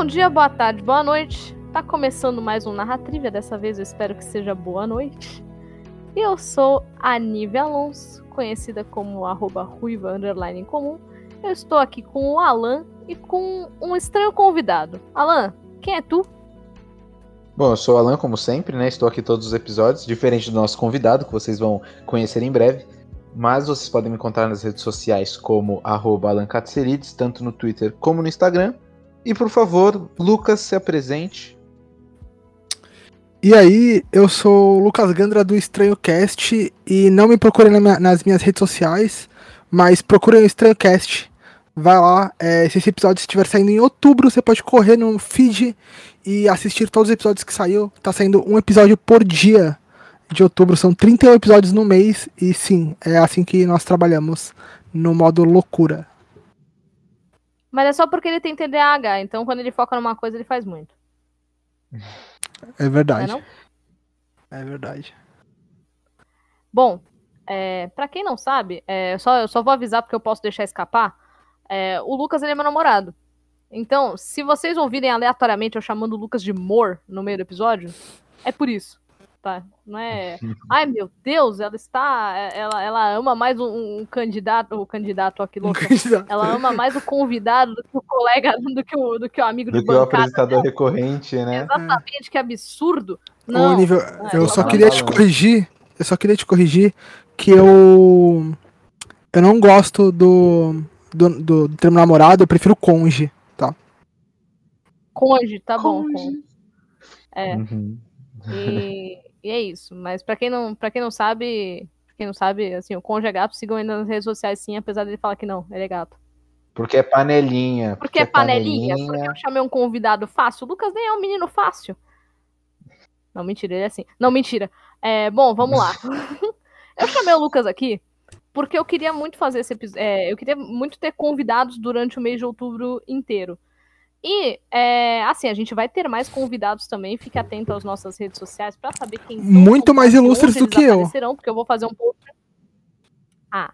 Bom dia, boa tarde, boa noite. Tá começando mais um Narratrivia, dessa vez eu espero que seja boa noite. E eu sou a Nive Alonso, conhecida como arroba ruiva underline comum. Eu estou aqui com o Alan e com um estranho convidado. Alan, quem é tu? Bom, eu sou o Alan, como sempre, né? Estou aqui todos os episódios, diferente do nosso convidado, que vocês vão conhecer em breve. Mas vocês podem me encontrar nas redes sociais como arroba Alan tanto no Twitter como no Instagram. E por favor, Lucas, se apresente. E aí, eu sou o Lucas Gandra do Estranho Cast e não me procurem na nas minhas redes sociais, mas procurem o Estranho Cast. Vai lá, é, se esse episódio estiver saindo em outubro, você pode correr no feed e assistir todos os episódios que saiu. Tá saindo um episódio por dia de outubro, são 31 episódios no mês e sim, é assim que nós trabalhamos no modo loucura. Mas é só porque ele tem TDAH, então quando ele foca numa coisa, ele faz muito. É verdade. Não é, é verdade. Bom, é, para quem não sabe, é, só, eu só vou avisar porque eu posso deixar escapar. É, o Lucas ele é meu namorado. Então, se vocês ouvirem aleatoriamente eu chamando o Lucas de Mor no meio do episódio, é por isso. Tá? Não é. Ai meu Deus, ela está. Ela, ela ama mais um, um candidato. O candidato aqui, louco. Ela ama mais o convidado do que o colega, do que o, do que o amigo do de que o apresentador recorrente, né? Exatamente, que absurdo. Não, Ô, nível, é, eu só queria te corrigir. Eu só queria te corrigir que eu. Eu não gosto do. Do, do, do termo namorado, eu prefiro conge, tá? Conge, tá conge. bom. Conge. É. Uhum. E, e, é isso. Mas para quem não, para quem não sabe, pra quem não sabe, assim, o conge é gato, sigam ele nas redes sociais sim, apesar dele falar que não, ele é gato. Porque é panelinha. Porque, porque é panelinha, panelinha, porque eu chamei um convidado fácil. O Lucas nem é um menino fácil. Não, mentira, ele é assim. Não, mentira. É, bom, vamos lá. eu chamei o Lucas aqui porque eu queria muito fazer esse episódio. É, eu queria muito ter convidados durante o mês de outubro inteiro. E, é, assim, a gente vai ter mais convidados também. Fique atento às nossas redes sociais para saber quem. Muito mais ilustres do que eu. Porque eu vou fazer um post. Ah.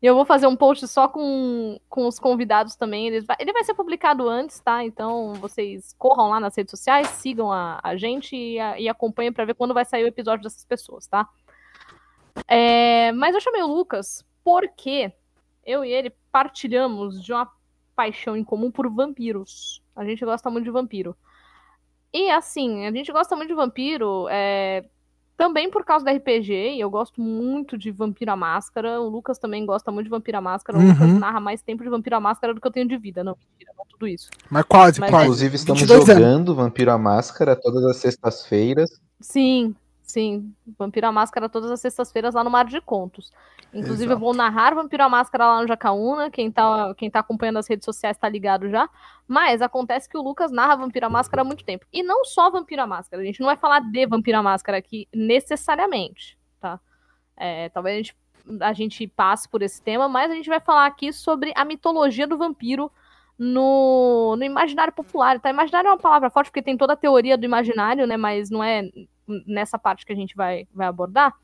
Eu vou fazer um post só com, com os convidados também. Eles vai, ele vai ser publicado antes, tá? Então vocês corram lá nas redes sociais, sigam a, a gente e, a, e acompanhem para ver quando vai sair o episódio dessas pessoas, tá? É, mas eu chamei o Lucas porque eu e ele partilhamos de uma paixão em comum por vampiros. A gente gosta muito de vampiro. E assim, a gente gosta muito de vampiro é, também por causa da RPG, e eu gosto muito de Vampiro à Máscara. O Lucas também gosta muito de Vampiro à Máscara. O uhum. Lucas narra mais tempo de Vampiro à Máscara do que eu tenho de vida. Não, mentira, não tudo isso. Mas quase, Mas, quase. Inclusive, estamos jogando anos. Vampiro à Máscara todas as sextas-feiras. Sim, Sim, Vampiro à Máscara todas as sextas-feiras lá no Mar de Contos. Inclusive, Exato. eu vou narrar Vampiro à Máscara lá no Jacaúna. Quem tá, quem tá acompanhando as redes sociais tá ligado já. Mas acontece que o Lucas narra Vampiro à Máscara há muito tempo. E não só Vampiro à Máscara. A gente não vai falar de Vampiro à Máscara aqui necessariamente, tá? É, talvez a gente, a gente passe por esse tema, mas a gente vai falar aqui sobre a mitologia do vampiro no, no imaginário popular. Tá? Imaginário é uma palavra forte porque tem toda a teoria do imaginário, né? Mas não é nessa parte que a gente vai, vai abordar,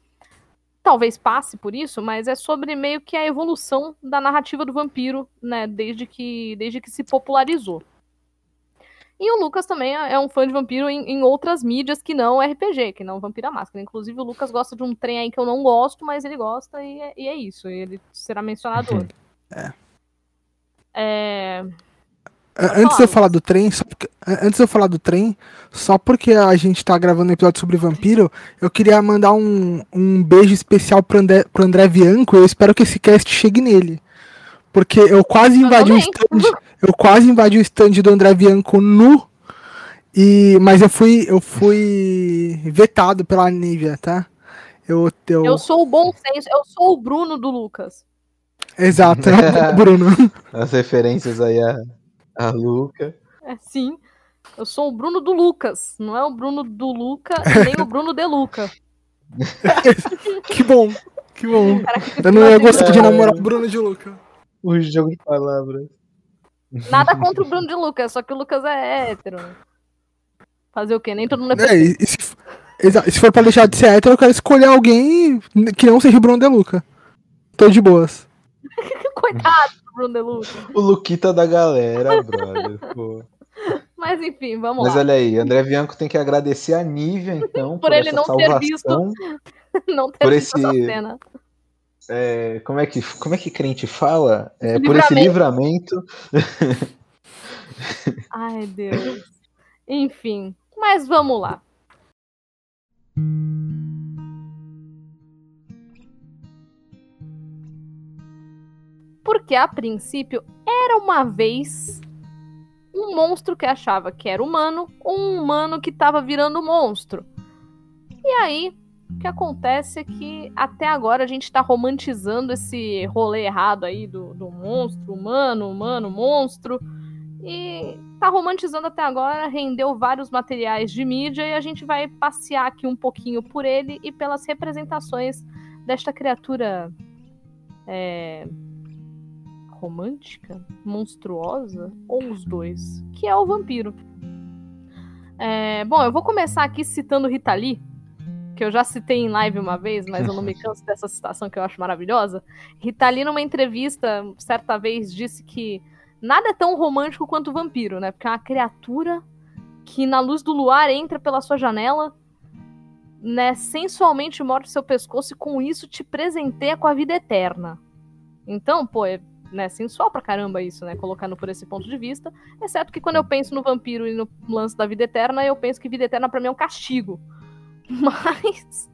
talvez passe por isso, mas é sobre meio que a evolução da narrativa do vampiro, né, desde que, desde que se popularizou. E o Lucas também é um fã de vampiro em, em outras mídias que não RPG, que não Vampira Máscara. Inclusive, o Lucas gosta de um trem aí que eu não gosto, mas ele gosta e é, e é isso. ele será mencionado hoje. É. é... Antes de eu falar do trem, porque, antes de eu falar do trem, só porque a gente tá gravando um episódio sobre vampiro, eu queria mandar um, um beijo especial pro André, pro André Bianco. Eu espero que esse cast chegue nele. Porque eu quase invadi o stand. Eu quase invadi o stand do André Bianco nu. E, mas eu fui, eu fui vetado pela Nívia, tá? Eu, eu... eu sou o bom senso, eu sou o Bruno do Lucas. Exato, é o Bruno. As referências aí a a Luca. É, sim. Eu sou o Bruno do Lucas. Não é o Bruno do Luca nem o Bruno de Luca. que bom. Que bom. eu não ia gostar de namorar o Bruno de Luca. O jogo de palavras. Nada contra o Bruno de Luca, só que o Lucas é hétero. Fazer o quê? Nem todo mundo é, é e, e se, se for pra deixar de ser hétero, eu quero escolher alguém que não seja o Bruno de Luca. Tô de boas. Coitado. Bruno De Luca. O Luquita da galera, brother. Pô. Mas enfim, vamos Mas lá. olha aí, André Bianco tem que agradecer a Nívia, então, Por ele não ter salvação. visto- Não ter Por visto essa esse- cena. É, como, é que, como é que crente fala? É, por esse livramento. Ai, Deus. Enfim, mas vamos lá. Porque a princípio era uma vez um monstro que achava que era humano, um humano que estava virando monstro. E aí, o que acontece é que até agora a gente tá romantizando esse rolê errado aí do, do monstro, humano, humano, monstro. E tá romantizando até agora, rendeu vários materiais de mídia e a gente vai passear aqui um pouquinho por ele e pelas representações desta criatura é, romântica, monstruosa ou os dois, que é o vampiro. É, bom, eu vou começar aqui citando Rita Lee, que eu já citei em live uma vez, mas eu não me canso dessa citação que eu acho maravilhosa. Rita Lee, numa entrevista, certa vez, disse que nada é tão romântico quanto o vampiro, né? Porque é uma criatura que na luz do luar entra pela sua janela, né, sensualmente morde seu pescoço e com isso te presenteia com a vida eterna. Então, pô, é né, sensual pra caramba isso, né? Colocando por esse ponto de vista. Exceto que quando eu penso no vampiro e no lance da vida eterna, eu penso que vida eterna pra mim é um castigo. Mas.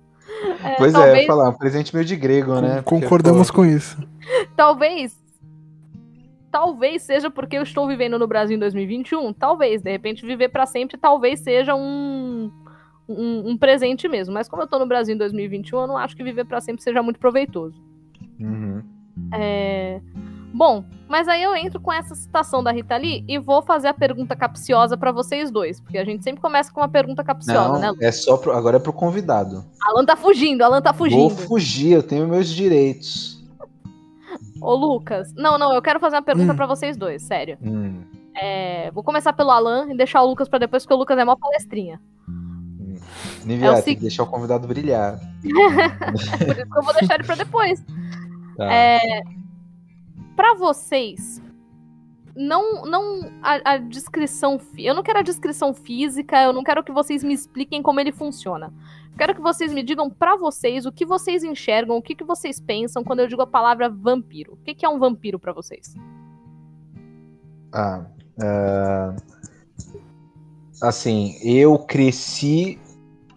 é, pois é, talvez, eu falar, um presente meio de grego, né? Concordamos com isso. talvez. Talvez seja porque eu estou vivendo no Brasil em 2021. Talvez, de repente, viver pra sempre talvez seja um, um, um presente mesmo. Mas como eu tô no Brasil em 2021, eu não acho que viver pra sempre seja muito proveitoso. Uhum. É... Bom, mas aí eu entro com essa citação da Rita Lee e vou fazer a pergunta capciosa pra vocês dois, porque a gente sempre começa com uma pergunta capciosa, Não, né? é só pro, agora é pro convidado. Alan tá fugindo, Alan tá Vou fugindo. fugir, eu tenho meus direitos. Ô, Lucas. Não, não, eu quero fazer uma pergunta Hum. pra vocês dois, sério. Hum, É, vou começar pelo Alan e deixar o Lucas pra depois, porque o Lucas é mó palestrinha. Nivea, É o tem que deixar o convidado brilhar. Por isso que eu vou deixar ele pra depois. Tá. É, para vocês, não, não a, a descrição. Eu não quero a descrição física, eu não quero que vocês me expliquem como ele funciona. Quero que vocês me digam pra vocês o que vocês enxergam, o que, que vocês pensam quando eu digo a palavra vampiro. O que, que é um vampiro pra vocês? Ah, ah, assim, eu cresci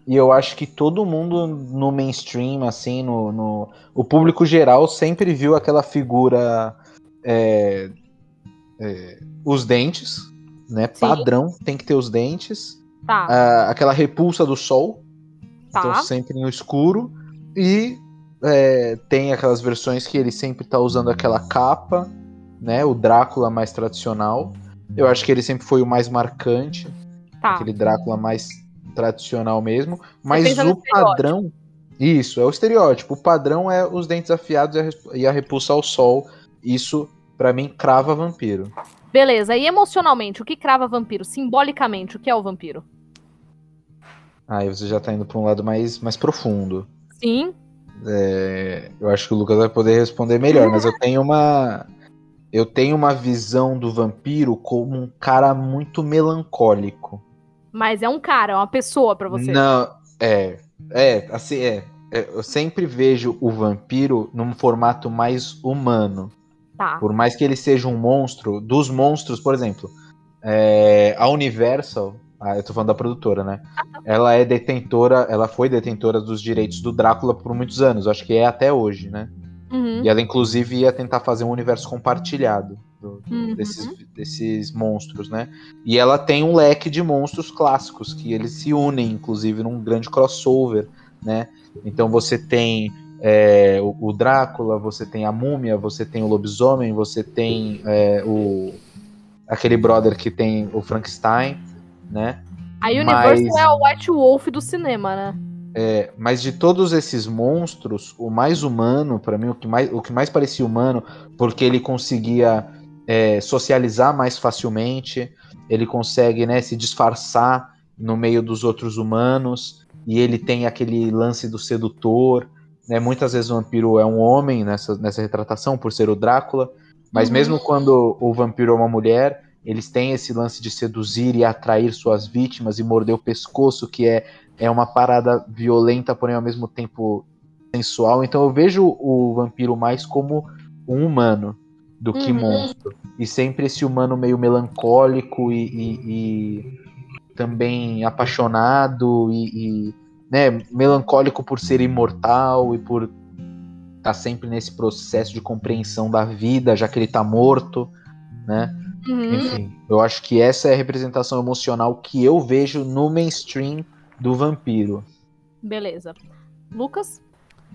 e eu acho que todo mundo no mainstream, assim, no, no- o público geral sempre viu aquela figura, é, é, os dentes, né? Sim. Padrão, tem que ter os dentes, Tá, ah, aquela repulsa do sol, então tá. sempre no escuro e é, tem aquelas versões que ele sempre tá usando aquela capa, né? O Drácula mais tradicional. Eu acho que ele sempre foi o mais marcante, tá. aquele Drácula mais tradicional mesmo. Mas o padrão. Isso, é o estereótipo. O padrão é os dentes afiados e a repulsa ao sol. Isso, pra mim, crava vampiro. Beleza, e emocionalmente, o que crava vampiro? Simbolicamente, o que é o vampiro? Aí você já tá indo pra um lado mais, mais profundo. Sim, É, eu acho que o Lucas vai poder responder melhor, mas eu tenho uma. Eu tenho uma visão do vampiro como um cara muito melancólico. mas é um cara, é uma pessoa pra você. Não, é. É, assim, é. é, Eu sempre vejo o vampiro num formato mais humano. Tá. Por mais que ele seja um monstro, dos monstros, por exemplo, é, a Universal, ah, eu tô falando da produtora, né? Ela é detentora, ela foi detentora dos direitos do Drácula por muitos anos, acho que é até hoje, né? Uhum, E ela, inclusive, ia tentar fazer um universo compartilhado do- uhum. desses, desses monstros, né? E ela tem um leque de monstros clássicos, que eles se unem, inclusive, num grande crossover, né? Então você tem é, o, o Drácula, você tem a múmia, você tem o lobisomem, você tem é, o aquele brother que tem o Frankenstein, né? A Universal Mas- é o White Wolf do cinema, né? É, mas de todos esses monstros, o mais humano, pra mim, o que mais, o que mais parecia humano, porque ele conseguia é, socializar mais facilmente, ele consegue né, se disfarçar no meio dos outros humanos, e ele tem aquele lance do sedutor. Né? Muitas vezes o vampiro é um homem nessa, nessa retratação, por ser o Drácula, mas Uhum. mesmo quando o vampiro é uma mulher, eles têm esse lance de seduzir e atrair suas vítimas e morder o pescoço, que é, é uma parada violenta, porém ao mesmo tempo sensual. Então eu vejo o vampiro mais como um humano do que uhum. monstro. E sempre esse humano meio melancólico e, e, e também apaixonado e, e né, melancólico por ser imortal e por estar tá sempre nesse processo de compreensão da vida, já que ele está morto, né? Uhum. Enfim, eu acho que essa é a representação emocional que eu vejo no mainstream do vampiro. Beleza. Lucas?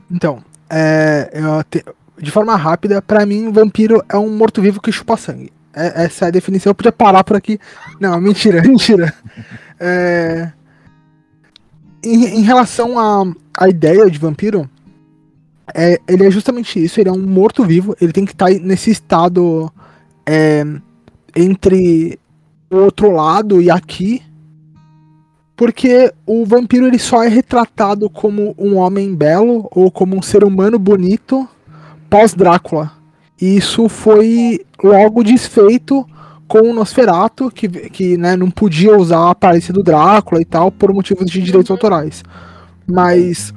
Então, é, te, de forma rápida, para mim, o vampiro é um morto-vivo que chupa sangue. É, essa é a definição. Eu podia parar por aqui. Não, mentira, mentira. É, em, em, relação à a, a, ideia de vampiro, é, ele é justamente isso. Ele é um morto-vivo. Ele tem que estar tá nesse estado é, entre o outro lado e aqui. Porque o vampiro ele só é retratado como um homem belo ou como um ser humano bonito pós-Drácula. E isso foi logo desfeito com o Nosferatu, que, que né, não podia usar a aparência do Drácula e tal, por motivos de direitos autorais. Mas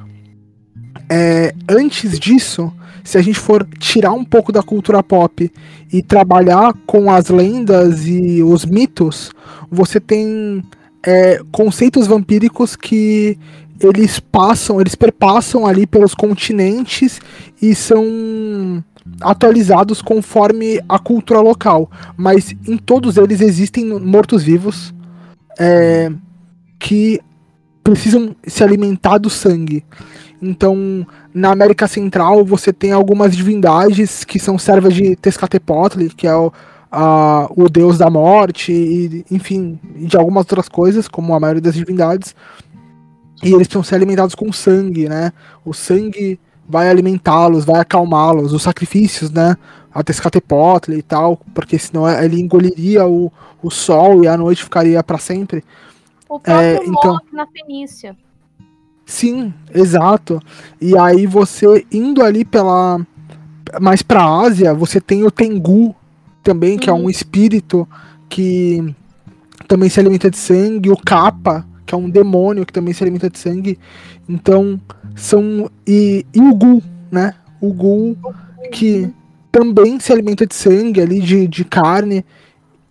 é, antes disso, se a gente for tirar um pouco da cultura pop e trabalhar com as lendas e os mitos, você tem é, conceitos vampíricos que eles passam, eles perpassam ali pelos continentes e são atualizados conforme a cultura local. Mas em todos eles existem mortos-vivos é, que precisam se alimentar do sangue. Então, na América Central, você tem algumas divindades que são servas de Tezcatlipoca, que é o, a, o deus da morte, e, enfim, de algumas outras coisas, como a maioria das divindades. E eles precisam ser alimentados com sangue, né? O sangue vai alimentá-los, vai acalmá-los. Os sacrifícios, né? A Tezcatlipoca e tal, porque senão ele engoliria o, o sol e a noite ficaria para sempre. O próprio é, então na Fenícia. Sim, exato. E aí você indo ali pela mais para Ásia, você tem o Tengu também, que é um uhum. espírito que também se alimenta de sangue, o Kappa, que é um demônio que também se alimenta de sangue. Então, são. E, e o Gu, né? O Gu que também se alimenta de sangue ali, de, de carne.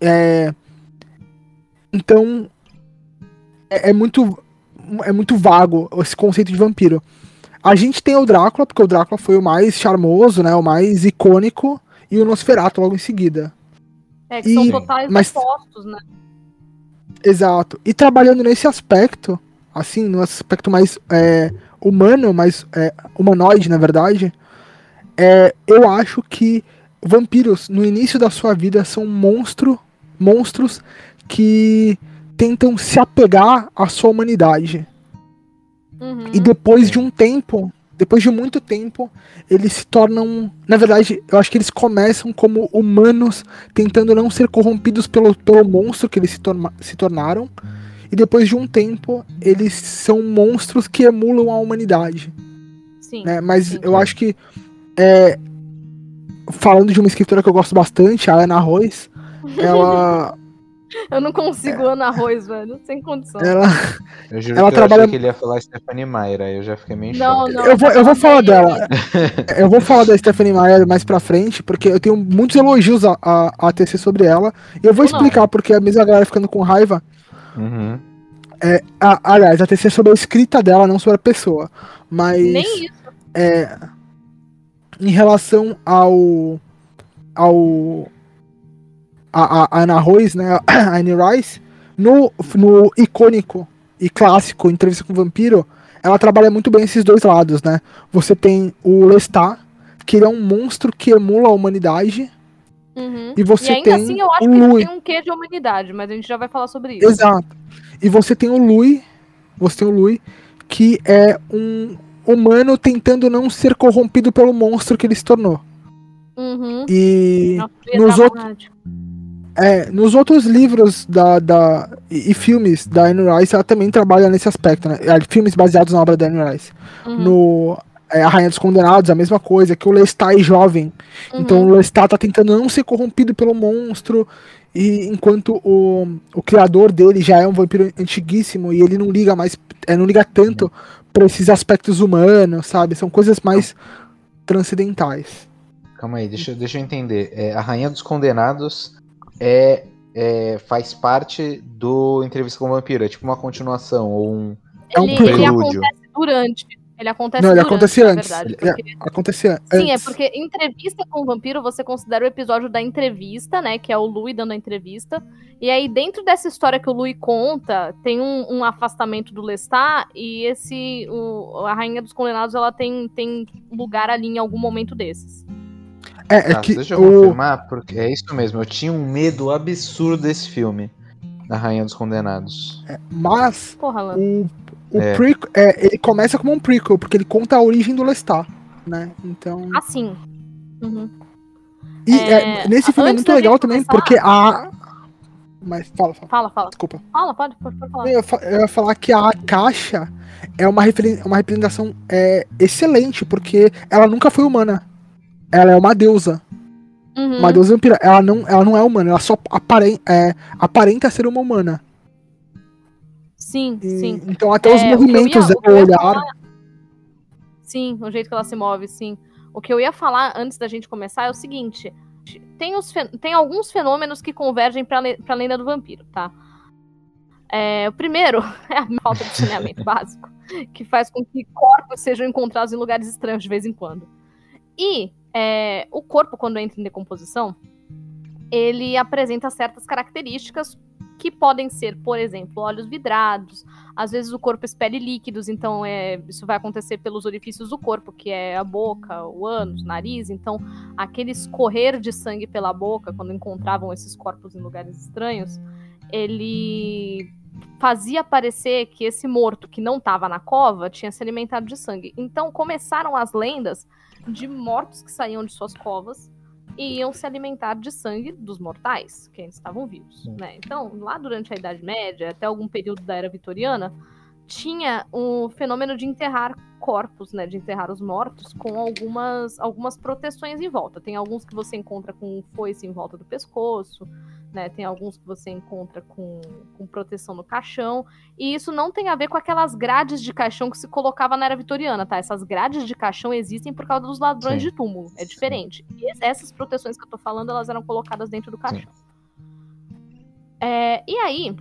É... Então, é, é, muito. É muito vago esse conceito de vampiro. A gente tem o Drácula, porque o Drácula foi o mais charmoso, né? O mais icônico, e o Nosferatu logo em seguida. É, que e, são totais mas, opostos, né? Exato. E trabalhando nesse aspecto, assim, no aspecto mais é, humano, mais é, humanoide, na verdade, é, eu acho que vampiros, no início da sua vida, são monstro, monstros que tentam se apegar à sua humanidade. Uhum. E depois de um tempo, depois de muito tempo, eles se tornam. Na verdade, eu acho que eles começam como humanos, tentando não ser corrompidos pelo, pelo monstro que eles se, torna, se tornaram. E depois de um tempo, eles são monstros que emulam a humanidade. Sim. Né? Mas sim. eu acho que. É, falando de uma escritora que eu gosto bastante, a Ana Royce, ela. Eu não consigo é. Ana Arroz, velho. Sem condição. Ela, eu juro ela que trabalha... eu achei que ele ia falar Stephanie Meyer, aí eu já fiquei meio não, choque. Não, eu vou, eu vou falar dela. eu vou falar da Stephanie Meyer mais pra frente, porque eu tenho muitos elogios a, a, a tecer sobre ela. E eu vou explicar porque a mesma galera ficando com raiva. Uhum. É, a, aliás, a tecer sobre a escrita dela, não sobre a pessoa. Mas. Nem isso. É, em relação ao. ao a, a Ana Royce, né, a Anne Rice, no, no icônico e clássico Entrevista com o Vampiro, ela trabalha muito bem esses dois lados, né? Você tem o Lestat, que ele é um monstro que emula a humanidade. Uhum. E você e ainda tem assim eu acho o que Louis. tem um quê de humanidade, mas a gente já vai falar sobre isso. Exato. E você tem o Louis, você tem o Louis, que é um humano tentando não ser corrompido pelo monstro que ele se tornou. Uhum. E nos outros é, nos outros livros da, da, e, e filmes da Anne Rice, ela também trabalha nesse aspecto, né? É, filmes baseados na obra da Anne Rice. Uhum. No é, A Rainha dos Condenados, a mesma coisa, que o Lestat é jovem. Uhum. Então o Lestat tá tentando não ser corrompido pelo monstro. E enquanto o, o criador dele já é um vampiro antiguíssimo e ele não liga mais, é, não liga tanto para esses aspectos humanos, sabe? São coisas mais transcendentais. Calma aí, deixa, deixa eu entender. É, a Rainha dos Condenados é, é, faz parte do Entrevista com o Vampiro, é tipo uma continuação ou um, é um ele, prelúdio. ele acontece durante. Ele acontece Não, ele durante, acontece na antes. verdade, Ele- porque- Acontecia Sim, é antes. porque entrevista com o vampiro você considera o episódio da entrevista, né? Que é o Louis dando a entrevista. E aí, dentro dessa história que o Louis conta, tem um, um afastamento do Lestat e esse. o- a Rainha dos Condenados ela tem, tem lugar ali em algum momento desses. É, é Tá, que deixa eu o, confirmar, porque é isso mesmo. Eu tinha um medo absurdo desse filme, da Rainha dos Condenados. mas Porra, o, o É. prequel, é, ele começa como um prequel, porque ele conta a origem do Lestat, né? Então, Assim. Uhum. e é, é, nesse filme é muito legal também, começar- porque a mas fala, fala, Fala, fala. desculpa. Fala, pode, pode, pode falar. Eu eu ia falar que a caixa é uma, referen- uma representação é, excelente, porque ela nunca foi humana. Ela é uma deusa. Uhum. Uma deusa vampira. Ela não, ela não é humana, ela só aparen- é, aparenta ser uma humana. Sim, E- sim. Então até É, os movimentos dela, o olhar. falar- Sim, o jeito que ela se move, sim. O que eu ia falar antes da gente começar é o seguinte: tem, os tem alguns fenômenos que convergem para a lenda do vampiro, tá? É, o primeiro é a falta de saneamento básico, que faz com que corpos sejam encontrados em lugares estranhos de vez em quando. E é, o corpo, quando entra em decomposição, ele apresenta certas características que podem ser, por exemplo, olhos vidrados, às vezes o corpo expele líquidos, então é, isso vai acontecer pelos orifícios do corpo, que é a boca, o ânus, o nariz. Então, aquele escorrer de sangue pela boca, quando encontravam esses corpos em lugares estranhos, ele fazia parecer que esse morto que não estava na cova tinha se alimentado de sangue. Então, começaram as lendas de mortos que saíam de suas covas e iam se alimentar de sangue dos mortais, que ainda estavam vivos. Né? Então, lá durante a Idade Média, até algum período da Era Vitoriana, tinha o fenômeno de enterrar corpos, né, de enterrar os mortos com algumas, algumas proteções em volta. Tem alguns que você encontra com foice em volta do pescoço, né, tem alguns que você encontra com, com proteção no caixão, e isso não tem a ver com aquelas grades de caixão que se colocava na era vitoriana, tá? Essas grades de caixão existem por causa dos ladrões Sim. de túmulo, é diferente. E es- essas proteções que eu tô falando, elas eram colocadas dentro do caixão. É, e aí,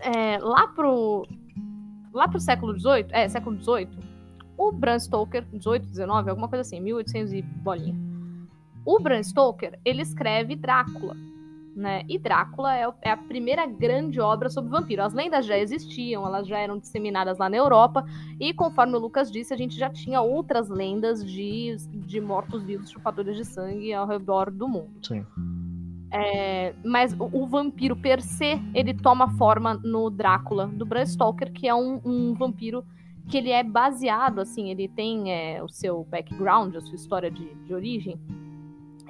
é, lá pro lá pro século XVIII, é, século XVIII, o Bram Stoker, 18, 19, alguma coisa assim, 1800 e bolinha. O Bram Stoker, ele escreve Drácula, né? E Drácula é, é a primeira grande obra sobre vampiro. As lendas já existiam, elas já eram disseminadas lá na Europa, e conforme o Lucas disse, a gente já tinha outras lendas de, de mortos-vivos chupadores de sangue ao redor do mundo. Sim. É, mas o, o vampiro per se, ele toma forma no Drácula do Bram Stoker, que é um, um vampiro que ele é baseado, assim, ele tem é, o seu background, a sua história de, de origem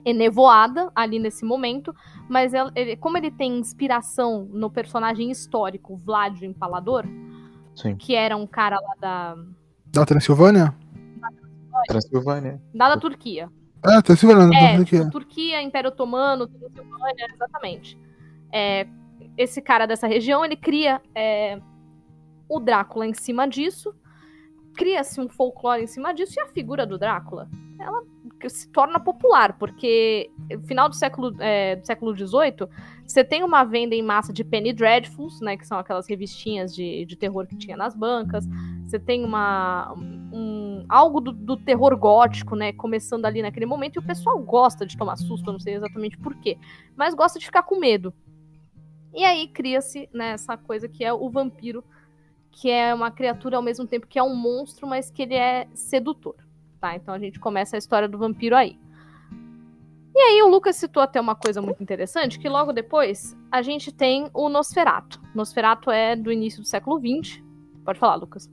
enevoada ali nesse momento, mas ela- ele- como ele tem inspiração no personagem histórico Vlad o Empalador, Sim. que era um cara lá da, Da Transilvânia? Transilvânia. lá da Turquia, É, Transilvânia, não É, tô aqui. tipo, Turquia, Império Otomano, Transilvânia, exatamente. É, esse cara dessa região, ele cria é, o Drácula em cima disso, cria-se um folclore em cima disso, e a figura do Drácula, ela se torna popular, porque no final do século, é, do século XVIII, você tem uma venda em massa de Penny Dreadfuls, né, que são aquelas revistinhas de, de terror que tinha nas bancas, você tem uma, um, algo do, do terror gótico, né? Começando ali naquele momento, e o pessoal gosta de tomar susto, eu não sei exatamente por quê, mas gosta de ficar com medo. E aí cria-se né, essa coisa que é o vampiro, que é uma criatura ao mesmo tempo que é um monstro, mas que ele é sedutor. Tá? Então a gente começa a história do vampiro aí. E aí o Lucas citou até uma coisa muito interessante, que logo depois a gente tem o Nosferato. Nosferato é do início do século XX. Pode falar, Lucas.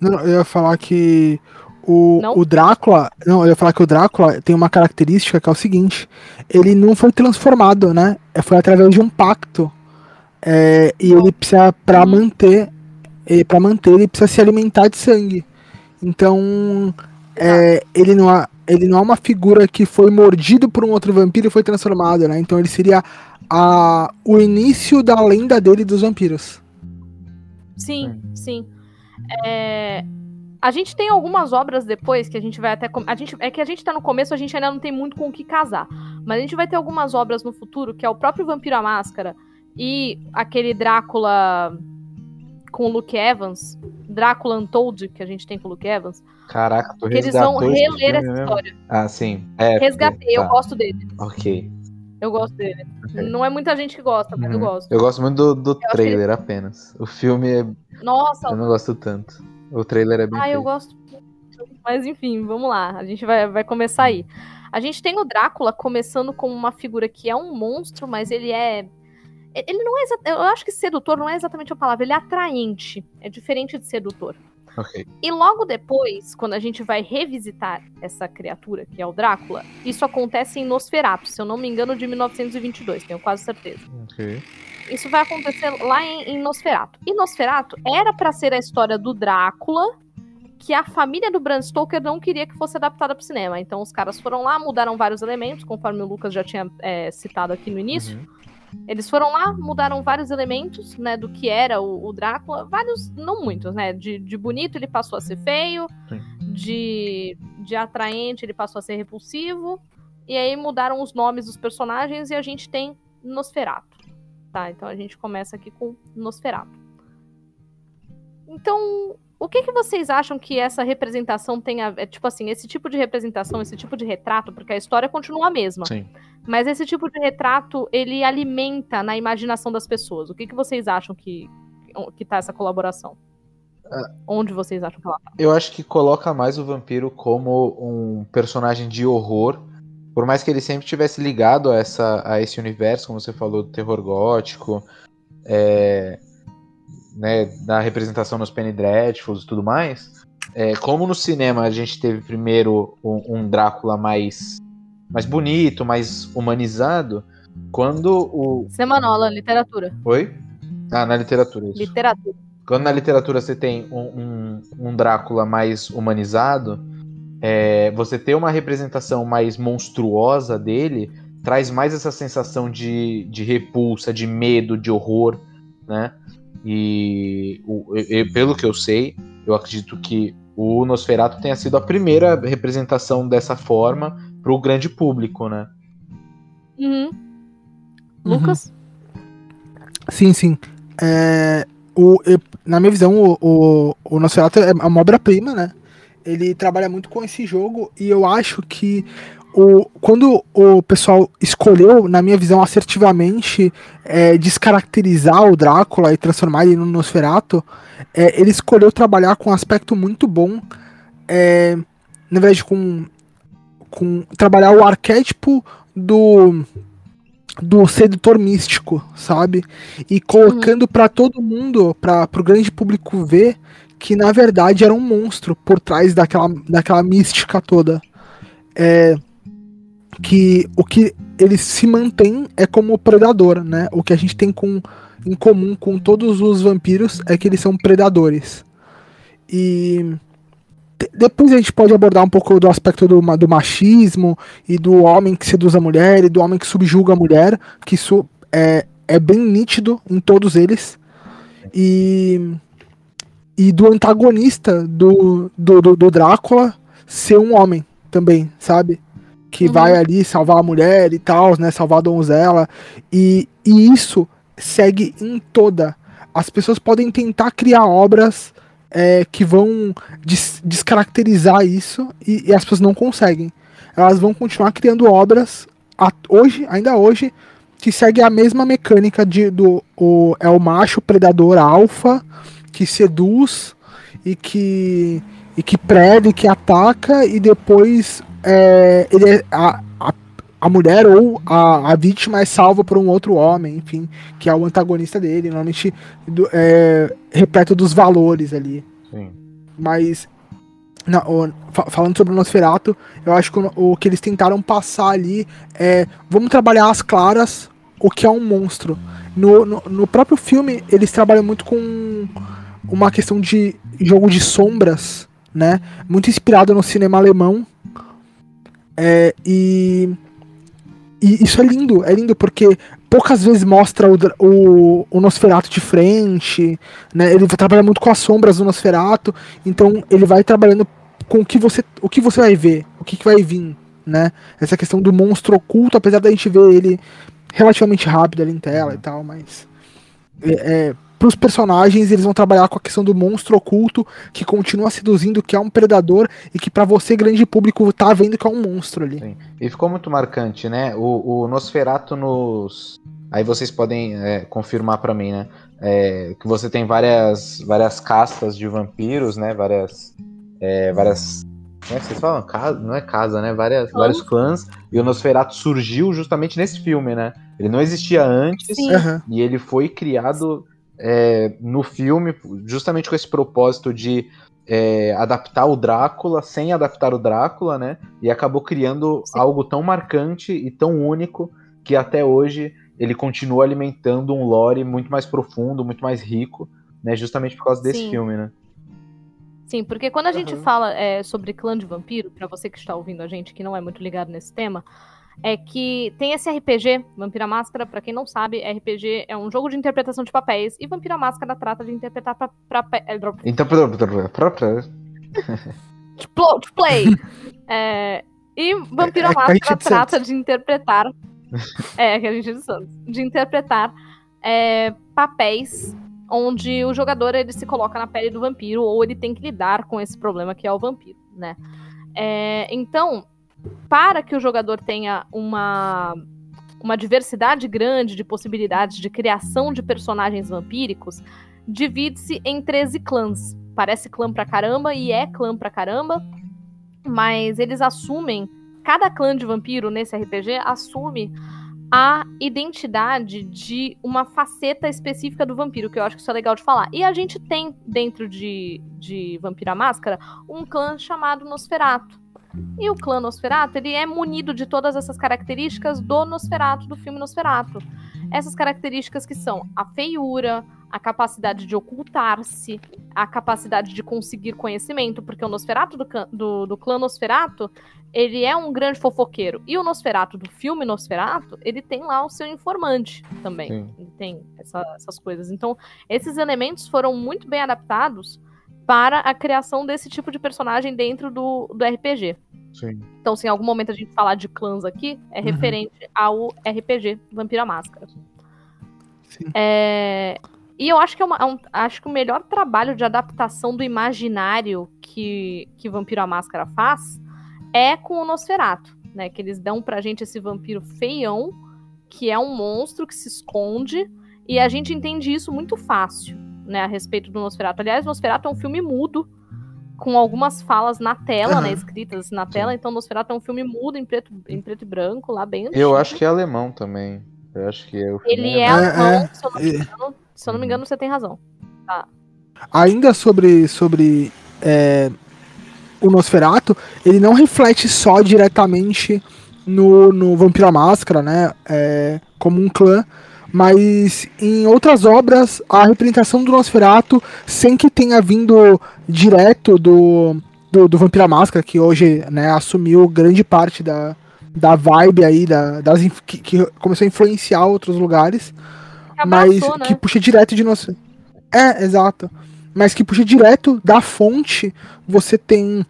Não, eu ia falar que o, Não? o Drácula. Não, eu ia falar que o Drácula tem uma característica que é o seguinte: ele não foi transformado, né? É, Foi através de um pacto. É, e ele precisa, pra Uhum. manter. para manter, ele precisa se alimentar de sangue. Então, é, ele, não é, ele não é uma figura que foi mordido por um outro vampiro e foi transformado, né? Então ele seria a, o início da lenda dele dos vampiros. Sim, sim. É, a gente tem algumas obras depois que a gente vai até. A gente, é que a gente tá no começo, a gente ainda não tem muito com o que casar. Mas a gente vai ter algumas obras no futuro, que é o próprio Vampiro à Máscara e aquele Drácula com o Luke Evans, Drácula Untold, que a gente tem com o Luke Evans. Caraca, tu que eles vão reler essa mesmo? história. Ah, sim. É, Resgatei, tá. eu gosto dele. Ok. Eu gosto dele. Ok. Não é muita gente que gosta, mas eu Uhum. gosto. Eu gosto muito do, do que trailer apenas. O filme é- Nossa, eu não gosto tanto. O trailer é bem Ah, eu feito. gosto. muito. Mas enfim, vamos lá. A gente vai, vai começar aí. A gente tem o Drácula começando como uma figura que é um monstro, mas ele é. Ele não é. Eu acho que sedutor não é exatamente a palavra, ele é atraente. É diferente de sedutor. Ok. E logo depois, quando a gente vai revisitar essa criatura, que é o Drácula, isso acontece em Nosferatu, se eu não me engano, de 1922, tenho quase certeza. Ok. Isso vai acontecer lá em, em Nosferatu. E Nosferatu era pra ser a história do Drácula, que a família do Bram Stoker não queria que fosse adaptada pro cinema. Então os caras foram lá, mudaram vários elementos, conforme o Lucas já tinha é, citado aqui no início. Uhum. Eles foram lá, mudaram vários elementos, né, do que era o, o Drácula. Vários, não muitos, né? De, de bonito ele passou a ser feio, Sim. de, de atraente ele passou a ser repulsivo. E aí mudaram os nomes dos personagens e a gente tem Nosferatu. Tá, então a gente começa aqui com Nosferatu. Então, o que, que vocês acham que essa representação tem a ver? Tipo assim, esse tipo de representação, esse tipo de retrato, porque a história continua a mesma. Sim. Mas esse tipo de retrato, ele alimenta na imaginação das pessoas. O que, que vocês acham que, que tá essa colaboração? Onde vocês acham que ela tá? Eu acho que coloca mais o vampiro como um personagem de horror. Por mais que ele sempre tivesse ligado a, essa, a esse universo, como você falou, do terror gótico, é, né, da representação nos Penny Dreadfuls e tudo mais. É, como no cinema a gente teve primeiro um, um Drácula mais, mais bonito, mais humanizado, quando o. Alan, literatura. Oi? Ah, na literatura. Isso. Literatura. Quando na literatura você tem um, um, um Drácula mais humanizado, é, você ter uma representação mais monstruosa dele traz mais essa sensação de, de repulsa, de medo, de horror, né? E o- eu- pelo que eu sei, eu acredito que o Nosferatu tenha sido a primeira representação dessa forma para o grande público, né? Uhum. Lucas? Sim, sim. É, o, eu- na minha visão, o, o, o Nosferatu é uma obra-prima, né? Ele trabalha muito com esse jogo e eu acho que o, quando o pessoal escolheu, na minha visão, assertivamente é, descaracterizar o Drácula e transformar ele no Nosferatu, é, ele escolheu trabalhar com um aspecto muito bom, é, na verdade, com, com trabalhar o arquétipo do do sedutor místico, sabe? E colocando pra todo mundo, para pro grande público ver que na verdade era um monstro por trás daquela, daquela mística toda. É, que o que ele se mantém é como predador, né? O que a gente tem com, em comum com todos os vampiros é que eles são predadores. E de- depois a gente pode abordar um pouco do aspecto do, do machismo e do homem que seduz a mulher e do homem que subjuga a mulher, que isso é, é bem nítido em todos eles. E, e do antagonista do, do, do, do Drácula ser um homem também, sabe? Que Uhum. vai ali salvar a mulher e tal, né? Salvar a donzela. E, e isso segue em toda. As pessoas podem tentar criar obras é, que vão des- descaracterizar isso e, e as pessoas não conseguem. Elas vão continuar criando obras a- hoje, ainda hoje, que segue a mesma mecânica de do o, é o macho predador alfa que seduz e que e que preda e que ataca e depois é, ele é, a, a, a mulher ou a, a vítima é salva por um outro homem, enfim, que é o antagonista dele, normalmente do, é, repleto dos valores ali. Sim. Mas na- o- fa- falando sobre o Nosferatu, eu acho que o, o que eles tentaram passar ali é vamos trabalhar as claras o que é um monstro. No, no, no próprio filme, eles trabalham muito com uma questão de jogo de sombras, né? Muito inspirado no cinema alemão. É, e, e isso é lindo, é lindo porque poucas vezes mostra o, o, o Nosferatu de frente, né? Ele trabalha muito com as sombras do Nosferatu, então ele vai trabalhando com o que você, o que você vai ver, o que, que vai vir, né? Essa questão do monstro oculto, apesar da gente ver ele relativamente rápido ali em tela e tal, mas é, é, para os personagens eles vão trabalhar com a questão do monstro oculto que continua seduzindo, que é um predador e que para você grande público tá vendo que é um monstro ali. Sim. E ficou muito marcante, né? O, o Nosferatu nos aí vocês podem é, confirmar para mim, né? É, que você tem várias várias castas de vampiros, né? Várias é, várias. Como é que vocês falam? Casa, não é casa, né? Várias, vários clãs. E o Nosferatu surgiu justamente nesse filme, né? Ele não existia antes uhum. e ele foi criado é, no filme justamente com esse propósito de é, adaptar o Drácula sem adaptar o Drácula, né? E acabou criando Sim. algo tão marcante e tão único que até hoje ele continua alimentando um lore muito mais profundo, muito mais rico, né? Justamente por causa desse Sim. filme, né? Sim, porque quando a uhum. gente fala é, sobre clã de vampiro, para você que está ouvindo a gente que não é muito ligado nesse tema, é que tem esse RPG, Vampira Máscara, para quem não sabe, RPG é um jogo de interpretação de papéis e Vampira Máscara trata de interpretar pra, pra, é, Então, de play. é, e Vampira é, é Máscara trata de interpretar. é, que a gente é de Santos. De interpretar é, papéis onde o jogador ele se coloca na pele do vampiro ou ele tem que lidar com esse problema que é o vampiro, né? É, então, para que o jogador tenha uma uma diversidade grande de possibilidades de criação de personagens vampíricos, divide-se em 13 clãs. Parece clã pra caramba e é clã pra caramba, mas eles assumem cada clã de vampiro nesse RPG assume a identidade de uma faceta específica do vampiro, que eu acho que isso é legal de falar. E a gente tem, dentro de, de Vampira Máscara, um clã chamado Nosferato. E o clã Nosferato, ele é munido de todas essas características do Nosferato, do filme Nosferato. Essas características que são a feiura, a capacidade de ocultar-se, a capacidade de conseguir conhecimento, porque o Nosferato do, do, do clã Nosferato, ele é um grande fofoqueiro. E o Nosferato do filme Nosferato, ele tem lá o seu informante também. Sim. Ele tem essa, essas coisas. Então, esses elementos foram muito bem adaptados para a criação desse tipo de personagem dentro do, do RPG. Sim. Então, se em algum momento a gente falar de clãs aqui, é uhum. referente ao RPG Vampira Máscara. Sim. É... E eu acho que é, uma, é um, acho que o melhor trabalho de adaptação do imaginário que, que Vampiro a Máscara faz é com o Nosferato, né? Que eles dão pra gente esse vampiro feião, que é um monstro que se esconde, e a gente entende isso muito fácil, né? A respeito do Nosferato. Aliás, Nosferato é um filme mudo, com algumas falas na tela, uhum. né? Escritas na tela, então Nosferato é um filme mudo em preto, em preto e branco, lá bem. Eu acho que é alemão também. Eu acho que é o Ele é alemão, é, é, se eu não me engano. Se eu não me engano, você tem razão. Tá. Ainda sobre, sobre é, o Nosferato, ele não reflete só diretamente no, no Vampiro Máscara, né? É, como um clã, mas em outras obras a representação do Nosferato, sem que tenha vindo direto do, do, do Vampiro Máscara, que hoje né, assumiu grande parte da, da vibe aí, da, das, que, que começou a influenciar outros lugares mas né? que puxa direto de nosso. É, exato. Mas que puxa direto da fonte. Você tem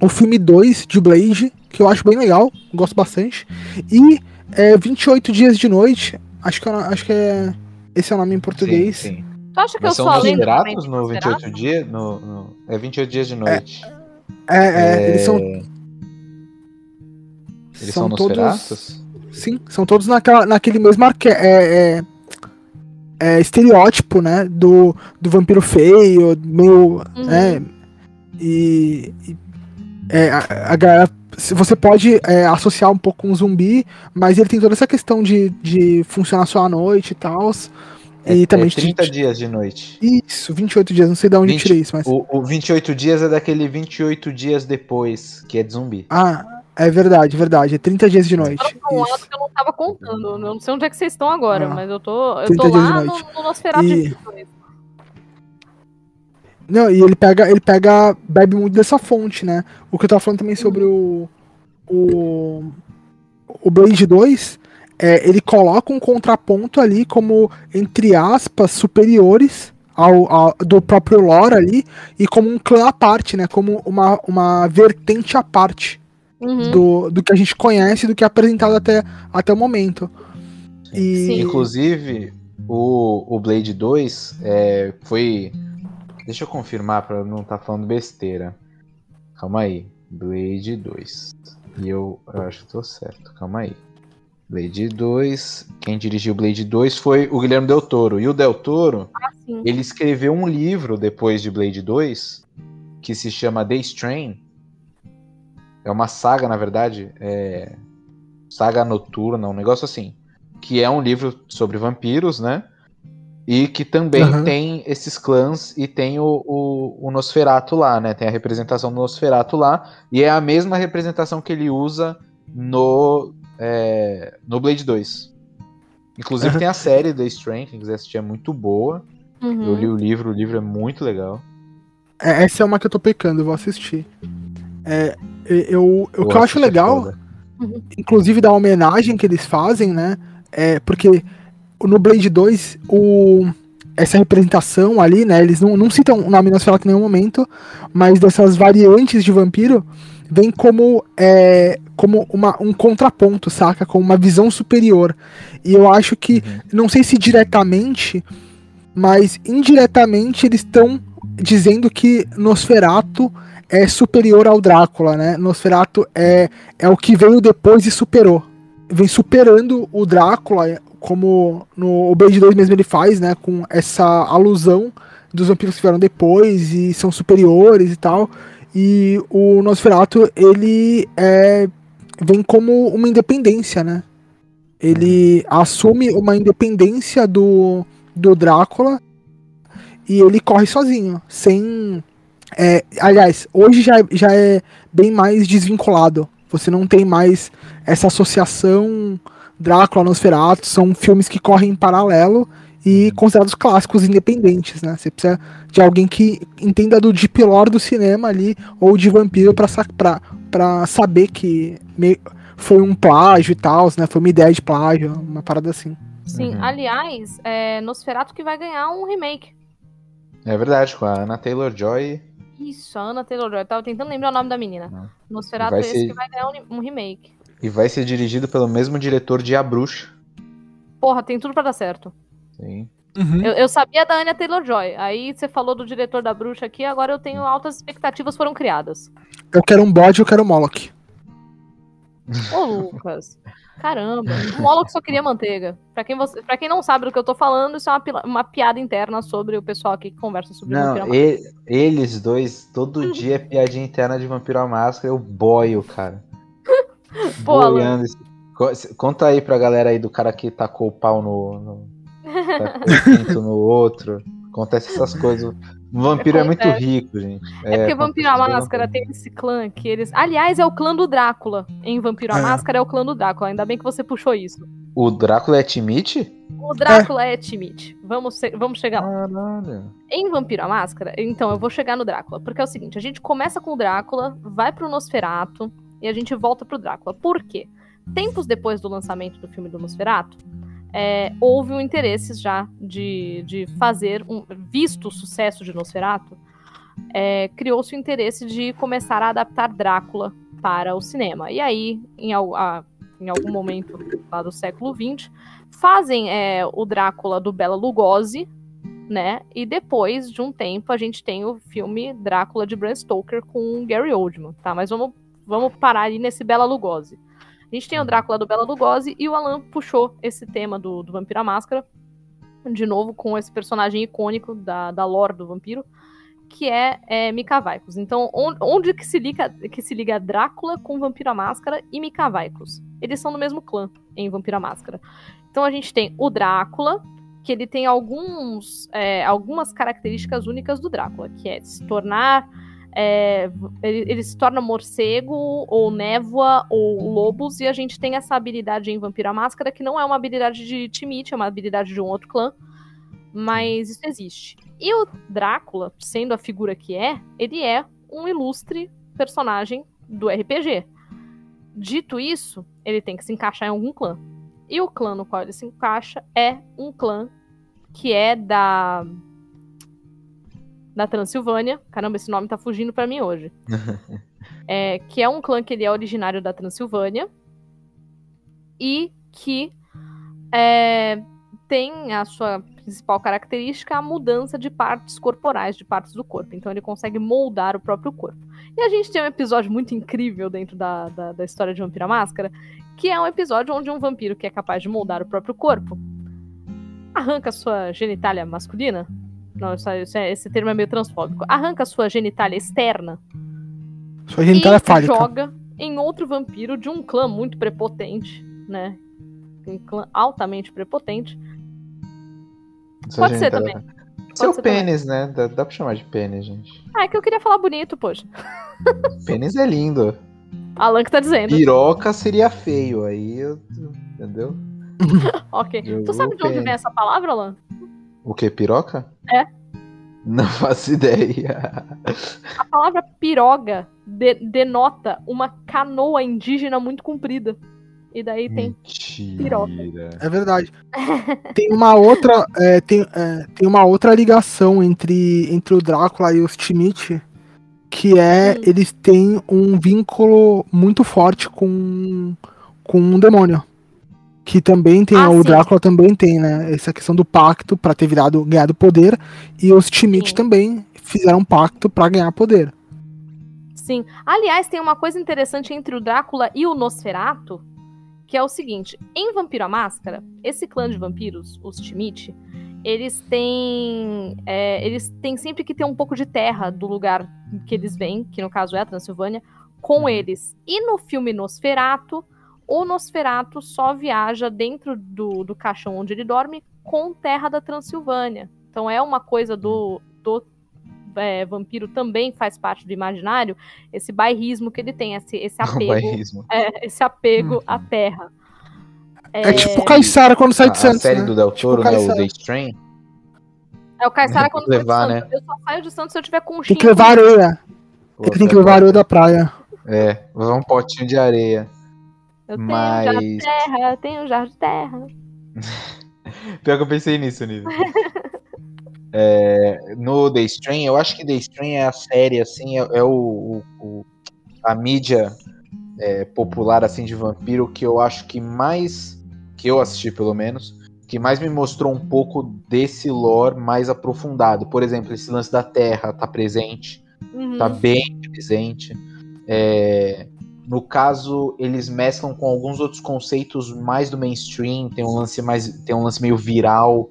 o filme 2 de Blade, que eu acho bem legal, gosto bastante. E é, 28 Dias de Noite, acho que, acho que é. Esse é o nome em português. Sim, sim. Tu acha que Mas eu sou além grátis no 28 dias? No, no, é 28 dias de noite. É, é, é... eles são. Eles são, são todos. Sim, são todos naquela, naquele mesmo arque... é, é, é, estereótipo, né? Do, do vampiro feio, meio. Uhum. Né, e. e é, a, a galera. Você pode é, associar um pouco com um zumbi, mas ele tem toda essa questão de, de funcionar só à noite e tal. É, e também é 30 dias de noite. Isso, 28 dias, não sei de onde 20, tirei isso, mas. O, o 28 dias é daquele 28 dias depois, que é de zumbi. Ah, é verdade, verdade. É 30 dias de noite. Eu um lado que eu não tava contando. Eu não sei onde é que vocês estão agora, ah, mas eu tô, eu tô lá no, no Nosferatu e... Não, e ele pega, ele pega, bebe muito dessa fonte, né? O que eu tava falando também sobre o. O. O Blade 2, é, ele coloca um contraponto ali como, entre aspas, superiores ao, ao, do próprio lore ali, e como um clã à parte, né? Como uma, uma vertente à parte uhum. do, do que a gente conhece, do que é apresentado até, até o momento. E... Sim. Inclusive, o, o Blade 2 é, foi Deixa eu confirmar para não estar tá falando besteira. Calma aí. Blade 2. E eu, eu acho que tô certo. Calma aí. Blade 2. Quem dirigiu Blade 2 foi o Guilherme Del Toro. E o Del Toro, ah, ele escreveu um livro depois de Blade 2 que se chama The Strain. É uma saga, na verdade. É... Saga noturna, um negócio assim. Que é um livro sobre vampiros, né? E que também uhum. tem esses clãs e tem o, o, o, Nosferato lá, né? Tem a representação do Nosferato lá. E é a mesma representação que ele usa no, é, no Blade 2. Inclusive uhum. tem a série The Strength, quem quiser assistir, é muito boa. Uhum. Eu li o livro, o livro é muito legal. É, essa é uma que eu tô pecando, eu vou assistir. É, eu, eu, o que eu acho legal, inclusive da homenagem que eles fazem, né? É porque no Blade 2, o, essa representação ali, né? Eles não, não citam o nome Nosferatu em nenhum momento, mas dessas variantes de vampiro vem como, é, como uma, um contraponto, saca? Como uma visão superior. E eu acho que, uhum. não sei se diretamente, mas indiretamente eles estão dizendo que Nosferatu é superior ao Drácula, né? Nosferatu é, é o que veio depois e superou. Vem superando o Drácula, como no o Blade 2 mesmo ele faz, né, com essa alusão dos vampiros que vieram depois e são superiores e tal. E o Nosferatu, ele é, vem como uma independência, né? Ele assume uma independência do, do Drácula e ele corre sozinho, sem. É, aliás, hoje já, já é bem mais desvinculado. Você não tem mais essa associação Drácula, Nosferatu, são filmes que correm em paralelo e considerados clássicos independentes, né? Você precisa de alguém que entenda do deep lore do cinema ali, ou de vampiro pra, pra, pra saber que foi um plágio e tal, né? Foi uma ideia de plágio, uma parada assim. Sim, uhum. aliás, é Nosferatu que vai ganhar um remake. É verdade, com a Anna Taylor-Joy. Isso, a Anna Taylor-Joy. Tava tentando lembrar o nome da menina. Uhum. Nosferatu é esse ser... que vai ganhar um, um remake. E vai ser dirigido pelo mesmo diretor de A Bruxa. Porra, tem tudo para dar certo. Sim. Uhum. Eu, eu, sabia da Anya Taylor-Joy. Aí você falou do diretor da Bruxa aqui, agora eu tenho altas expectativas foram criadas. Eu quero um bode, eu quero um Moloch. Ô, Lucas. Caramba, o Moloch só queria manteiga. Pra quem, você, pra quem não sabe do que eu tô falando, isso é uma, uma piada interna sobre o pessoal aqui que conversa sobre não, Vampiro e, Eles dois, todo dia é piadinha interna de Vampiro à Máscara, eu boio, cara. Pô, Boiando. Conta aí pra galera aí do cara que tacou o pau no. no tacou o no outro. Acontece essas coisas. O vampiro é muito rico, gente. É, é porque Vampiro à Máscara tem esse clã que eles. Aliás, é o clã do Drácula. Em Vampiro à é. Máscara é o clã do Drácula. Ainda bem que você puxou isso. O Drácula é Timite? O Drácula é, é Timite. Vamos, vamos chegar lá. Caralho. Em Vampiro à Máscara, então eu vou chegar no Drácula. Porque é o seguinte: a gente começa com o Drácula, vai pro Nosferato e a gente volta pro Drácula. Por quê? Tempos depois do lançamento do filme do Nosferatu, é, houve um interesse já de, de fazer, um, visto o sucesso de Nosferatu, é, criou-se o interesse de começar a adaptar Drácula para o cinema. E aí, em, a, em algum momento lá do século XX, fazem é, o Drácula do Bela Lugosi, né? E depois de um tempo a gente tem o filme Drácula de Bram Stoker com Gary Oldman, tá? Mas vamos vamos parar ali nesse Bela Lugosi. A gente tem o uhum. Drácula do Bela Lugosi e o Alan puxou esse tema do, do Vampiro à Máscara, de novo com esse personagem icônico da, da lore do vampiro, que é, é Mika Vaikos. Então, onde, onde, que, se liga, que se liga Drácula com Vampiro à Máscara e Mika Vaikos? Eles são do mesmo clã em Vampiro à Máscara. Então a gente tem o Drácula, que ele tem alguns, é, algumas características únicas do Drácula, que é se tornar é, ele, ele, se torna morcego, ou névoa, ou lobos, e a gente tem essa habilidade em Vampira Máscara, que não é uma habilidade de Timite, é uma habilidade de um outro clã, Mas isso existe. E o Drácula, sendo a figura que é, ele é um ilustre personagem do RPG. Dito isso, ele tem que se encaixar em algum clã. E o clã no qual ele se encaixa é um clã que é da da Transilvânia. Caramba, esse nome tá fugindo para mim hoje. é, que é um clã que ele é originário da Transilvânia e que é, tem a sua principal característica a mudança de partes corporais, de partes do corpo. Então ele consegue moldar o próprio corpo. E a gente tem um episódio muito incrível dentro da, da, da história de Vampira Máscara, que é um episódio onde um vampiro que é capaz de moldar o próprio corpo arranca sua genitália masculina. Não, isso, isso é, esse termo é meio transfóbico. Arranca sua genitália externa. Sua genitália e fálica. joga em outro vampiro de um clã muito prepotente, né? Um clã altamente prepotente. Sua Pode ser genitália- também. Seu ser pênis, né? Dá, dá pra chamar de pênis, gente. Ah, é que eu queria falar bonito, poxa. Pênis é lindo. Alan que tá dizendo. Piroca seria feio, aí eu. Entendeu? Ok. Eu Tu sabe de onde pênis. vem essa palavra, Alan? O que? Piroca? É. Não faço ideia. A palavra piroga de- denota uma canoa indígena muito comprida. E daí tem. Mentira. É verdade. Tem uma outra, é, tem, é, tem uma outra ligação entre, entre o Drácula e os Timite, que é Hum. eles têm um vínculo muito forte com, com um demônio. Que também tem, Ah, o sim. Drácula também tem, né? Essa questão do pacto pra ter virado, ganhado poder. E os Timite Sim. também fizeram um pacto pra ganhar poder. Sim. Aliás, tem uma coisa interessante entre o Drácula e o Nosferato, que é o seguinte: em Vampiro à Máscara, esse clã de vampiros, os Timite, eles têm. é, eles têm sempre que ter um pouco de terra do lugar que eles vêm, que no caso é a Transilvânia, com eles. E no filme Nosferato, o Nosferato só viaja dentro do, do caixão onde ele dorme com terra da Transilvânia. Então é uma coisa do, do é, vampiro também faz parte do imaginário, esse bairrismo que ele tem, esse, esse apego, é, esse apego Uhum. à terra. É, tipo o Caissara quando sai A, de a Santos, série né? do Del Tipo Toro, né? O. The Strain. É o Caissara quando sai de levar, Santos. Eu só saio de Santos se eu tiver conchinha. Tem que levar areia. Pô, Tem que levar areia da praia. É, levar um potinho de areia. Eu tenho um jarro de Mas. terra, eu tenho um jarro de terra. Pior que eu pensei nisso, Nível. É, no The Strain, eu acho que The Strain é a série, assim, é, é o, o- o- a mídia é, popular, assim, de vampiro que eu acho que mais, que eu assisti pelo menos, que mais me mostrou um pouco desse lore mais aprofundado. Por exemplo, esse lance da Terra tá presente, Uhum. tá bem presente. É, no caso, eles mesclam com alguns outros conceitos mais do mainstream, tem um lance mais. tem um lance meio viral,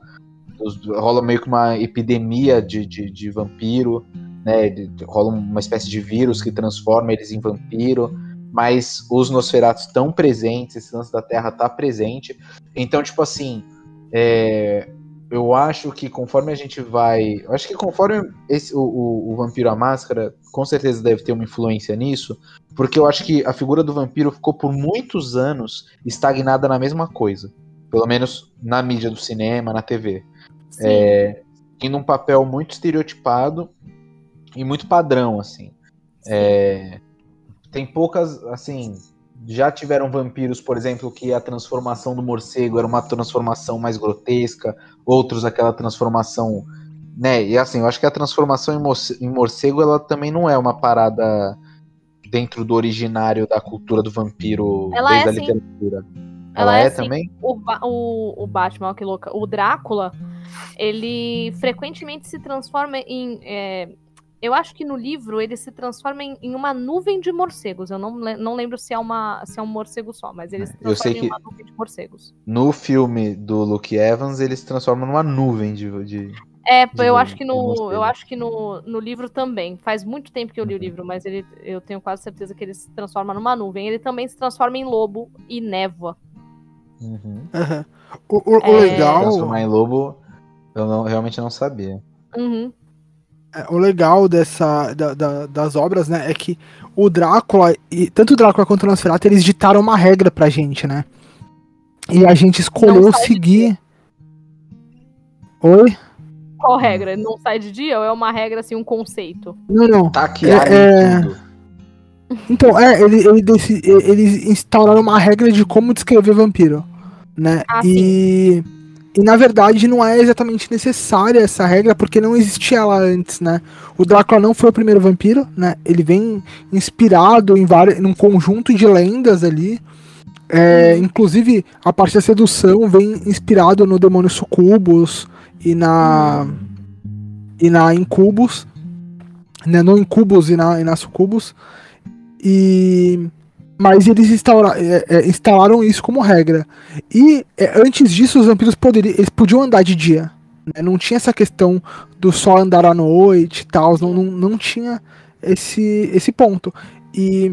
rola meio que uma epidemia de, de, de vampiro, né? rola uma espécie de vírus que transforma eles em vampiro. Mas os Nosferatos estão presentes, esse lance da Terra tá presente. Então, tipo assim, é, eu acho que conforme a gente vai. Eu acho que conforme esse, o, o, o Vampiro à Máscara, com certeza deve ter uma influência nisso, porque eu acho que a figura do vampiro ficou por muitos anos estagnada na mesma coisa. Pelo menos na mídia do cinema, na TV. Sim. É, um papel muito estereotipado e muito padrão, assim. É, tem poucas, assim, já tiveram vampiros, por exemplo, que a transformação do morcego era uma transformação mais grotesca, outros aquela transformação, né? E assim, eu acho que a transformação em, morce- em morcego ela também não é uma parada dentro do originário da cultura do vampiro Ela desde é, a sim. literatura. Ela Ela, é, é, também? o, Ba- o, o Batman, que louca. O Drácula, ele frequentemente se transforma em. é, eu acho que no livro ele se transforma em, em uma nuvem de morcegos. Eu não, le- não lembro se é, uma, se é um morcego só, mas ele se Eu sei transforma em que- uma nuvem de morcegos. No filme do Luke Evans, ele se transforma numa nuvem de. de... É, De- eu acho que no, eu acho que no, no livro também. Faz muito tempo que eu li o Uhum. livro, mas ele, eu tenho quase certeza que ele se transforma numa nuvem. Ele também se transforma em lobo e névoa. Uhum. Aham. O, o- o É. legal. Transformar em lobo, eu não, realmente não sabia. Uhum. É, o legal dessa da- da- das obras, né, é que o Drácula, e tanto o Drácula quanto o Nosferatu, eles ditaram uma regra pra gente, né? E a gente escolheu seguir. Oi? Qual regra? Não sai de dia ou é uma regra, assim, um conceito? Não, não. Tá aqui, É, é- tudo. Então, é, ele, ele deci- eles instauraram uma regra de como descrever vampiro, né? Ah, e, e na verdade não é exatamente necessária essa regra, porque não existia ela antes, né? O Drácula não foi o primeiro vampiro, né? Ele vem inspirado em vários, num conjunto de lendas ali. É, inclusive, a parte da sedução vem inspirado no demônio Sucubus e na e na Incubus, né? No Incubus e na, e na Sucubus. E mas eles instaura, é, é, instalaram isso como regra. E é, antes disso, os vampiros poderiam, eles podiam andar de dia. né? Não tinha essa questão do só andar à noite e tal. Não, não, não tinha esse, esse ponto. E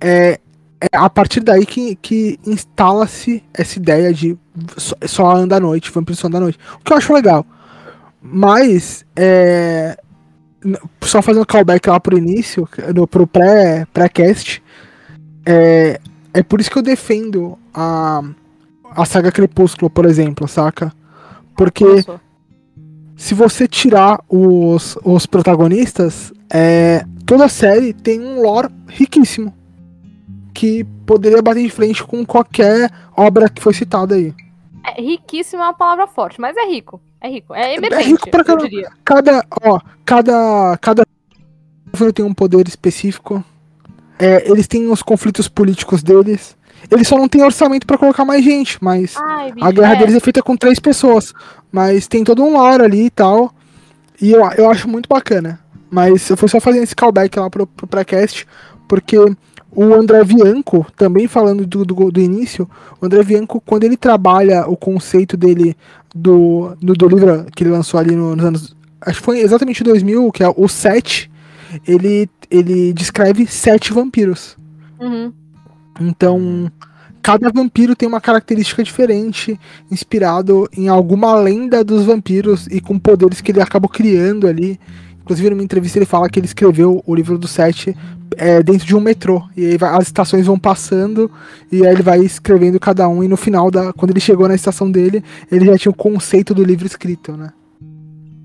é, é a partir daí que, que instala-se essa ideia de só, só anda à noite, vampiro só anda à noite. O que eu acho legal. Mas, é, só fazendo callback lá pro início, no, pro pré- pré-cast, é, é por isso que eu defendo a, a saga Crepúsculo, por exemplo, saca? Porque Nossa. se você tirar os, os protagonistas, é, toda a série tem um lore riquíssimo. Que poderia bater de frente com qualquer obra que foi citada aí. É, riquíssimo é uma palavra forte, mas é rico. É rico. É emergente, rico pra diria. Cada, ó, cada, cada livro tem um poder específico. É, eles têm os conflitos políticos deles. Eles só não têm orçamento pra colocar mais gente, mas Ai, a guerra é. deles é feita com três pessoas. Mas tem todo um lore ali e tal. E eu, eu acho muito bacana. Mas eu fui só fazendo esse callback lá pro, pro pré-cast, porque o André Bianco, também falando do, do, do início, o André Bianco, quando ele trabalha o conceito dele do, do, do livro que ele lançou ali no- nos anos. Acho que foi exatamente 2000, que é o 7. Ele, ele descreve sete vampiros. Uhum. Então, cada vampiro tem uma característica diferente, inspirado em alguma lenda dos vampiros e com poderes que ele acabou criando ali. Inclusive, numa entrevista, ele fala que ele escreveu o livro do Sete é, dentro de um metrô. E aí vai- as estações vão passando e aí ele vai escrevendo cada um. E no final, da, quando ele chegou na estação dele, ele já tinha o conceito do livro escrito, né?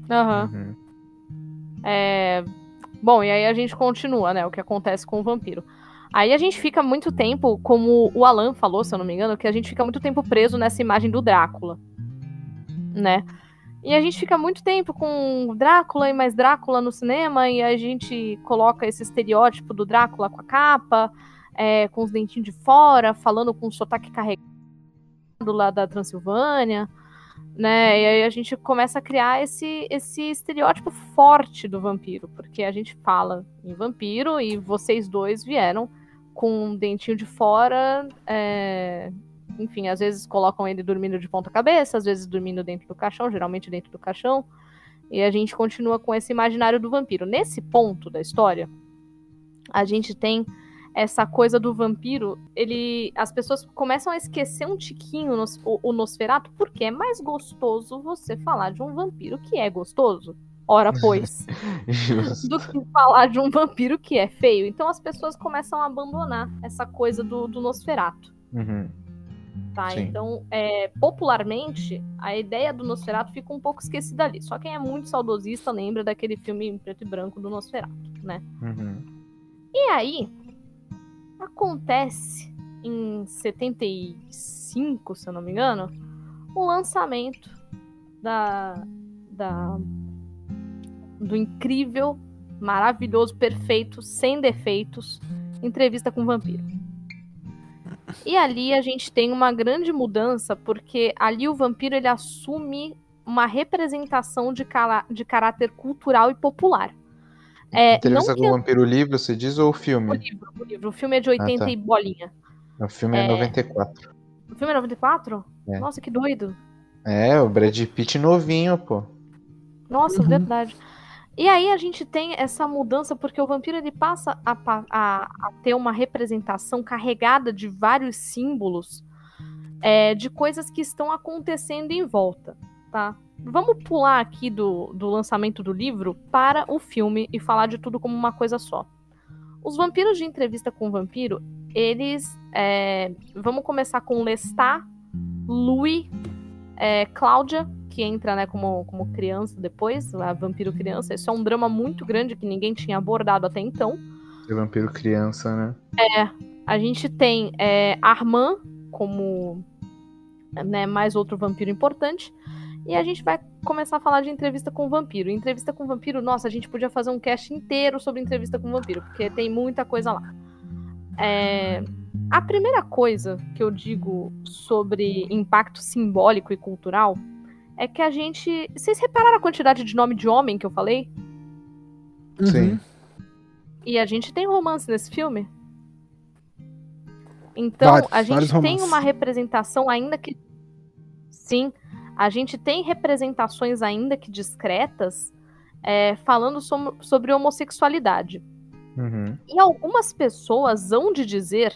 Aham. Uhum. É, Bom, e aí a gente continua, né? O que acontece com o vampiro. Aí a gente fica muito tempo, como o Alan falou, se eu não me engano, que a gente fica muito tempo preso nessa imagem do Drácula. Né? E a gente fica muito tempo com Drácula e mais Drácula no cinema, e a gente coloca esse estereótipo do Drácula com a capa, é, com os dentinhos de fora, falando com o sotaque carregado lá da Transilvânia né? E aí a gente começa a criar esse, esse estereótipo forte do vampiro, porque a gente fala em vampiro e vocês dois vieram com um dentinho de fora, é, enfim, às vezes colocam ele dormindo de ponta cabeça, às vezes dormindo dentro do caixão, geralmente dentro do caixão, e a gente continua com esse imaginário do vampiro. Nesse ponto da história, a gente tem essa coisa do vampiro, ele as pessoas começam a esquecer um tiquinho nos- o, o Nosferato, porque é mais gostoso você falar de um vampiro que é gostoso. Ora, pois, do que falar de um vampiro que é feio. Então as pessoas começam a abandonar essa coisa do, do Nosferato. Uhum. Tá? Sim. Então, é, popularmente, a ideia do Nosferatu fica um pouco esquecida ali. Só quem é muito saudosista lembra daquele filme em preto e branco do Nosferatu, né? Uhum. E aí, acontece em 75, se eu não me engano, o lançamento da, da do incrível, maravilhoso, perfeito, sem defeitos, entrevista com o vampiro. E ali a gente tem uma grande mudança, porque ali o vampiro ele assume uma representação de, de caráter cultural e popular. É, Entrevista com o Vampiro Livre, você diz, ou o o filme? livro, o livro. O filme é de 80 tá. e bolinha. O filme é, É. 94. O filme é 94? É. Nossa, que doido. É, o Brad Pitt novinho, pô. Nossa, Uhum. verdade. E aí a gente tem essa mudança porque o vampiro ele passa a, a- a ter uma representação carregada de vários símbolos é, de coisas que estão acontecendo em volta, tá? Vamos pular aqui do, do lançamento do livro para o filme e falar de tudo como uma coisa só. Os vampiros de entrevista com o vampiro, eles. é, vamos começar com Lestat, Louis, é, Cláudia, que entra, né, como, como criança depois, a vampiro criança. Isso é um drama muito grande que ninguém tinha abordado até então. É vampiro criança, né? É. A gente tem é, Armand como né, mais outro vampiro importante. E a gente vai começar a falar de entrevista com vampiro. Entrevista com vampiro, nossa, a gente podia fazer um cast inteiro sobre entrevista com vampiro, porque tem muita coisa lá. É, a primeira coisa que eu digo sobre impacto simbólico e cultural é que a gente. Vocês repararam a quantidade de nome de homem que eu falei? Sim. Uhum. E a gente tem romance nesse filme? Então, Vários, a gente tem romances. uma representação ainda que. Sim, a gente tem representações ainda que discretas é, falando som- sobre homossexualidade. Uhum. E algumas pessoas hão de dizer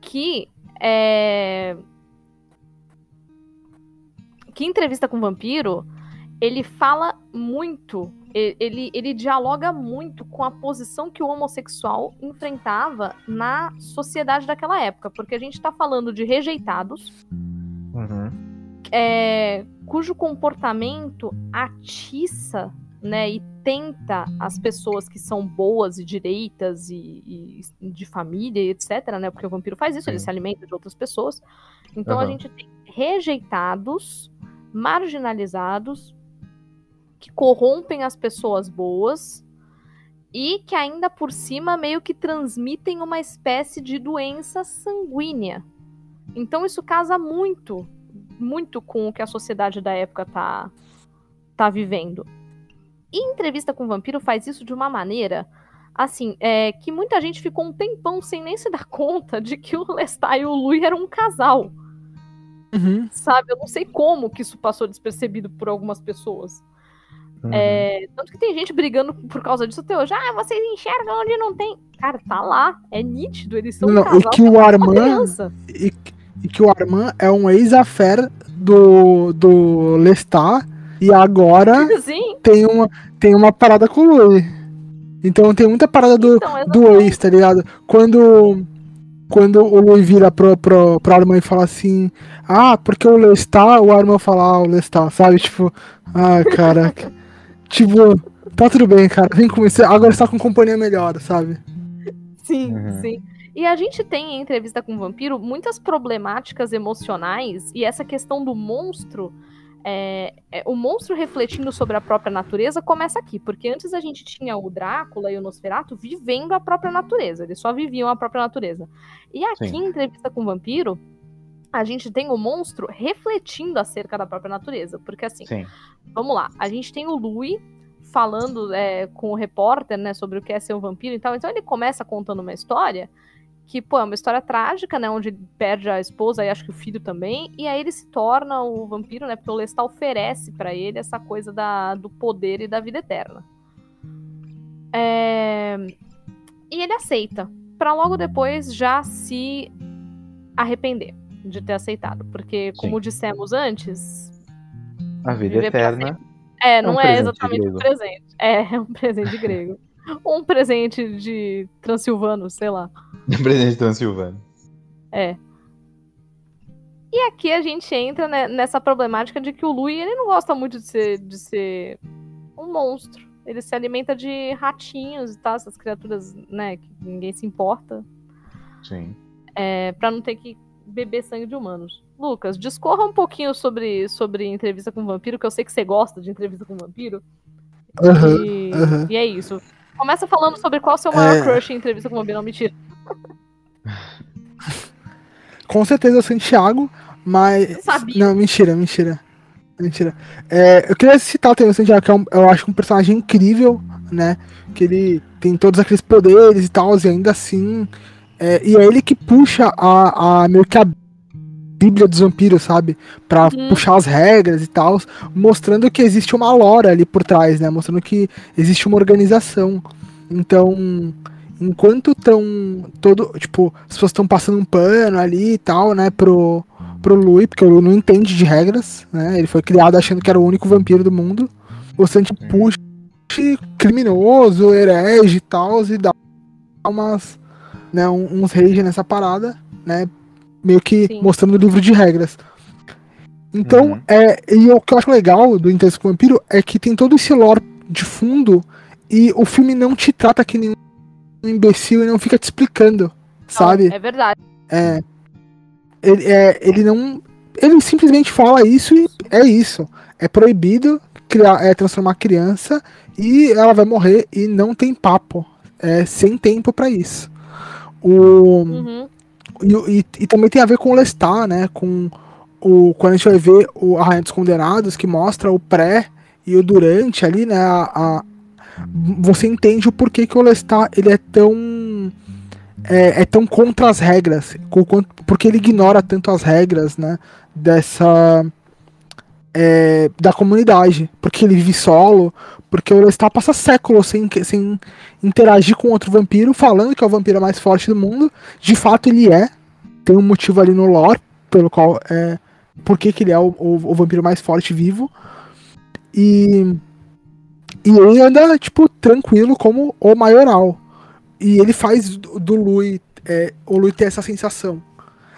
que é, que entrevista com vampiro ele fala muito, ele, ele dialoga muito com a posição que o homossexual enfrentava na sociedade daquela época, porque a gente tá falando de rejeitados, Uhum. É, cujo comportamento atiça né, e tenta as pessoas que são boas e direitas e, e de família e etc, né? Porque o vampiro faz isso, ele Sim. se alimenta de outras pessoas. Então a Aham. gente tem rejeitados, marginalizados, que corrompem as pessoas boas e que ainda por cima meio que transmitem uma espécie de doença sanguínea. Então isso casa muito, muito com o que a sociedade da época tá, tá vivendo. E entrevista com o vampiro faz isso de uma maneira assim, é, que muita gente ficou um tempão sem nem se dar conta de que o Lestat e o Louis eram um casal, Uhum. sabe? Eu não sei como que isso passou despercebido por algumas pessoas. Uhum. É, tanto que tem gente brigando por causa disso até hoje. Ah, vocês enxergam onde não tem. Cara, tá lá. É nítido. Eles são Não, um casal. e que o Armand e que o Armand é um ex-affair do, do Lestat e agora Sim, tem uma, tem uma parada com o Louis. Então tem muita parada do, então, do ex, tá ligado? Quando, quando o Louis vira pro, pro, pro Armand e fala assim, ah, porque o Lestat, o Armand fala, ah, o Lestat, sabe? Tipo, ah, caraca. tipo, tá tudo bem, cara, vem com isso. Agora está com companhia melhor, sabe? Sim, Uhum. sim. E a gente tem em entrevista com o vampiro muitas problemáticas emocionais e essa questão do monstro. é, é, o monstro refletindo sobre a própria natureza começa aqui, porque antes a gente tinha o Drácula e o Nosferatu vivendo a própria natureza, eles só viviam a própria natureza. E aqui Sim. em entrevista com o vampiro, a gente tem o monstro refletindo acerca da própria natureza, porque assim, Sim. Vamos lá. A gente tem o Louis falando é, com o repórter, né, sobre o que é ser um vampiro e tal. Então ele começa contando uma história que, pô, é uma história trágica, né, onde perde a esposa e acho que o filho também. E aí ele se torna o vampiro, né, porque o Lestat oferece pra ele essa coisa da, do poder e da vida eterna. É, E ele aceita, Pra logo depois já se arrepender de ter aceitado, porque como dissemos antes, A vida eterna. é, não um é, exatamente um presente. É, é um presente grego. um presente de Transilvano, sei lá. Presente Transilvano. É. E aqui a gente entra né, nessa problemática de que o Louis ele não gosta muito de ser, de ser um monstro. Ele se alimenta de ratinhos e tal, essas criaturas, né, que ninguém se importa, Sim. é, para não ter que beber sangue de humanos. Lucas, discorra um pouquinho sobre, sobre entrevista com vampiro, que eu sei que você gosta de entrevista com vampiro. Aham, E, aham. e é isso. Começa falando sobre qual o seu maior É. crush em entrevista com vampiro. Não, mentira. Com certeza o Santiago, mas. Eu sabia. Não, mentira, mentira. Mentira. É, eu queria citar também o Santiago, que é um- eu acho um personagem incrível, né? Que ele tem todos aqueles poderes e tal, e ainda assim. é, e é ele que puxa a, a meio que a Bíblia dos vampiros, sabe? Pra Uhum. puxar as regras e tal, mostrando que existe uma lore ali por trás, né? Mostrando que existe uma organização. Então, enquanto estão todo, tipo, as pessoas estão passando um pano ali e tal, né, pro pro Louis, porque o Louis não entende de regras, né? Ele foi criado achando que era o único vampiro do mundo. O Santi puxa criminoso, herege e tal, e dá umas, né, uns rage nessa parada, né? Meio que Sim. mostrando o livro de regras. Então, Uhum. é, e o que eu acho legal do Interesse com o Vampiro é que tem todo esse lore de fundo e o filme não te trata que nem um imbecil e não fica te explicando, sabe? É verdade. É, ele, é, ele não. Ele simplesmente fala isso e é isso. É proibido criar, é, transformar criança e ela vai morrer e não tem papo. É sem tempo pra isso. O, Uhum. e, e- e também tem a ver com o Lestat, né? Com o, quando a gente vai ver o A Rainha dos Condenados, que mostra o pré e o durante ali, né? A, a- você entende o porquê que o Lestat ele é tão é, é tão contra as regras, porque ele ignora tanto as regras, né? Dessa é, da comunidade, porque ele vive solo, porque o Lestat passa séculos sem, sem interagir com outro vampiro, falando que é o vampiro mais forte do mundo. De fato, ele é. Tem um motivo ali no lore, pelo qual é. Por que ele é o, o- o vampiro mais forte vivo. E. E ele anda, tipo, tranquilo como o maioral. E ele faz do, Lui. é, o Lui ter essa sensação.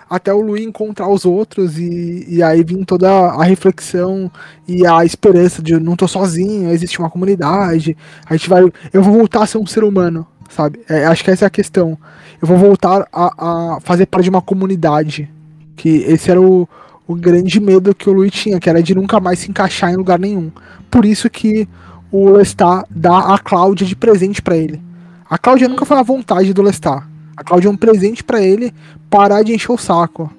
Até o Lui encontrar os outros e, e aí vir toda a reflexão e a esperança de não tô sozinho, existe uma comunidade, a gente vai. Eu vou voltar a ser um ser humano, sabe? É, acho que essa é a questão. Eu vou voltar a, a fazer parte de uma comunidade. Que esse era o, o grande medo que o Louis tinha, que era de nunca mais se encaixar em lugar nenhum. Por isso que o Lestat dá a Cláudia de presente pra ele. A Cláudia nunca foi uma vontade do Lestat. A Cláudia é um presente pra ele parar de encher o saco.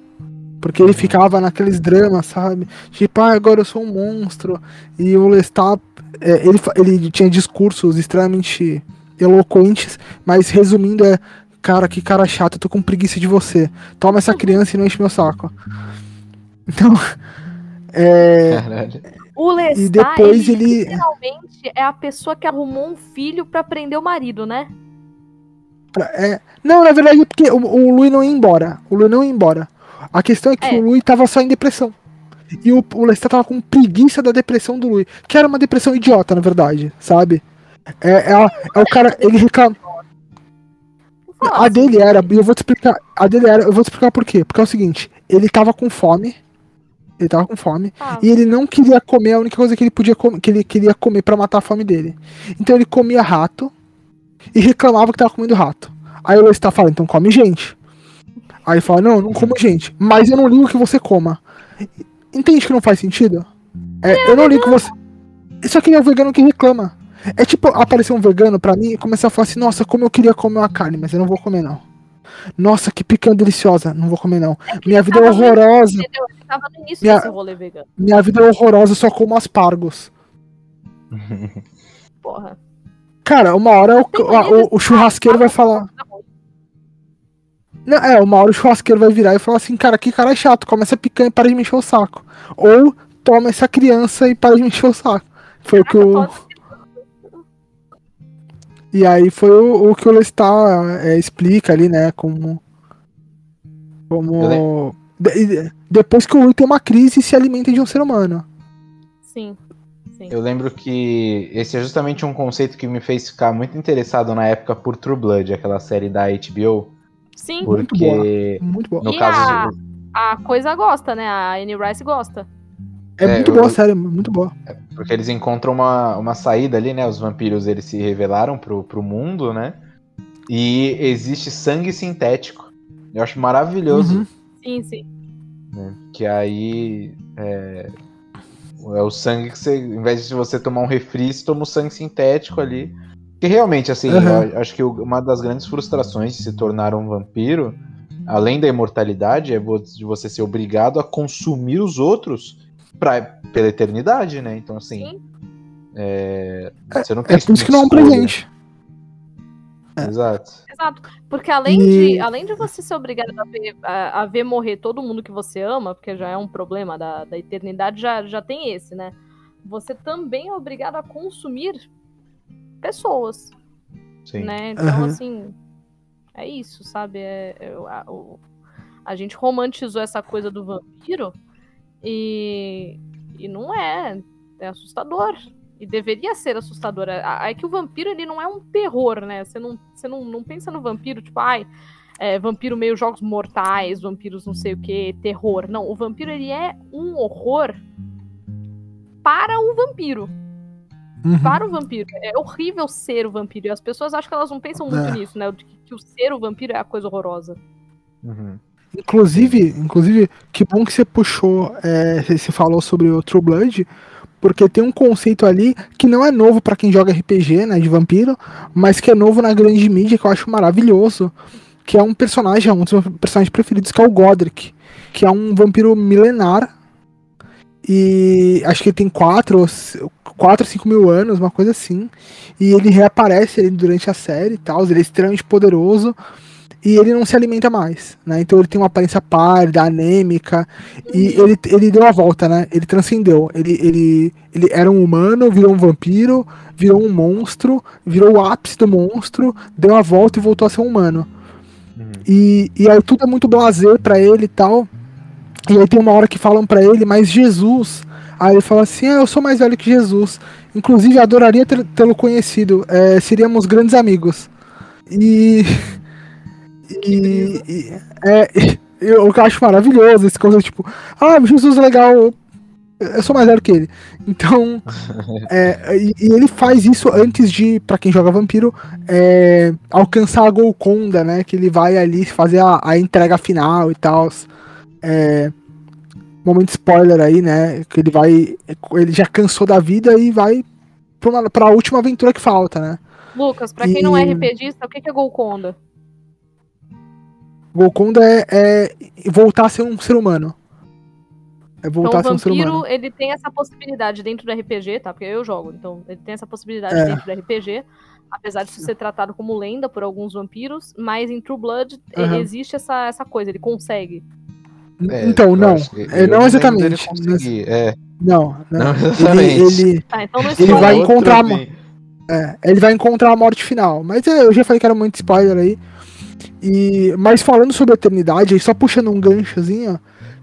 Porque ele ficava naqueles dramas, sabe? Tipo, ah, agora eu sou um monstro. E o Lestat, é, ele, ele tinha discursos extremamente eloquentes, mas resumindo é, cara, que cara chato, eu tô com preguiça de você. Toma essa criança e não enche meu saco. Então, é, Caralho. O Lestat, E depois ele- literalmente é a pessoa que arrumou um filho pra prender o marido, né? é- não, na verdade, porque o, o Lui não ia embora. O Lui não ia embora. A questão é que É. o Lui tava só em depressão. E o, o Lestat tava com preguiça da depressão do Lui. Que era uma depressão idiota, na verdade, sabe? É, é, é o cara, ele reclama. A dele era, e eu vou te explicar. A dele era, eu vou te explicar por quê. Porque é o seguinte, ele tava com fome. Ele tava com fome. ah, E ele não queria comer a única coisa que ele podia comer, que ele queria comer para matar a fome dele. Então ele comia rato e reclamava que tava comendo rato. Aí o Lestat fala, então come gente. Aí ele fala, não, não como gente, mas eu não ligo que você coma. Entende que não faz sentido? É, eu não ligo que você. Isso aqui é o vegano que reclama. É tipo aparecer um vegano pra mim e começar a falar assim, nossa, como eu queria comer uma carne, mas eu não vou comer não. Nossa, que picanha deliciosa, não vou comer não. Minha vida é horrorosa. no início Minha- desse rolê vegano. Minha vida é horrorosa, eu só como aspargos. Porra. Cara, uma hora o, o, o churrasqueiro vai falar. Não, é, uma hora o churrasqueiro vai virar e falar assim, cara, que cara chato, come essa picanha e para de me encher o saco. Ou toma essa criança e para de me encher o saco. Foi o que o. E aí foi o, o que o Lestat é, explica ali, né? Como. Como. de- depois que o Rui tem uma crise e se alimenta de um ser humano. Sim. Sim. Eu lembro que esse é justamente um conceito que me fez ficar muito interessado na época por True Blood, aquela série da HBO. Sim. Muito Porque, Muito boa. no E caso, A coisa gosta, né? A Annie Rice gosta. É, É, muito eu- boa, sério, muito boa. porque eles encontram uma, uma saída ali, né? Os vampiros eles se revelaram pro, pro mundo, né? E existe sangue sintético. Eu acho maravilhoso. Uhum. Sim, sim. né? Que aí é, é o sangue que você, em vez de você tomar um refri, você toma o sangue sintético ali. Que realmente, assim, Uhum. eu acho que uma das grandes frustrações de se tornar um vampiro, além da imortalidade, é de você ser obrigado a consumir os outros pra, pela eternidade, né? Então, assim, Sim. é, você não tem É por isso que não é um presente. Exato. Exato. Porque além, E- de, além de você ser obrigado a ver, a, a ver morrer todo mundo que você ama, porque já é um problema da, da eternidade, já, já tem esse, né? Você também é obrigado a consumir pessoas, Sim. né? Então, Aham. assim, é isso, sabe? É, é a, o- a gente romantizou essa coisa do vampiro e, e não é. É assustador. E deveria ser assustador. É, é que o vampiro, ele não é um terror, né? Você não, você não, não pensa no vampiro, tipo, ai, é, vampiro meio jogos mortais, vampiros não sei o que, terror. Não, o vampiro ele é um horror para o vampiro. Uhum. Para o vampiro. É horrível ser o vampiro. E as pessoas acham que elas não pensam muito é. nisso, né? Que, que, o ser o vampiro é a coisa horrorosa. Uhum. Inclusive, inclusive, que bom que você puxou, é, você falou sobre o True Blood, porque tem um conceito ali que não é novo para quem joga RPG, né, de vampiro, mas que é novo na grande mídia, que eu acho maravilhoso, que é um personagem, um dos meus personagens preferidos, que é o Godric, que é um vampiro milenar, e acho que ele tem 4 ou 5 mil anos, uma coisa assim, e ele reaparece ali durante a série e tal, ele é extremamente poderoso, e ele não se alimenta mais, né? Então ele tem uma aparência pálida, anêmica, e ele, ele deu a volta, né? Ele transcendeu. Ele, ele, ele era um humano, virou um vampiro, virou um monstro, virou o ápice do monstro, deu a volta e voltou a ser um humano. Uhum. E, e aí tudo é muito blazer para ele e tal. E aí tem uma hora que falam para ele, mas Jesus. Aí ele fala assim: ah, eu sou mais velho que Jesus. Inclusive, adoraria tê-lo conhecido. É, seríamos grandes amigos. E. E, e é, eu, eu acho maravilhoso esse conceito, tipo, ah, Jesus é legal, eu sou mais velho que ele. Então, é, e, e, ele faz isso antes de, para quem joga vampiro, é, alcançar a Golconda, né? Que ele vai ali fazer a, a entrega final e tal. É, momento spoiler aí, né? Que ele vai. Ele já cansou da vida e vai pra, uma, pra última aventura que falta, né? Lucas, pra quem e... não é RPGista, o que é Golconda? Golconda é, é, voltar a ser um ser humano. É voltar então, a ser um ser humano. ele tem essa possibilidade dentro do RPG, tá? Porque eu jogo, então ele tem essa possibilidade é. dentro do RPG, apesar de ser tratado como lenda por alguns vampiros, mas em True Blood uhum. existe essa, essa coisa, ele consegue. É, então, não. É, não exatamente. É. Não, não, não exatamente. Ele, ele, tá, então ele vai encontrar. É, ele vai encontrar a morte final. Mas é, eu já falei que era muito spoiler aí. E, mas falando sobre a eternidade, só puxando um ganchozinho,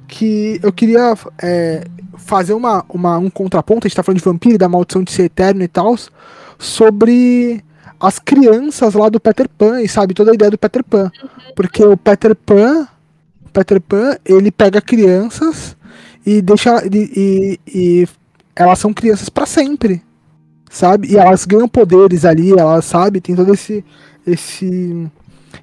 que eu queria é, fazer uma, uma, um contraponto, a gente tá falando de vampiro, da maldição de ser eterno e tal, sobre as crianças lá do Peter Pan, e sabe, toda a ideia do Peter Pan. Porque o Peter Pan, Peter Pan, ele pega crianças e deixa. E, e, e elas são crianças para sempre. Sabe? E elas ganham poderes ali, elas, sabe, tem todo esse. esse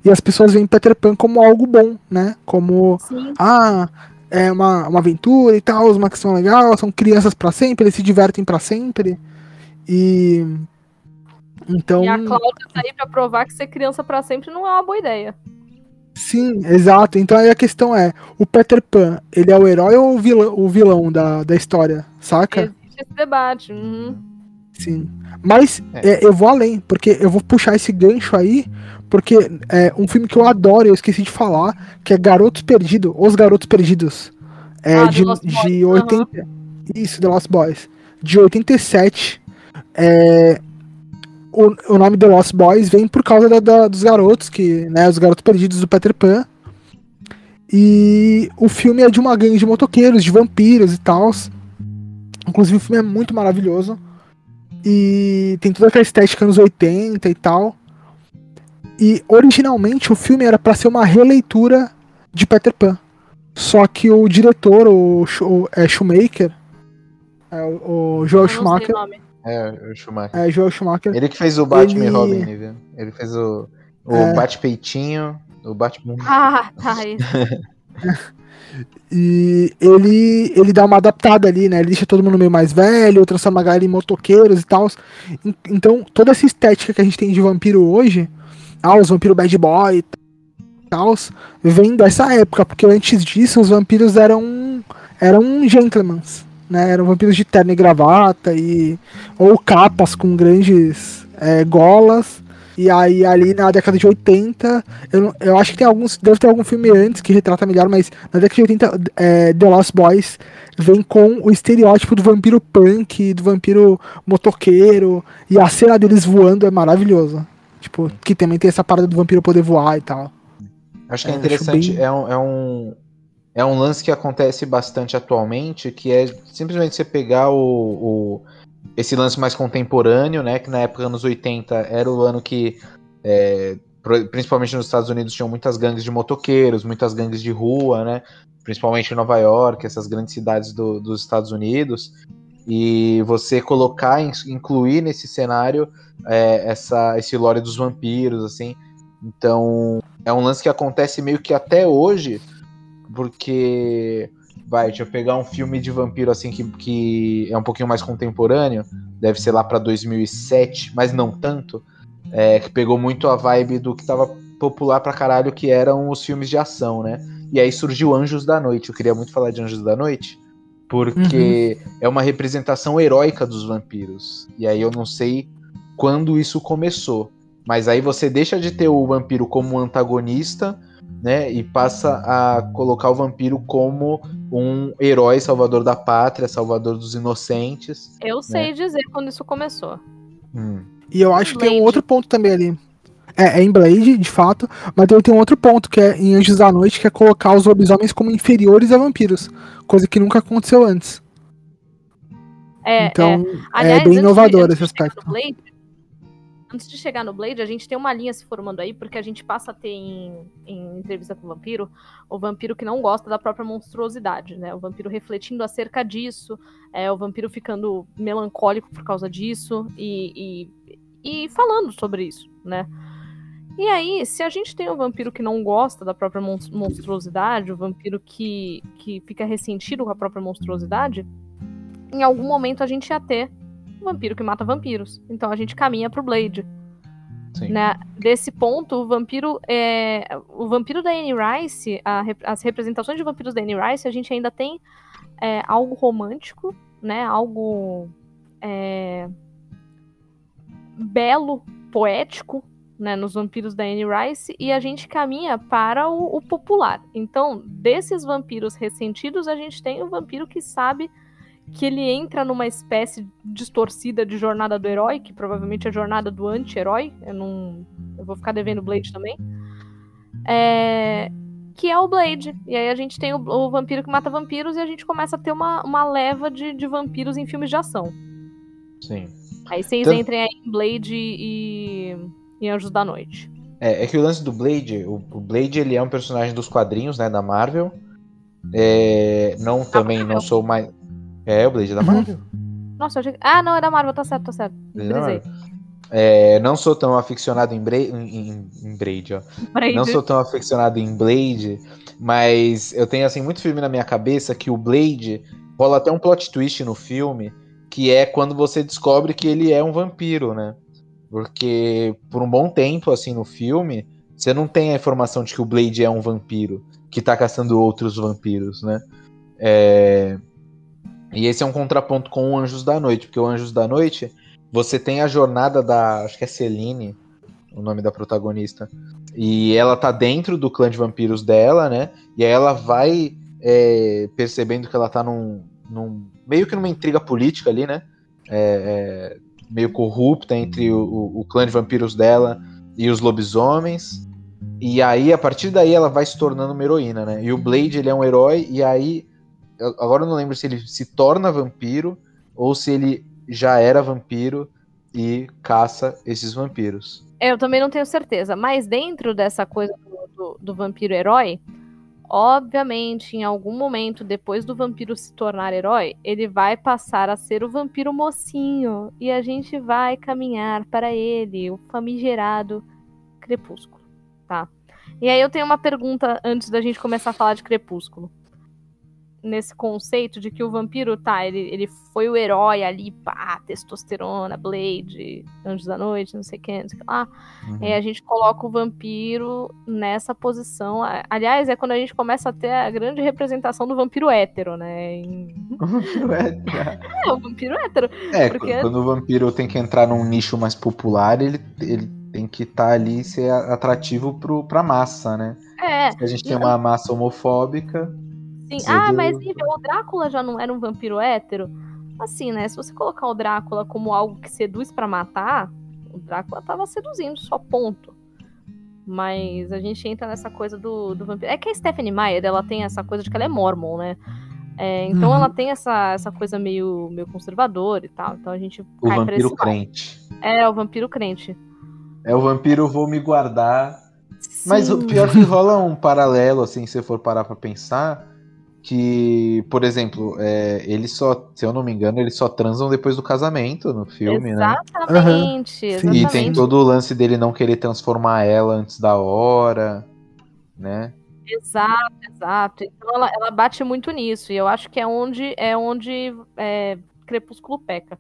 e as pessoas veem Peter Pan como algo bom, né? Como, Sim. ah, é uma, uma aventura e tal, uma questão legal, são crianças para sempre, eles se divertem para sempre. E. Então. E a Cláudia tá aí pra provar que ser criança para sempre não é uma boa ideia. Sim, exato. Então aí a questão é: o Peter Pan, ele é o herói ou o vilão, o vilão da, da história, saca? Existe esse debate. Uhum. Sim. Mas é. É, eu vou além, porque eu vou puxar esse gancho aí porque é um filme que eu adoro, eu esqueci de falar, que é Garotos Perdidos, Os Garotos Perdidos. É ah, de, de 80. Uhum. Isso, The Lost Boys. De 87. É, o, o nome The Lost Boys vem por causa da, da, dos garotos, que, né, os garotos perdidos do Peter Pan. E o filme é de uma gangue de motoqueiros, de vampiros e tal. Inclusive o filme é muito maravilhoso. E tem toda aquela estética anos 80 e tal. E originalmente o filme era para ser uma releitura de Peter Pan. Só que o diretor, o, o é, Shoemaker, é, o, o Joel Schumacher. É, o Schumacher. É, Joel Schumacher. Ele que fez o Batman ele... Robin, viu? Ele fez o, o é... Bate-Peitinho, o Batman. Ah, tá. Isso. E ele, ele dá uma adaptada ali, né? Ele deixa todo mundo meio mais velho, transforma a galera em motoqueiros e tal. Então, toda essa estética que a gente tem de vampiro hoje ah, os vampiros bad boy e tal, vem dessa época, porque antes disso os vampiros eram eram gentlemen, né? Eram vampiros de terno e gravata e ou capas com grandes é, golas. E aí, ali na década de 80, eu, eu acho que tem alguns. Deve ter algum filme antes que retrata melhor, mas na década de 80, é, The Lost Boys vem com o estereótipo do vampiro punk, do vampiro motoqueiro. E a cena deles voando é maravilhosa. Tipo, que também tem essa parada do vampiro poder voar e tal. Acho que é, é interessante, bem... é, um, é, um, é um lance que acontece bastante atualmente, que é simplesmente você pegar o, o esse lance mais contemporâneo, né? Que na época, anos 80, era o ano que é, principalmente nos Estados Unidos tinham muitas gangues de motoqueiros, muitas gangues de rua, né? Principalmente em Nova York, essas grandes cidades do, dos Estados Unidos. E você colocar, incluir nesse cenário é, essa, esse lore dos vampiros, assim. Então, é um lance que acontece meio que até hoje, porque. Vai, deixa eu pegar um filme de vampiro assim que, que é um pouquinho mais contemporâneo, deve ser lá para 2007, mas não tanto, é, que pegou muito a vibe do que tava popular pra caralho, que eram os filmes de ação, né? E aí surgiu Anjos da Noite. Eu queria muito falar de Anjos da Noite, porque uhum. é uma representação heróica dos vampiros. E aí eu não sei quando isso começou. Mas aí você deixa de ter o vampiro como antagonista, né? E passa a colocar o vampiro como um herói salvador da pátria, salvador dos inocentes. Eu né? sei dizer quando isso começou. Hum. E eu acho Blade. que tem um outro ponto também ali. É, é em Blade, de fato, mas também tem um outro ponto, que é em Anjos da Noite, que é colocar os lobisomens como inferiores a vampiros. Coisa que nunca aconteceu antes. É, então, é, Aliás, é bem inovador esse aspecto. Blade, antes de chegar no Blade, a gente tem uma linha se formando aí, porque a gente passa a ter em, em, entrevista com o vampiro, o vampiro que não gosta da própria monstruosidade, né? O vampiro refletindo acerca disso, é, o vampiro ficando melancólico por causa disso e, e, e falando sobre isso, né? E aí, se a gente tem um vampiro que não gosta da própria monstruosidade, o vampiro que, que fica ressentido com a própria monstruosidade, em algum momento a gente ia ter vampiro que mata vampiros. Então a gente caminha pro Blade. Né? Desse ponto, o vampiro é. O vampiro da Anne Rice, a, as representações de vampiros da Anne Rice, a gente ainda tem é, algo romântico, né? Algo é, belo, poético, né, nos vampiros da Anne Rice e a gente caminha para o, o, popular. Então, desses vampiros ressentidos, a gente tem o vampiro que sabe que ele entra numa espécie distorcida de jornada do herói, que provavelmente é a jornada do anti-herói. Eu não. Eu vou ficar devendo Blade também. É, que é o Blade. E aí a gente tem o, o, vampiro que mata vampiros e a gente começa a ter uma, uma leva de, de vampiros em filmes de ação. Sim. Aí vocês então... entrem aí em Blade e, e Anjos da Noite. É, é que o lance do Blade, o, o, Blade ele é um personagem dos quadrinhos, né, da Marvel. É, não também, Marvel. não sou mais. É, o Blade é da Marvel. Nossa, eu achei... Ah, não, é da Marvel, tá certo, tá certo. É, não sou tão aficionado em, Bra... em, em, Blade, ó. Não sou tão aficionado em Blade, mas eu tenho assim muito filme na minha cabeça que o Blade rola até um plot twist no filme, que é quando você descobre que ele é um vampiro, né? Porque por um bom tempo assim no filme, você não tem a informação de que o Blade é um vampiro que tá caçando outros vampiros, né? É... E esse é um contraponto com o Anjos da Noite, porque o Anjos da Noite, você tem a jornada da. Acho que é Celine, o nome da protagonista. E ela tá dentro do clã de vampiros dela, né? E aí ela vai é, percebendo que ela tá num, num, meio que numa intriga política ali, né? É, é, meio corrupta entre o, o, o, clã de vampiros dela e os lobisomens. E aí, a partir daí, ela vai se tornando uma heroína, né? E o Blade, ele é um herói, e aí agora eu não lembro se ele se torna vampiro ou se ele já era vampiro e caça esses vampiros. Eu também não tenho certeza, mas dentro dessa coisa do, do, do vampiro herói, obviamente, em algum momento depois do vampiro se tornar herói, ele vai passar a ser o vampiro mocinho e a gente vai caminhar para ele, o famigerado Crepúsculo, tá? E aí eu tenho uma pergunta antes da gente começar a falar de Crepúsculo nesse conceito de que o vampiro, tá, ele, ele foi o herói ali, pá, testosterona, Blade, Anjos da Noite, não sei o que, não sei o que lá. Uhum. E a gente coloca o vampiro nessa posição. Aliás, é quando a gente começa a ter a grande representação do vampiro hétero, né? Em... O vampiro hétero. É, o vampiro hétero. É, porque... quando o vampiro tem que entrar num nicho mais popular, ele, ele tem que estar tá ali ser atrativo pro, pra massa, né? É. Se a gente tem uma massa homofóbica Sim. Ah, mas o Drácula já não era um vampiro hétero? Assim, né? Se você colocar o Drácula como algo que seduz para matar, o Drácula tava seduzindo, só ponto. Mas a gente entra nessa coisa do, do vampiro. É que a Stephanie Meyer, ela tem essa coisa de que ela é mormon, né? É, então uhum. ela tem essa, essa coisa meio, meio conservadora e tal. Então a gente o vampiro crente. É, o vampiro crente. É o vampiro, vou me guardar. Sim. Mas o pior é que rola um paralelo, assim, se for parar pra pensar, que, por exemplo, é, eles só, se eu não me engano, eles só transam depois do casamento no filme, exatamente, né? Exatamente. E tem todo o lance dele não querer transformar ela antes da hora, né? Exato, exato. Então ela, ela bate muito nisso, e eu acho que é onde é onde é, Crepúsculo peca.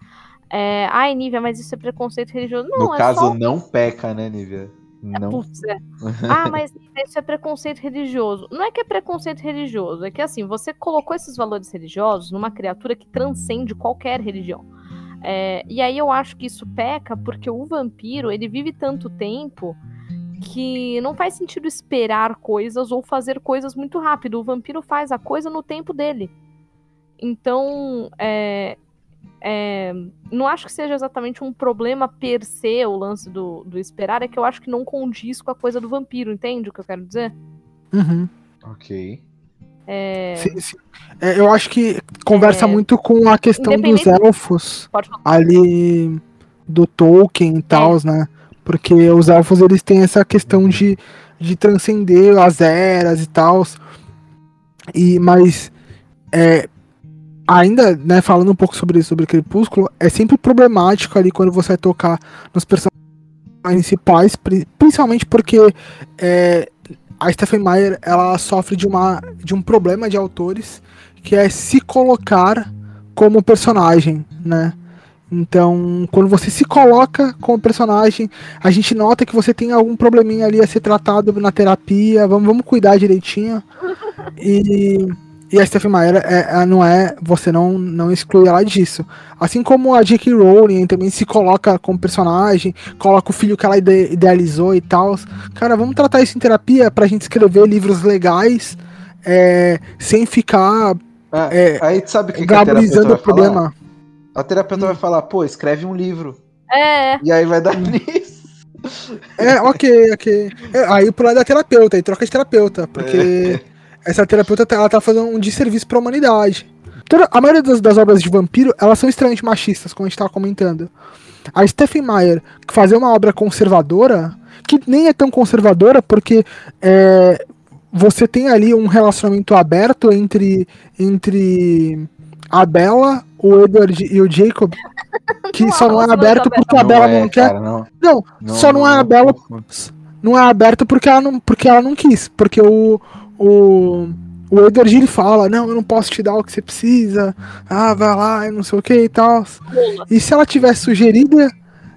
É, Ai, Nívia, mas isso é preconceito religioso. Não, no é caso, só... não peca, né, Nívia? Não. Putz, é. Ah, mas isso é preconceito religioso. Não é que é preconceito religioso, é que assim, você colocou esses valores religiosos numa criatura que transcende qualquer religião. É, e aí eu acho que isso peca porque o vampiro, ele vive tanto tempo que não faz sentido esperar coisas ou fazer coisas muito rápido. O vampiro faz a coisa no tempo dele. Então, é, é, não acho que seja exatamente um problema per se o lance do, do esperar, é que eu acho que não condiz com a coisa do vampiro, entende o que eu quero dizer? Uhum. Ok. É... Sim, sim. É, eu acho que conversa É. muito com a questão dos elfos ali do Tolkien e tal, né? Porque os elfos eles têm essa questão de, de transcender as eras e tal. E mas é, ainda, né, falando um pouco sobre sobre Crepúsculo, é sempre problemático ali quando você vai tocar nos personagens principais, pri- principalmente porque é, a Stephen Meyer ela sofre de uma de um problema de autores que é se colocar como personagem, né? Então, quando você se coloca como personagem, a gente nota que você tem algum probleminha ali a ser tratado na terapia, vamos, vamos cuidar direitinho. E, e a Stephen Meyer é, é- não é, você não, não exclui ela disso. Assim como a J.K. Rowling também se coloca como personagem, coloca o filho que ela ide- idealizou e tal. Cara, vamos tratar isso em terapia pra gente escrever livros legais, é, sem ficar Ah, É, aí tu sabe o que, que a terapeuta vai o problema. falar? A terapeuta Hum. vai falar, pô, escreve um livro. É, E aí vai dar nisso. É, ok, ok. É, aí pro lado da terapeuta, aí troca de terapeuta, porque essa terapeuta tá- ela tá fazendo um desserviço pra humanidade. Toda, a maioria das, das obras de vampiro, elas são extremamente machistas, como a gente tava comentando. A Stephen Meyer fazer uma obra conservadora, que nem é tão conservadora, porque é, você tem ali um relacionamento aberto entre, entre a Bella, o Edward e o Jacob, que Não só não é aberto porque a Bella é, não quer. cara, não, Não, só não, é a Bella não é aberto porque ela não, porque ela não quis. Porque o, o, o Edward ele fala, não, eu não posso te dar o que você precisa. Ah, vai lá, e não sei o que e tal. E se ela tivesse sugerido,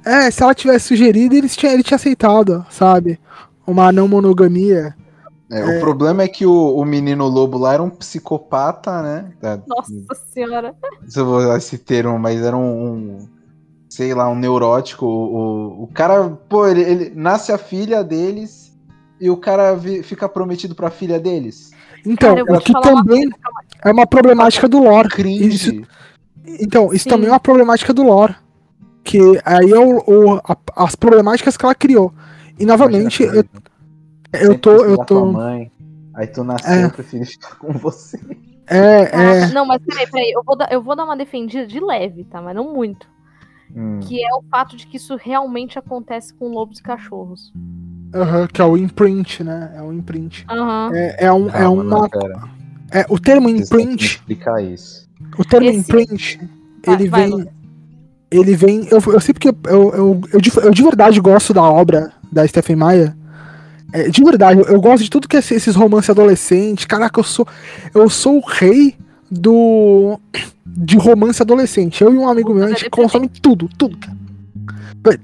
é, se ela tivesse sugerido, ele tinha, ele tinha aceitado, sabe? Uma não monogamia. É, O problema é que o, o menino lobo lá era um psicopata, né? É, Nossa senhora. Se eu vou usar esse termo, mas era um, um, sei lá, um neurótico. O, o, o cara, pô, ele, ele- nasce a filha deles e o cara fica prometido pra filha deles. Então, Cara, o que uma também aí. é uma problemática do lore. Cringe. Isso- Então, isso Sim. também é uma problemática do lore. Que aí é o, o- a- as problemáticas que ela criou. E novamente, eu, cara, eu tô. Eu tô. tua mãe, aí tu nasceu, É. eu prefiro ficar com você. É, Caraca, é. Não, mas peraí, peraí. Eu vou, dar, eu vou dar uma defendida de leve, tá? Mas não muito. Hum. Que é o fato de que isso realmente acontece com lobos e cachorros. Aham, que é o imprint, né? É o imprint. Aham. É, é, um, é uma. não. É, o termo imprint. explicar isso. O termo Esse- imprint, Vai, ele vai, vem. Ele vem. Eu, eu sei porque eu, eu, eu, de, eu de verdade gosto da obra da Stephen Meyer. É, de verdade, eu, eu gosto de tudo que é esse- esses romances adolescentes. Caraca, eu sou. Eu sou o rei do. De romance adolescente. Eu e um amigo meu, a gente consome tudo, tudo, cara.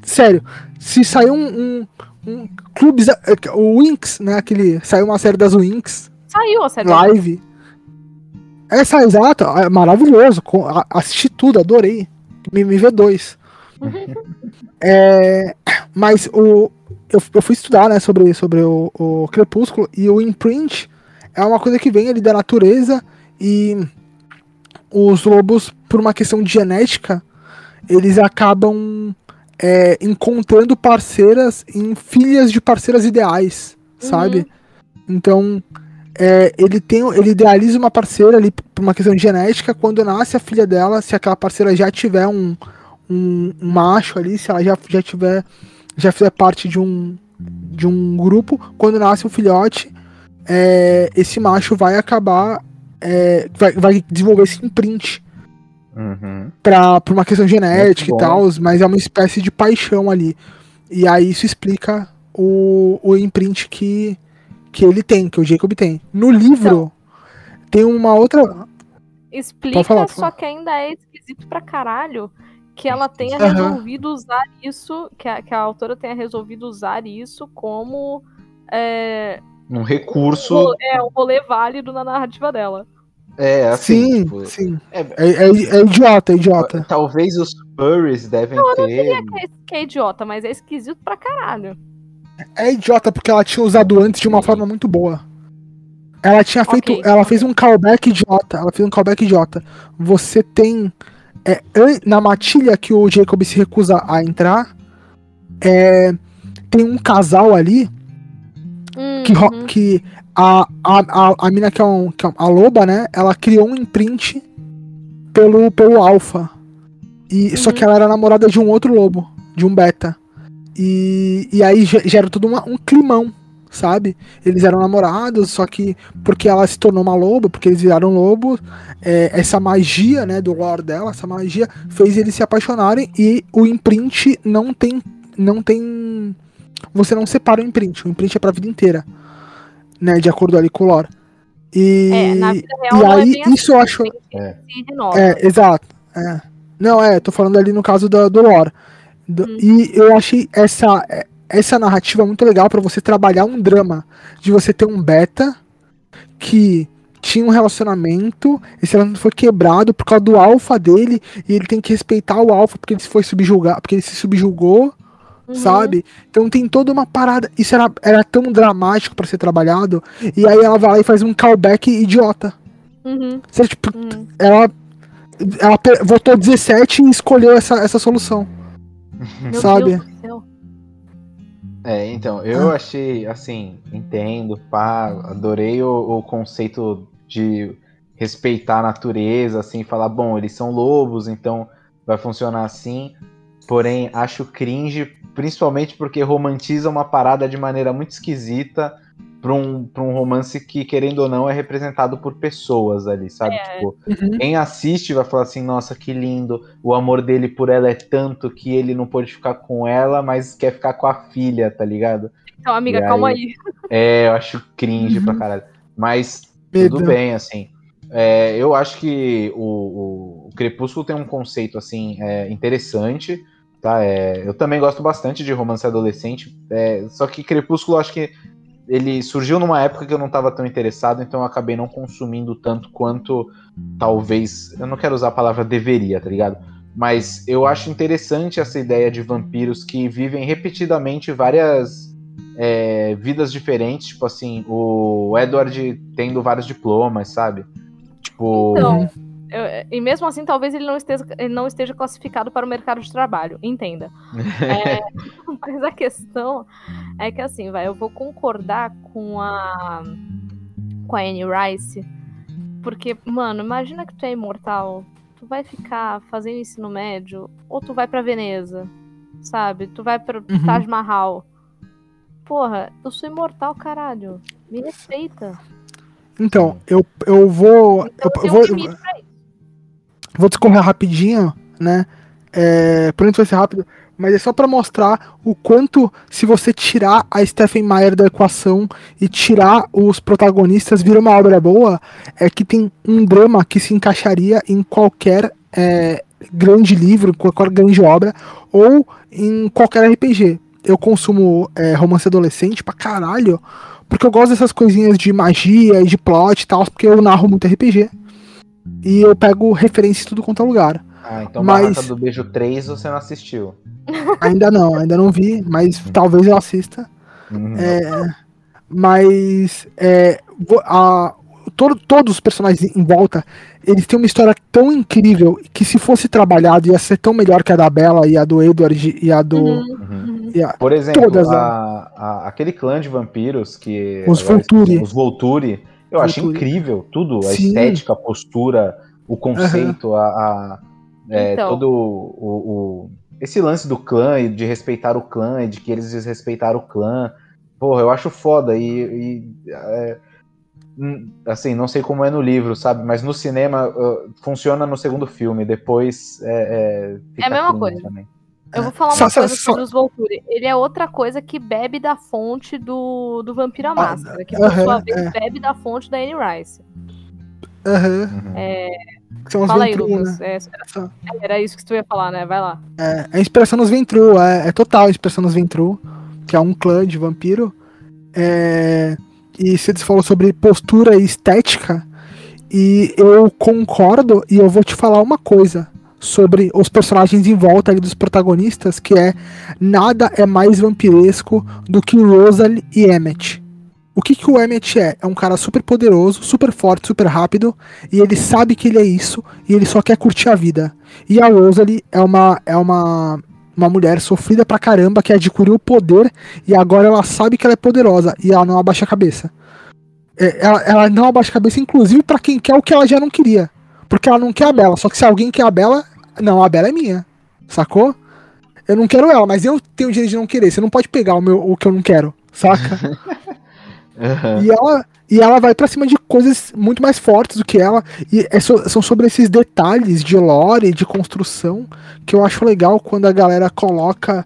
Sério, se sair um. um, um clubes, o Winx, né? Aquele. Saiu uma série das Winx, Saiu a série. live. Essa exata, é maravilhoso. com- a- Assisti tudo, adorei. MV2. É, mas o, eu, eu fui estudar né, sobre, sobre o, o Crepúsculo e o imprint é uma coisa que vem ali da natureza e os lobos, por uma questão de genética, eles acabam é, encontrando parceiras em filhas de parceiras ideais, sabe? Então, é, ele tem, ele idealiza uma parceira ali por uma questão de genética. Quando nasce a filha dela, se aquela parceira já tiver um, um, um macho ali, se ela já, já tiver já fizer parte de um, de um grupo, quando nasce um filhote, é, esse macho vai acabar. É, vai, vai desenvolver esse imprint Uhum. pra, pra uma questão genética e tal, mas é uma espécie de paixão ali. E aí isso explica o, o imprint que, que ele tem, que o Jacob tem. No livro, tem uma outra. Explica, Pode falar, pode só que ainda é esquisito pra caralho que ela tenha Aham. resolvido usar isso, que a, que a autora tenha resolvido usar isso como é, Um um recurso. rolê, é, um rolê válido na narrativa dela. É, assim. sim, tipo, sim. é- É, é, é idiota, é idiota. Talvez os furries devem ter. Que é, que é idiota, mas é esquisito pra caralho. É idiota porque ela tinha usado antes de uma forma muito boa. Ela tinha feito. Ok, ela fez um callback idiota. Ela fez um callback idiota. Você tem. é, na matilha que o Jacob se recusa a entrar, é, tem um casal ali que, Uhum. que a, a, a, a mina que é, um, que é a loba, né? Ela criou um imprint pelo, pelo alfa. E, Só Uhum. que ela era namorada de um outro lobo, de um beta. E, e aí ge- gera todo uma- um climão, sabe? Eles eram namorados, só que porque ela se tornou uma loba, porque eles viraram lobo, é, essa magia, né, do lore dela, essa magia fez eles se apaixonarem e o imprint não tem. Não tem. Você não separa o imprint, o imprint é pra vida inteira. Né, de acordo ali com o lore. E, É, na vida real e é aí, assim, isso eu acho. É. É, exato. é. Não, é, tô falando ali no caso do, do lore. Do- Hum. E eu achei essa, é, essa narrativa muito legal pra você trabalhar um drama. De você ter um beta que tinha um relacionamento, esse relacionamento foi quebrado por causa do alfa dele, e ele tem que respeitar o alfa porque ele se foi subjugar, porque ele se subjugou, Uhum. sabe? Então tem toda uma parada. Isso era, era tão dramático pra ser trabalhado, e aí ela vai lá e faz um callback idiota. Uhum, Você, tipo, uhum. ela, ela votou 17 e escolheu essa, essa solução. Meu Sabe? Deus do céu. É, então, eu achei, assim, entendo, pá, adorei o, o conceito de respeitar a natureza, assim, falar, bom, eles são lobos, então vai funcionar assim. Porém, acho cringe, principalmente porque romantiza uma parada de maneira muito esquisita pra um, pra um romance que, querendo ou não, é representado por pessoas ali, sabe? É. Tipo, quem assiste vai falar assim, nossa, que lindo, o amor dele por ela é tanto que ele não pode ficar com ela, mas quer ficar com a filha, tá ligado? Então, amiga, E calma aí? aí. É, eu acho cringe Uhum. pra caralho. Mas Medo. tudo bem, assim. É, eu acho que o, o- o Crepúsculo tem um conceito, assim, é, interessante, tá? É, eu também gosto bastante de romance adolescente, é, só que Crepúsculo acho que ele surgiu numa época que eu não estava tão interessado, então eu acabei não consumindo tanto quanto talvez. Eu não quero usar a palavra deveria, tá ligado? Mas eu acho interessante essa ideia de vampiros que vivem repetidamente várias é, vidas diferentes, tipo assim, o Edward tendo vários diplomas, sabe? Tipo. Então, eu- e mesmo assim, talvez ele não, esteja, ele não esteja classificado para o mercado de trabalho, entenda. É, mas a questão é que assim, vai, eu vou concordar com a com a Anne Rice, porque, mano, imagina que tu é imortal, tu vai ficar fazendo ensino médio, ou tu vai pra Veneza, sabe? Tu vai pro Uhum. Taj Mahal. Porra, eu sou imortal, caralho. Me respeita. Então, eu, eu vou. Então, eu, eu vou. Vou discorrer rapidinho, né? É, por vai ser rápido, mas é só pra mostrar o quanto, se você tirar a Stephen Meyer da equação e tirar os protagonistas, vira uma obra boa. É que tem um drama que se encaixaria em qualquer é, grande livro, qualquer grande obra, ou em qualquer RPG. Eu consumo é, romance adolescente pra caralho, porque eu gosto dessas coisinhas de magia e de plot e tal, porque eu narro muito RPG. E eu pego referência em tudo quanto é lugar. Ah, então Mas- Barraca do Beijo 3 você não assistiu. Ainda não, ainda não vi, mas talvez eu assista. Uhum. É, mas é, a- todo- todos os personagens em volta, eles têm uma história tão incrível que se fosse trabalhado ia ser tão melhor que a da Bella e a do Edward e a do. Uhum, Uhum. uhum. e a- Por exemplo, Todas, a- a- aquele clã de vampiros que. Os Volturi. Os Volturi. Eu acho incrível tudo. A Sim. estética, a postura, o conceito, a. a- é, Então. todo o, o- esse lance do clã e de respeitar o clã e de que eles desrespeitaram o clã. Porra, eu acho foda. E. e é, hum, assim, não sei como é no livro, sabe? Mas no cinema uh, funciona no segundo filme. Depois é. É, é a mesma coisa. Também. Eu vou falar uma só, coisa só, sobre os Volturi. Ele é outra coisa que bebe da fonte do, do Vampiro à ah, Máscara, que por sua vez é. bebe da fonte da Anne Rice. Uhum. É... São Fala aí, Lucas. Né? É, era isso que tu ia falar, né? Vai lá. É, a inspiração nos Ventru, é, é total a inspiração nos Ventru, que é um clã de vampiro. É, e você falou sobre postura e estética, e eu concordo, e eu vou te falar uma coisa sobre os personagens em volta dos protagonistas, que é nada é mais vampiresco do que Rosalie e Emmett. O que, que o Emmett é? É um cara super poderoso, super forte, super rápido, e ele sabe que ele é isso, e ele só quer curtir a vida. E a Rosalie é uma, é uma, uma mulher sofrida pra caramba, que adquiriu o poder, e agora ela sabe que ela é poderosa, e ela não abaixa a cabeça. É, ela, ela não abaixa a cabeça, inclusive para quem quer o que ela já não queria. Porque ela não quer a Bela. Só que se alguém quer a Bela, não, a Bela é minha. Sacou? Eu não quero ela, mas eu tenho o direito de não querer. Você não pode pegar o, meu, o que eu não quero, saca? uhum. E ela. E ela vai para cima de coisas muito mais fortes do que ela. E é so, são sobre esses detalhes de lore, de construção, que eu acho legal quando a galera coloca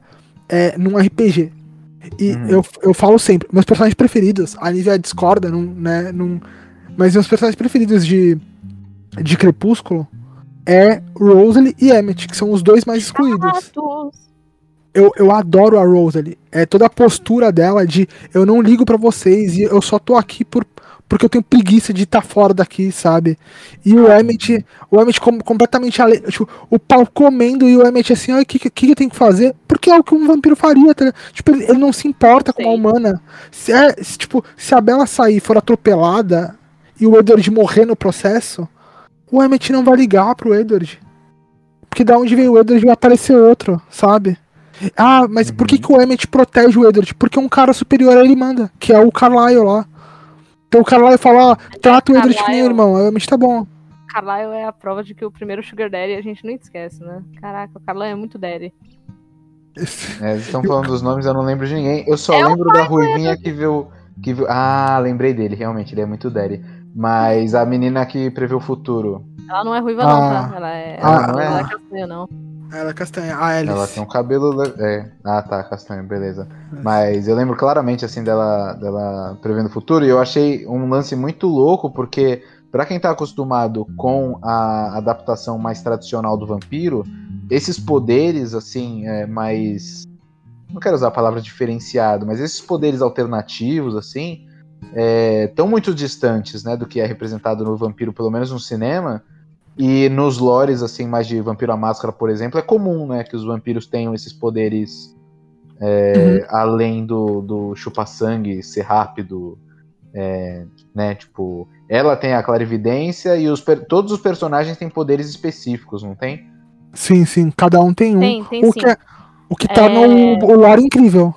é, num RPG. E uhum. eu, eu falo sempre, meus personagens preferidos, a Nívia discorda, num, né, num, mas meus personagens preferidos de, de Crepúsculo é Rosalie e Emmett, que são os dois mais excluídos. Eu, eu adoro a Rosalie. É toda a postura dela de eu não ligo para vocês e eu só tô aqui por, porque eu tenho preguiça de estar tá fora daqui, sabe? E o Emmett, o Emmett com, completamente ale... tipo, o pau comendo e o Emmett assim, o que, que, que eu tenho que fazer? Porque é o que um vampiro faria, tá? Tipo, ele, ele, não se importa com a humana. Se, é, se, tipo, se a Bela sair for atropelada e o Edward morrer no processo, o Emmett não vai ligar pro Edward. Porque da onde veio o Edward vai aparecer outro, sabe? Ah, mas uhum. por que, uhum. que o Emmett protege o Edward? Porque um cara superior a ele manda, que é o Carlyle lá. Então o Carlyle fala, ah, trata o Edward que nem irmão, o Emmett tá bom. Carlyle é a prova de que o primeiro Sugar Daddy a gente não esquece, né? Caraca, o Carlyle é muito daddy. É, eles estão falando dos nomes, eu não lembro de ninguém. Eu só é lembro da Ruivinha que viu, que viu. Ah, lembrei dele, realmente, ele é muito daddy. Mas a menina que prevê o futuro. Ela não é ruiva, ah. não, tá? Ela é, ah, ela, ela é? é castanha, não. Ela é castanha. Ah, Alice. Ela tem um cabelo. É. Ah, tá, castanho, beleza. Mas eu lembro claramente, assim, dela, dela prevendo o futuro. E eu achei um lance muito louco, porque, para quem tá acostumado com a adaptação mais tradicional do vampiro, esses poderes, assim, é, mais. Não quero usar a palavra diferenciado, mas esses poderes alternativos, assim, é, muito distantes né, do que é representado no vampiro, pelo menos no cinema. E nos lores, assim, mais de Vampiro à Máscara, por exemplo, é comum, né, que os vampiros tenham esses poderes é, uhum. além do, do chupa-sangue ser rápido, é, né, tipo, ela tem a clarividência e os, todos os personagens têm poderes específicos, não tem? Sim, sim, cada um tem um. Tem, tem o, sim. Que é, o que torna é... o, o lore incrível.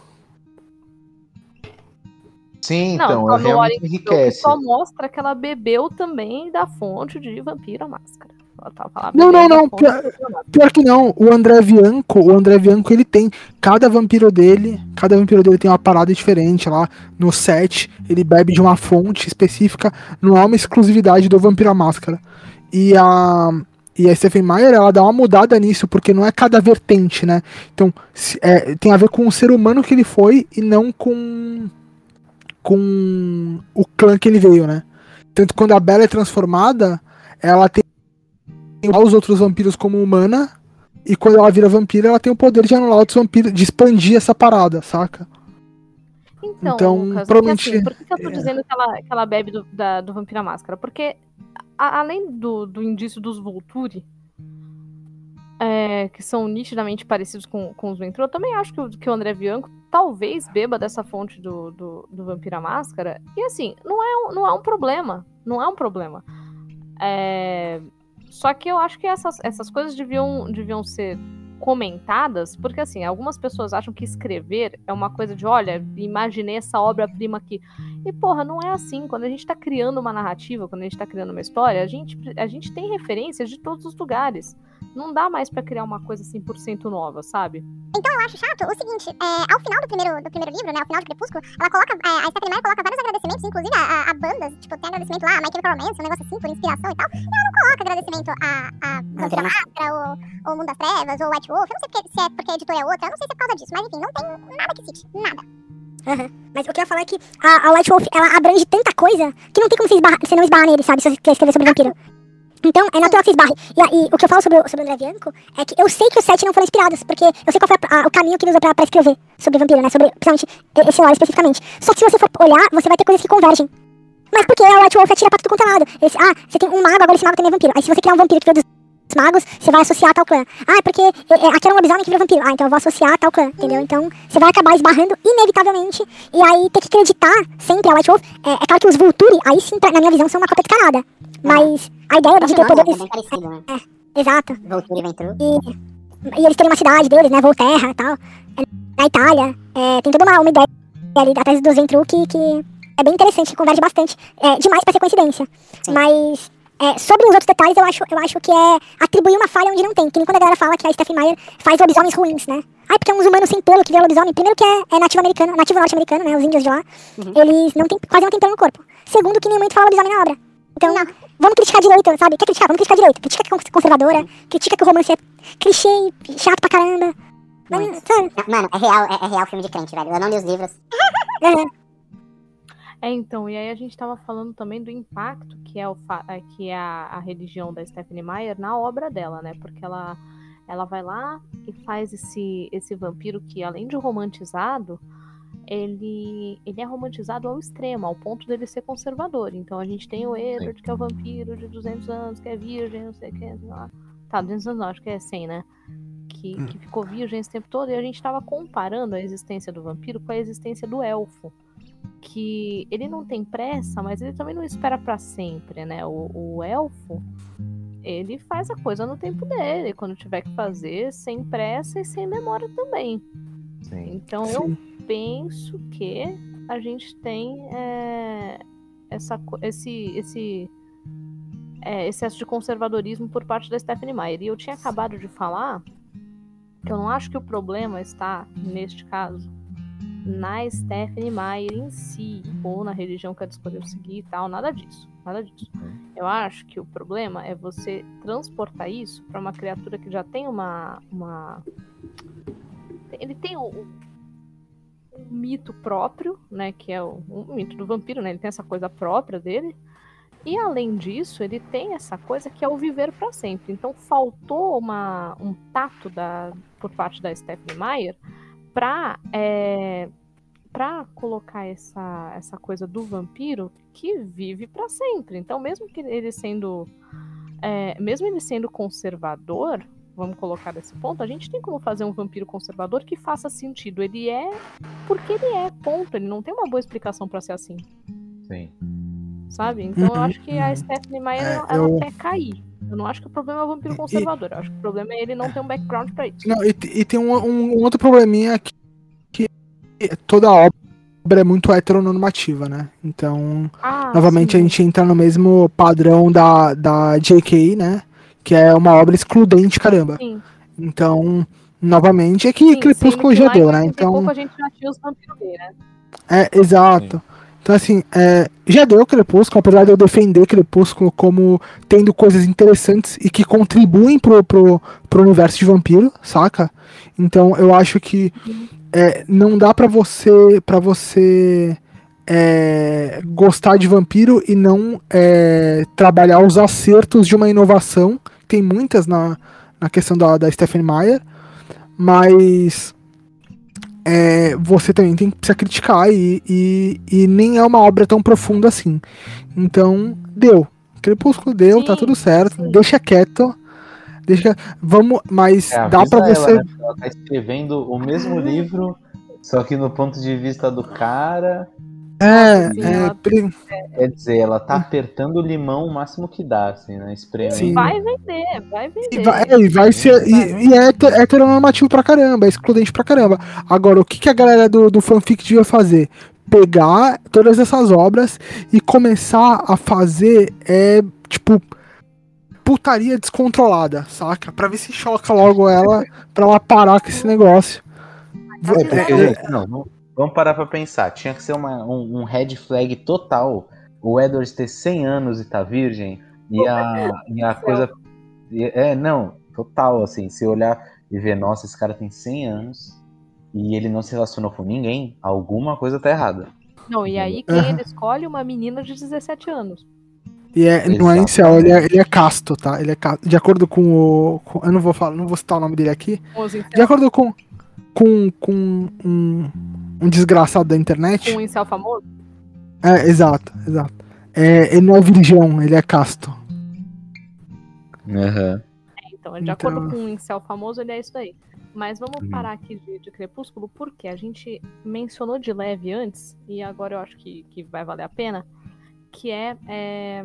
Sim, então, ela realmente enriquece. Só mostra que ela bebeu também da fonte de Vampiro Máscara. Não, não, não. Pior, pior, que não. O André Bianco, o André Bianco, ele tem. Cada vampiro dele, cada vampiro dele tem uma parada diferente lá no set. Ele bebe de uma fonte específica. Não é uma exclusividade do Vampiro Máscara. E a. E a Stephen Meyer, ela dá uma mudada nisso, porque não é cada vertente, né? Então, é, tem a ver com o ser humano que ele foi e não com com o clã que ele veio, né? Tanto quando a Bela é transformada, ela tem os outros vampiros como humana, e quando ela vira vampira, ela tem o poder de anular outros vampiros, de expandir essa parada, saca? Então, então Lucas, provavelmente... Assim, por que, eu tô é... dizendo que ela, que ela bebe do, da, do Vampira Máscara? Porque, a, além do, do indício dos Volturi, é, que são nitidamente parecidos com, com os Ventru, eu também acho que o, que o André Bianco talvez beba dessa fonte do, do, do Vampira Máscara. E assim, não é, não é um problema. Não é um problema. É... Só que eu acho que essas, essas coisas deviam, deviam ser comentadas, porque assim, algumas pessoas acham que escrever é uma coisa de, olha, imaginei essa obra-prima aqui. E, porra, não é assim. Quando a gente tá criando uma narrativa, quando a gente tá criando uma história, a gente, a gente tem referências de todos os lugares. Não dá mais para criar uma coisa 100% nova, sabe? Então eu acho chato o seguinte, é, ao final do primeiro, do primeiro livro, né, ao final de Crepúsculo, ela coloca, é, a Stephanie Meyer coloca vários agradecimentos, inclusive a, a, a, bandas, tipo, tem agradecimento lá, a My Chemical Romance, um negócio assim, por inspiração e tal, e ela não coloca agradecimento a, a Vampira Máscara, ou, ou Mundo das Trevas, ou White Wolf, eu não sei porque, se é porque a editora é outra, eu não sei se é por causa disso, mas enfim, não tem nada que cite, nada. Uhum. Mas o que eu ia falar é que a, a White Wolf, ela abrange tanta coisa que não tem como você, esbarra, você não esbarrar nele, sabe? Se você quer escrever sobre vampiro. Então, é natural que você esbarre. E, e, o que eu falo sobre, sobre o André Bianco é que eu sei que os sete não foram inspirados, porque eu sei qual foi a, a, o caminho que ele usou pra, pra, escrever sobre vampiro, né? Sobre, principalmente, esse lore especificamente. Só que se você for olhar, você vai ter coisas que convergem. Mas porque a White Wolf atira pra tudo quanto é lado. Esse, ah, você tem um mago, agora esse mago também é vampiro. Aí se você criar um vampiro que dos magos, você vai associar a tal clã. Ah, é porque é, é, aqui era um lobisomem que virou vampiro. Ah, então eu vou associar a tal clã, entendeu? Então você vai acabar esbarrando inevitavelmente. E aí ter que acreditar sempre a White Wolf. É, é claro que os Vulturi, aí sim, na minha visão, são uma cópia descarada. Mas a ideia de ter poderes. É, parecido, né? é, exato. Volturi e, e eles terem uma cidade deles, né? Volterra e tal. É, na Itália. É, tem toda uma, uma ideia ali atrás dos Ventru que, que é bem interessante, converge bastante. É demais pra ser coincidência. Sim. Mas é, sobre os outros detalhes, eu acho, eu acho que é atribuir uma falha onde não tem. Que nem quando a galera fala que a Stephen Meyer faz lobisomens ruins, né? Ah, porque é uns humanos sem pelo que vira lobisomem. Primeiro que é, é nativo americano, nativo norte-americano, né? Os índios de lá. Uhum. Eles não tem, quase não tem pelo no corpo. Segundo, que nenhum momento fala lobisomem na obra. Então, não. vamos criticar a direita, sabe? Quer criticar? Vamos criticar a direita. Critica que é conservadora, uhum. critica que o romance é clichê e chato pra caramba. Mas, sabe? Mano, é real, é, é, real filme de crente, velho. Eu não li os livros. é. É, então, e aí a gente estava falando também do impacto que é, o é, que é a, a, religião da Stephanie Meyer na obra dela, né? Porque ela, ela vai lá e faz esse, esse vampiro que, além de romantizado, ele, ele é romantizado ao extremo, ao ponto dele ser conservador. Então a gente tem o Edward, que é o vampiro de 200 anos, que é virgem, não sei o que. Tá, 200 anos não, acho que é 100, né? Que, hum. que ficou virgem esse tempo todo. E a gente estava comparando a existência do vampiro com a existência do elfo que ele não tem pressa, mas ele também não espera para sempre, né? O, o, elfo, ele faz a coisa no tempo dele, quando tiver que fazer, sem pressa e sem demora também. Sim. Então Sim. eu penso que a gente tem é, essa, esse, esse é, excesso de conservadorismo por parte da Stephanie Meyer. E eu tinha acabado de falar que eu não acho que o problema está, neste caso, na Stephanie Meyer em si, ou na religião que ela escolheu seguir e tal, nada disso. Nada disso. Uhum. Eu acho que o problema é você transportar isso para uma criatura que já tem uma. uma... Ele tem um, um mito próprio, né? Que é o, um mito do vampiro, né? Ele tem essa coisa própria dele. E além disso, ele tem essa coisa que é o viver para sempre. Então faltou uma, um tato da, por parte da Stephanie Meyer pra, é, pra colocar essa, essa coisa do vampiro que vive para sempre. Então, mesmo que ele sendo. É, mesmo ele sendo conservador, vamos colocar desse ponto, a gente tem como fazer um vampiro conservador que faça sentido. Ele é porque ele é, ponto. Ele não tem uma boa explicação para ser assim. Sim. Sabe? Então eu acho que a uhum. Stephanie Meyer é, ela, eu... quer cair. Eu não acho que o problema é o vampiro conservador. E, eu acho que o problema é ele não ter um background pra isso. Não, e, e tem um, um, outro probleminha que, que toda obra é muito heteronormativa, né? Então, ah, novamente sim. a gente entra no mesmo padrão da, da J.K., né? Que é uma obra excludente, caramba. Sim. Então, novamente, é que sim, Crepúsculo já deu, né? Então. Pouco a gente já tinha os vampiros né? É, exato. Sim. Então, assim, é, já deu Crepúsculo, apesar de eu defender Crepúsculo como tendo coisas interessantes e que contribuem pro, pro, pro universo de vampiro, saca? Então, eu acho que é, não dá para você para você é, gostar de vampiro e não é, trabalhar os acertos de uma inovação. Tem muitas na, na questão da, da Stephanie Meyer, mas é, você também tem que precisar criticar e, e, e, nem é uma obra tão profunda assim. Então, deu. Crepúsculo deu, tá sim, tá tudo certo. Sim. Deixa quieto. Deixa. Vamos, mas é, dá para você. Ela, né? ela tá escrevendo o mesmo livro, só que no ponto de vista do cara, é, assim, é, quer dizer, ela tá apertando o limão o máximo que dá, assim, né? Espremendo. Vai vender, vai vender. E vai, é, e vai ser. E, e é heteronormativo pra caramba, é excludente pra caramba. Agora, o que, que a galera do, do fanfic devia fazer? pegar todas essas obras e começar a fazer, é, tipo, putaria descontrolada, saca? Pra ver se choca logo ela, pra ela parar com esse negócio. É, porque, gente, não, não- vamos parar pra pensar. Tinha que ser uma, um, um red flag total. O Edwards ter 100 anos e tá virgem. E a, e a coisa. É, não, total, assim. Se olhar e ver, nossa, esse cara tem 100 anos e ele não se relacionou com ninguém, alguma coisa tá errada. Não, e aí quem Aham. ele escolhe? Uma menina de 17 anos. E é, não é incel, ele é, ele é casto, tá? Ele é casto. De acordo com o. com- eu não vou falar, não vou citar o nome dele aqui. De acordo com. Com, com um, um desgraçado da internet. um incel famoso? É, exato, exato. É, ele não é virgão, ele é casto. Aham. Então, de Então- acordo com um incel famoso, ele é isso aí. Mas vamos Uhum. parar aqui de, de Crepúsculo, porque a gente mencionou de leve antes, e agora eu acho que, que vai valer a pena, que é, é,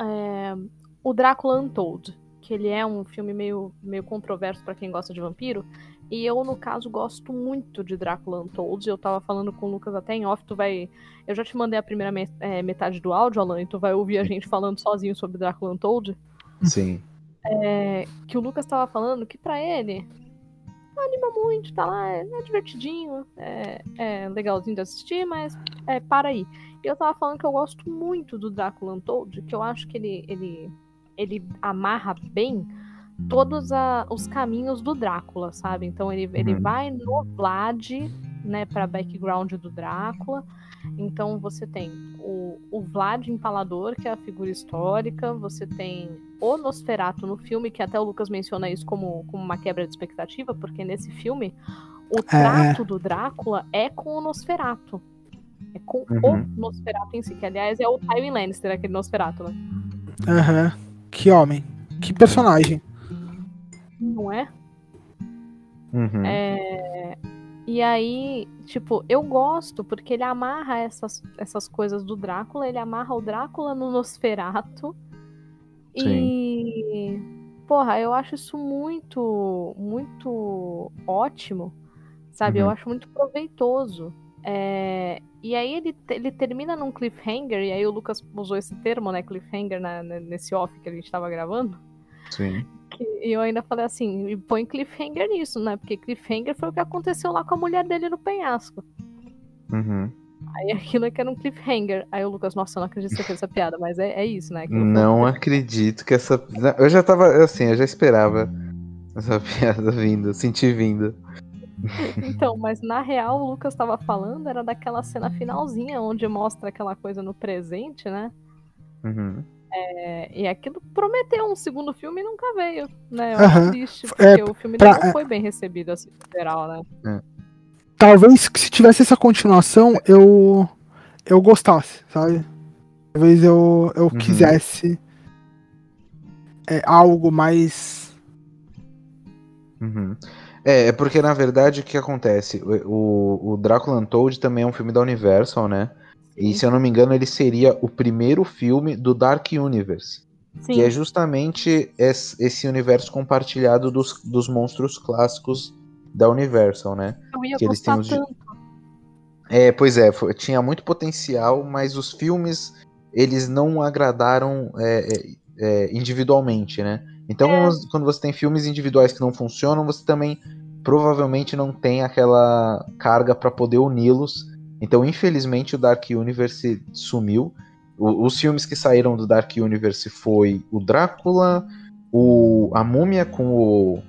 é, o Drácula Untold, que ele é um filme meio, meio controverso pra quem gosta de vampiro, e eu, no caso, gosto muito de Drácula Untold, eu tava falando com o Lucas até em off, tu vai... Eu já te mandei a primeira me- é, metade do áudio, Alan, e tu vai ouvir a gente falando sozinho sobre Drácula Untold, Sim. é, que o Lucas tava falando que pra ele anima muito, tá lá, é, é divertidinho, é, é legalzinho de assistir, mas é, para aí. E eu tava falando que eu gosto muito do Drácula Untold, que eu acho que ele, ele, ele amarra bem todos a- os caminhos do Drácula, sabe? Então ele, ele Uhum. vai no Vlad, né, pra background do Drácula. Então você tem o, o Vlad Empalador, que é a figura histórica, você tem o Nosferatu no filme, que até o Lucas menciona isso como, como uma quebra de expectativa, porque nesse filme o trato do Drácula é com o Nosferatu. É com Uhum. o Nosferatu em si, que aliás é o Tywin Lannister, aquele Nosferatu, né? Aham. Que homem. Que personagem. Não é? Uhum. É, E aí, tipo, eu gosto porque ele amarra essas, essas coisas do Drácula, ele amarra o Drácula no Nosferatu. E. Porra, eu acho isso muito, muito ótimo, sabe? Eu Uhum. acho muito proveitoso. É, E aí ele, ele termina num cliffhanger, e aí o Lucas usou esse termo, né? Cliffhanger na- na- nesse off que a gente tava gravando. Sim. E eu ainda falei assim, e põe cliffhanger nisso, né? Porque cliffhanger foi o que aconteceu lá com a mulher dele no penhasco. Uhum. Aí aquilo é que era um cliffhanger. Aí o Lucas, nossa, eu não acredito que você fez essa piada, mas é, é isso, né? Aquilo foi Não cliffhanger. acredito que essa. Eu já tava. Assim, eu já esperava essa piada vindo, senti vindo. Então, mas na real o Lucas tava falando era daquela cena finalzinha, onde mostra aquela coisa no presente, né? Uhum. É, e aquilo prometeu um segundo filme e nunca veio, né? Eu acho triste, porque É, o filme pra- não foi bem recebido assim, no geral, né? Talvez que se tivesse essa continuação, eu. Eu gostasse, sabe? Talvez eu, eu Uhum. quisesse. é, algo mais. Uhum. É, é porque na verdade o que acontece? O, o, o Drácula Untold também é um filme da Universal, né? E se eu não me engano, ele seria o primeiro filme do Dark Universe. Sim, Que é justamente es- esse universo compartilhado dos, dos monstros clássicos da Universal, né? eu ia que eles têm os tanto. É, pois é, foi- tinha muito potencial, mas os filmes eles não agradaram é, é, é, individualmente, né? Então, É. quando- quando você tem filmes individuais que não funcionam, você também provavelmente não tem aquela carga para poder uni-los. Então, infelizmente, o Dark Universe sumiu. O- os filmes que saíram do Dark Universe foi o Drácula, o a Múmia com o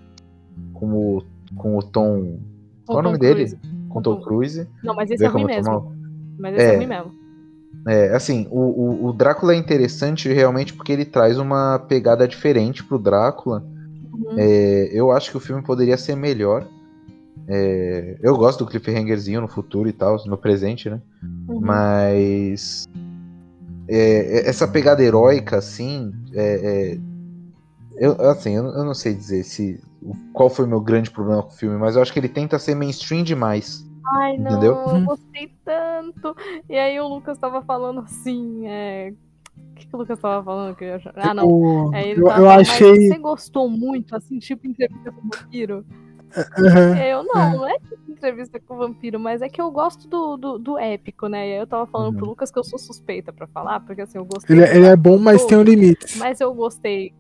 com o com o Tom, qual é o nome dele? Cruise. Com o Tom Cruise. Não, mas esse Vê é ruim mesmo. mal? Mas esse é, É. ruim mesmo. É, assim, o, o, o Drácula é interessante realmente porque ele traz uma pegada diferente pro Drácula. Uhum. É, eu acho que o filme poderia ser melhor. É, eu gosto do cliffhangerzinho no futuro e tal, no presente, né? Uhum. Mas é, essa pegada heróica, assim, é, é, eu, assim, eu, eu não sei dizer se qual foi o meu grande problema com o filme, mas eu acho que ele tenta ser mainstream demais. Ai, não, Entendeu? eu gostei tanto. E aí o Lucas tava falando assim, é... O que, que o Lucas tava falando? Que eu... Ah, não. o- É, ele eu, tava eu achei. Mas você gostou muito, assim, tipo entrevista com o vampiro? Aham. Eu não, não é tipo entrevista com o vampiro, mas é que eu gosto do, do, do épico, né? E aí eu tava falando pro Uhum. Lucas que eu sou suspeita pra falar, porque assim, eu gostei. Ele, do ele é bom, mas todo, tem um limite. Mas eu gostei.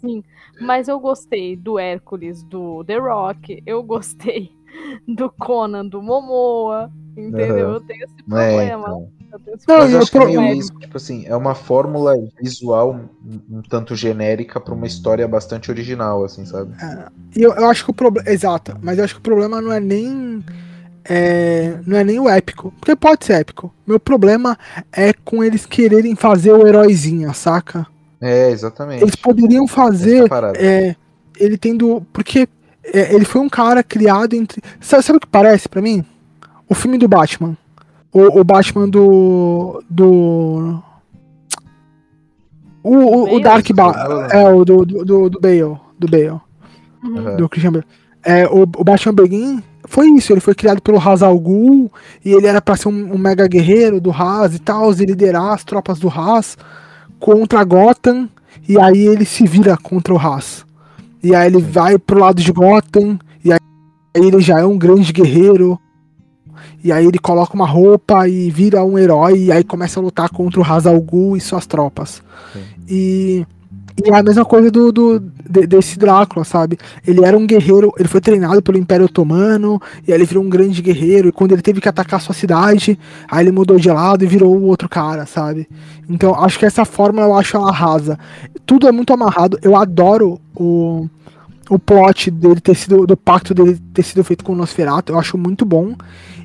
Sim, mas eu gostei do Hércules, do The Rock, eu gostei do Conan, do Momoa, entendeu? Aham. Eu tenho esse É, problema. então. eu tenho esse Não, Mas eu acho que é meio problema. isso, tipo assim, é uma fórmula visual um, um tanto genérica pra uma história bastante original, assim, sabe? E eu, eu acho que o problema. Exato, mas eu acho que o problema não é nem. é, não é nem o épico. Porque pode ser épico. Meu problema é com eles quererem fazer o heróizinho, saca? É, exatamente. Eles poderiam é fazer. é, ele tendo. Porque é, ele foi um cara criado entre. Sabe, sabe o que parece pra mim? O filme do Batman. O, o Batman do. Do. O, o, o? Dark ba Nolan. É, o do, do, do, do Bale. Do Bale. Uhum. Do Christian Bale. É, o, o Batman Begin foi isso, ele foi criado pelo Ra's al Ghul e ele era pra ser um, um mega guerreiro do Haas e tal, e liderar as tropas do Haas contra Gotham, e aí ele se vira contra o Haas. E aí ele vai pro lado de Gotham, e aí ele já é um grande guerreiro, e aí ele coloca uma roupa e vira um herói, e aí começa a lutar contra o Ra's al Ghul e suas tropas. Sim. E, e é a mesma coisa do, do de- desse Drácula, sabe? Ele era um guerreiro, ele foi treinado pelo Império Otomano, e aí ele virou um grande guerreiro, e quando ele teve que atacar sua cidade, aí ele mudou de lado e virou o outro cara, sabe? Então, acho que essa forma eu acho ela rasa. Tudo é muito amarrado, eu adoro o, o plot dele ter sido, do pacto dele ter sido feito com o Nosferatu, eu acho muito bom.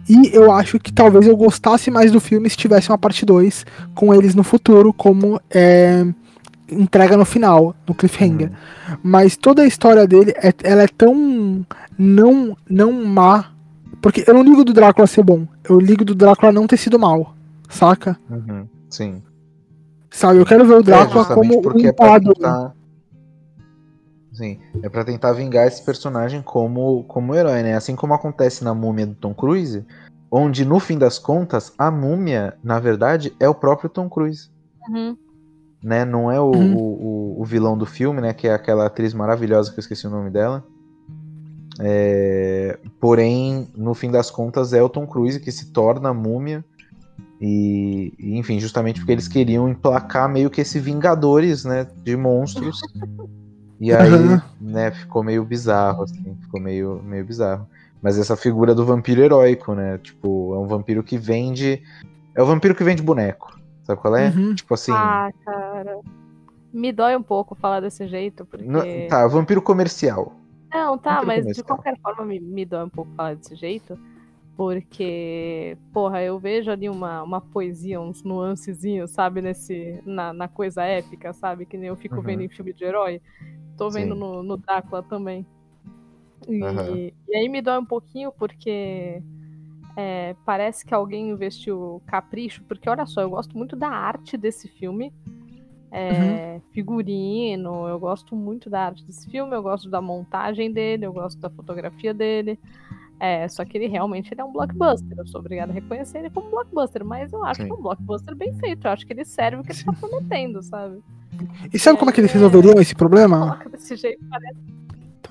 E eu acho que talvez eu gostasse mais do filme se tivesse uma parte 2 com eles no futuro, como é, entrega no final, no cliffhanger. Mas toda a história dele, é, ela é tão não, não má. Porque eu não ligo do Drácula ser bom, eu ligo do Drácula não ter sido mal, saca? Uhum, Sim. Sabe, eu quero ver o É, Drácula justamente como porque um é pra padre. tentar. Sim, é pra tentar vingar esse personagem como, como herói, né? Assim como acontece na múmia do Tom Cruise, onde no fim das contas, a múmia, na verdade, é o próprio Tom Cruise. Uhum. Né? Não é o, Uhum. o, o- o vilão do filme, né? Que é aquela atriz maravilhosa que eu esqueci o nome dela. É, Porém, no fim das contas, é o Tom Cruise que se torna a múmia. E, enfim, justamente porque eles queriam emplacar meio que esse Vingadores, né? De monstros. E aí, Aham. né, ficou meio bizarro, assim, ficou meio, meio bizarro. Mas essa figura do vampiro heróico, né? Tipo, é um vampiro que vende. É o vampiro que vende boneco. Sabe qual é? Uhum. Tipo assim. Ah, cara. Me dói um pouco falar desse jeito, porque. no- tá, vampiro comercial. Não, tá, Vampiro mas de comercial. qualquer forma me, me dói um pouco falar desse jeito. Porque, porra, eu vejo ali uma, uma poesia, uns nuancezinhos, sabe, nesse, na, na coisa épica, sabe? Que nem eu fico Uhum. vendo em filme de herói. Tô vendo Sim. no, no Drácula também. E, Aham. e aí me dói um pouquinho porque é, parece que alguém investiu capricho, porque olha só, eu gosto muito da arte desse filme. É, Figurino, eu gosto muito da arte desse filme, eu gosto da montagem dele, eu gosto da fotografia dele. É, só que ele realmente ele é um blockbuster. Eu sou obrigada a reconhecer ele como blockbuster, mas eu acho Sim. que é um blockbuster bem feito. Eu acho que ele serve o que ele tá prometendo, sabe? E sabe como é que eles resolveriam esse problema? Desse jeito, parece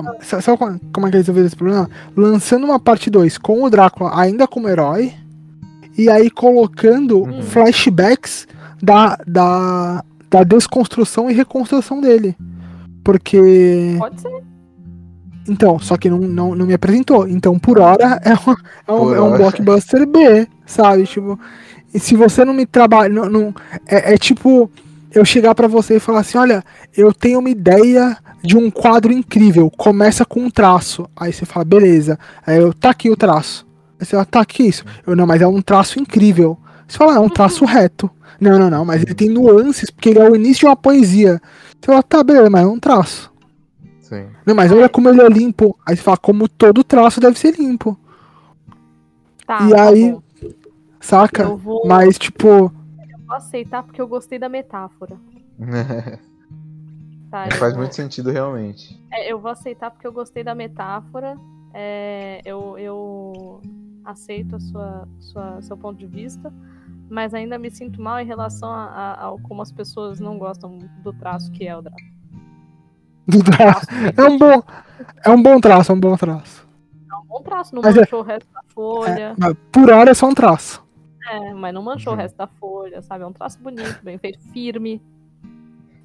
Então, sa- sabe como é que eles resolveram esse problema? Lançando uma parte 2 com o Drácula ainda como herói, e aí colocando Uhum. flashbacks da, da, da desconstrução e reconstrução dele. Porque. Pode ser. Então, só que não, não, não me apresentou. Então, por hora, é um, é um, é um blockbuster B, sabe? Tipo, e se você não me trabalha. Não, não- é, é tipo eu chegar pra você e falar assim: olha, eu tenho uma ideia de um quadro incrível. Começa com um traço. Aí você fala, beleza. Aí eu, tá aqui o traço. Aí você fala, tá aqui isso. Eu, não, mas é um traço incrível. Você fala, é um traço reto. Não, não, não, mas ele tem nuances, porque ele é o início de uma poesia. Você fala, tá, beleza, mas é um traço. Sim. Não, mas olha como ele é limpo. Aí você fala, como todo traço deve ser limpo. Tá, E tá aí- bom. Saca? Eu vou, Mas, tipo, vou aceitar porque eu gostei da metáfora. Tá, Faz vou- muito sentido realmente. É, eu vou aceitar porque eu gostei da metáfora. É, eu, eu aceito a sua, sua, seu ponto de vista, mas ainda me sinto mal em relação a, a- ao como as pessoas não gostam do traço que é o. Do traço. É um bom, é um bom traço, é um bom traço. É um bom traço, não Mas é- manchou o resto da folha. É, por hora é só um traço. É, mas não manchou Uhum. o resto da folha, sabe? É um traço bonito, bem feito, firme.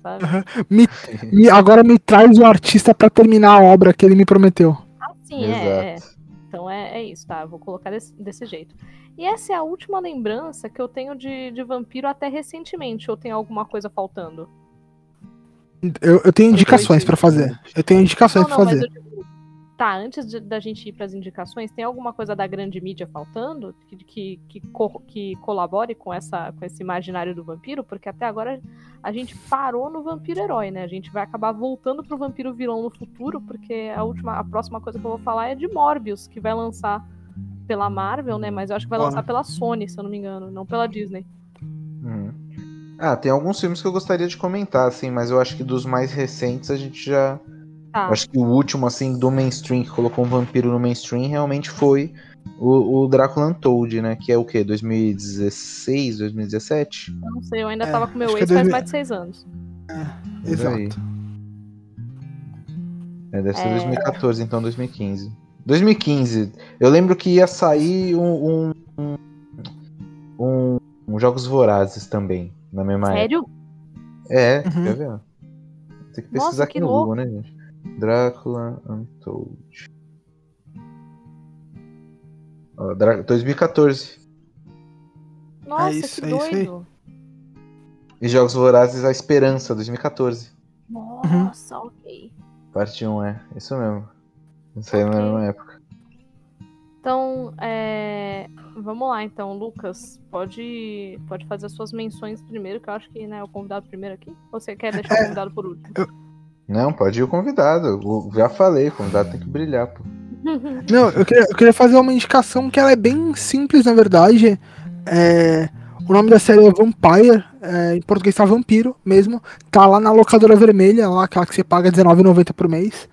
Sabe? Me, me- agora me traz o artista pra terminar a obra que ele me prometeu. Assim, é, é. Exato. Então é, é isso, tá? Eu vou colocar desse, desse jeito. E essa é a última lembrança que eu tenho de, de vampiro até recentemente. Ou tem alguma coisa faltando? Eu, eu tenho indicações pra fazer. Eu tenho indicações Não, pra não, mas fazer. eu digo. Tá, antes de- da gente ir pras indicações, tem alguma coisa da grande mídia faltando que, que, que, co- que colabore com, essa, com esse imaginário do vampiro? Porque até agora a gente parou no vampiro herói, né? A gente vai acabar voltando pro vampiro vilão no futuro, porque a última, a próxima coisa que eu vou falar é de Morbius, que vai lançar pela Marvel, né? Mas eu acho que vai lançar pela Sony, se eu não me engano, não pela Disney. Uhum. Ah, tem alguns filmes que eu gostaria de comentar, assim, mas eu acho que dos mais recentes a gente já. Tá. Acho que o último, assim, do mainstream, que colocou um vampiro no mainstream, realmente foi o, o Drácula Untold, né? Que é o quê? 2016, 2017? Eu não sei, eu ainda É, tava com meu é ex faz 2000 mais de seis anos. Aí. Exato. É, deve ser É. 2014, então 2015. 2015. Eu lembro que ia sair um, um, um, um- um Jogos Vorazes também, na mesma época. Sério? É, Uhum. quer ver? Tem que pesquisar Nossa, aqui que no louco. Google, né, gente? Drácula Untold. Ó, Drá- 2014. Nossa, isso, que é isso aí. doido. E Jogos Vorazes A Esperança, 2014. Nossa, ok. Parte 1, é. Isso mesmo. Isso aí na Ok. mesma época. Então, é, vamos lá então, Lucas, pode, pode fazer as suas menções primeiro, que eu acho que né, é o convidado primeiro aqui. Ou você quer deixar o convidado por último? Não, pode ir o convidado. Eu já falei, o convidado tem que brilhar, pô. Não, eu queria, eu queria fazer uma indicação que ela é bem simples, na verdade. É, o nome da série é Vampire, é, em português tá Vampiro mesmo. Tá lá na locadora vermelha, lá aquela que você paga R$19,90 por mês.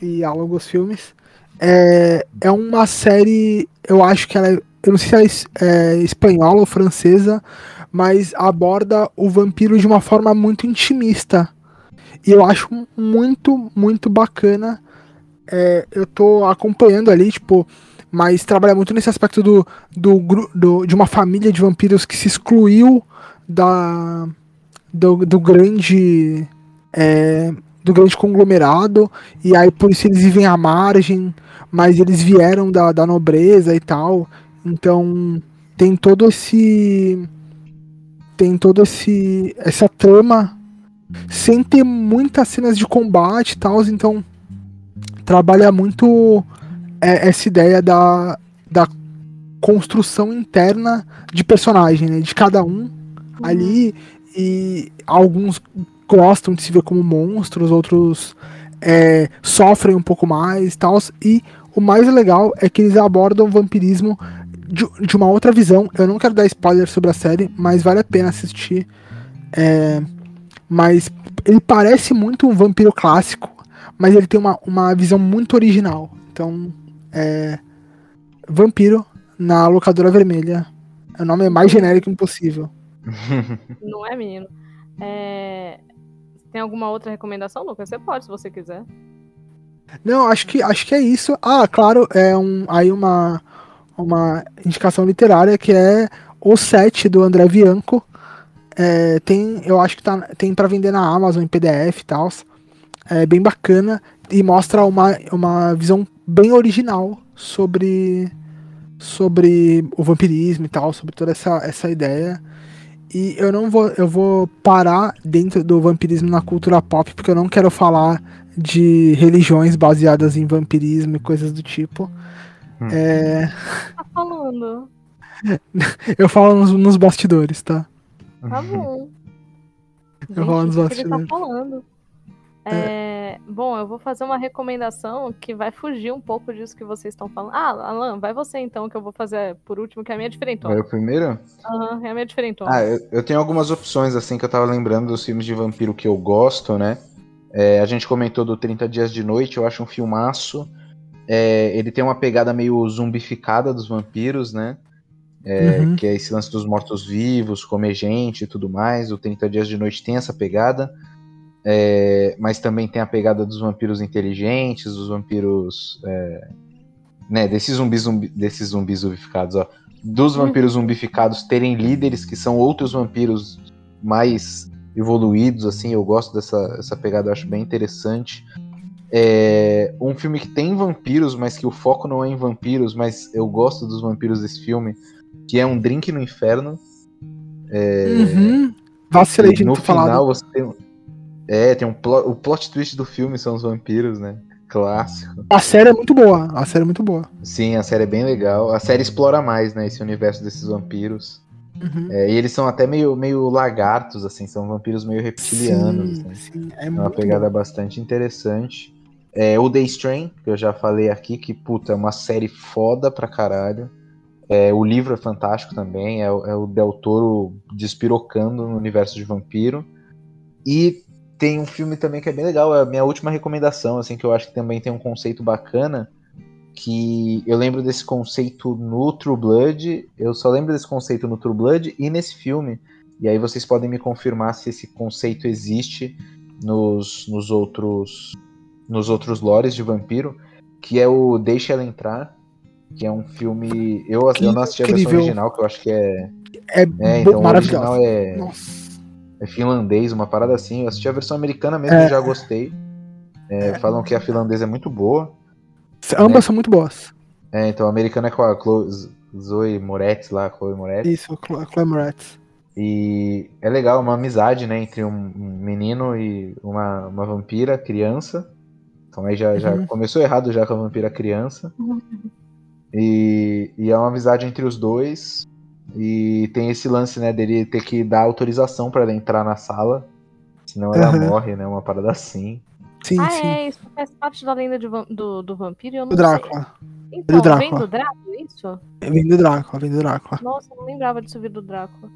E aluga os filmes. É, é uma série, eu acho que ela é. Eu não sei se ela é é espanhola ou francesa, mas aborda o vampiro de uma forma muito intimista. E eu acho muito, muito bacana é, eu tô acompanhando ali, tipo, mas trabalha muito nesse aspecto do, do, do- de uma família de vampiros que se excluiu da do, do grande é, do grande conglomerado e aí por isso eles vivem à margem, mas eles vieram da, da nobreza e tal, então tem todo esse tem todo esse essa trama sem ter muitas cenas de combate e tal, então trabalha muito é, essa ideia da, da construção interna de personagem, né, de cada um ali e alguns gostam de se ver como monstros, outros é, sofrem um pouco mais, tal. E o mais legal é que eles abordam o vampirismo de, de uma outra visão. Eu não quero dar spoiler sobre a série, mas vale a pena assistir. É, mas ele parece muito um vampiro clássico, mas ele tem uma, uma visão muito original. Então, é. Vampiro na locadora vermelha. O nome é mais genérico impossível. Não é, menino? É, Tem alguma outra recomendação, Lucas? Você pode, se você quiser. Não, acho que, acho que é isso. Ah, claro, é um, aí uma, uma indicação literária que é o set do André Bianco. É, tem, eu acho que tá, tem para vender na Amazon em PDF e tal. É bem bacana e mostra uma, uma visão bem original sobre, sobre o vampirismo e tal, sobre toda essa, essa ideia. E eu não vou, eu vou parar dentro do vampirismo na cultura pop, porque eu não quero falar de religiões baseadas em vampirismo e coisas do tipo. Hum. É, Tá falando. eu falo nos, nos bastidores, tá? Tá bom. Eu vou nos o que ele tá falando. É, Bom, eu vou fazer uma recomendação que vai fugir um pouco disso que vocês estão falando. Ah, Alan, vai você então, que eu vou fazer por último, que é a minha Vai diferentona. o primeiro? Aham, é a minha diferentona. Ah, eu, eu tenho algumas opções, assim, que eu tava lembrando dos filmes de vampiro que eu gosto, né? É, a gente comentou do 30 Dias de Noite, eu acho um filmaço. É, ele tem uma pegada meio zumbificada dos vampiros, né? É, Uhum. Que é esse lance dos mortos-vivos, comer gente e tudo mais. O 30 Dias de Noite tem essa pegada. É, mas também tem a pegada dos vampiros inteligentes, dos vampiros. É, né, desses zumbis, zumbi, desses zumbis zumbificados, ó. Dos vampiros zumbificados terem líderes que são outros vampiros mais evoluídos, assim, eu gosto dessa essa pegada, eu acho bem interessante. É um filme que tem vampiros, mas que o foco não é em vampiros, mas eu gosto dos vampiros desse filme, que é um Drink no Inferno. É, Uhum. Vacilei de no não ter falado. final você tem. É, tem um plot, o plot twist do filme são os vampiros, né? Clássico. A série é muito boa. A série é muito boa. Sim, a série é bem legal. A série explora mais, né, esse universo desses vampiros. Uhum. É, e eles são até meio, meio lagartos, assim, são vampiros meio reptilianos. Sim, né? sim, é É uma muito pegada boa. bastante interessante. É, o Day Strain, que eu já falei aqui, que, puta, é uma série foda pra caralho. É, o livro é fantástico também, é, o- é o Del Toro despirocando no universo de vampiro. E tem um filme também que é bem legal, é a minha última recomendação, assim, que eu acho que também tem um conceito bacana, que eu lembro desse conceito no True Blood, eu só lembro desse conceito no True Blood e nesse filme. E aí vocês podem me confirmar se esse conceito existe nos, nos outros nos outros lores de vampiro, que é o Deixa Ela Entrar, que é um filme. Eu, eu não assisti a versão Incrível. original, que eu acho que é. É, É, então o original é, é finlandês, uma parada assim. Eu assisti a versão americana mesmo É. e já gostei. É, Falam que a finlandesa é muito boa. Ambas né? são muito boas. É, então a americana é com a Chloe, Zoe Moretz lá, Chloe Moretz. Isso, Cl- Chloe Moretz. E é legal, uma amizade, né, entre um, um menino e uma, uma vampira criança. Então aí já, já Uhum. começou errado já com a vampira criança. E, e é uma amizade entre os dois. E tem esse lance, né, dele ter que dar autorização pra ela entrar na sala. Senão ela Uhum. morre, né? Uma parada assim. Sim, ah, sim. é, isso faz parte da lenda de do, do vampiro eu não Do Drácula. sei. Então, Do Drácula. vem do Drácula, isso? Vem do Drácula, vem do Drácula. Nossa, eu não lembrava disso vir do Drácula.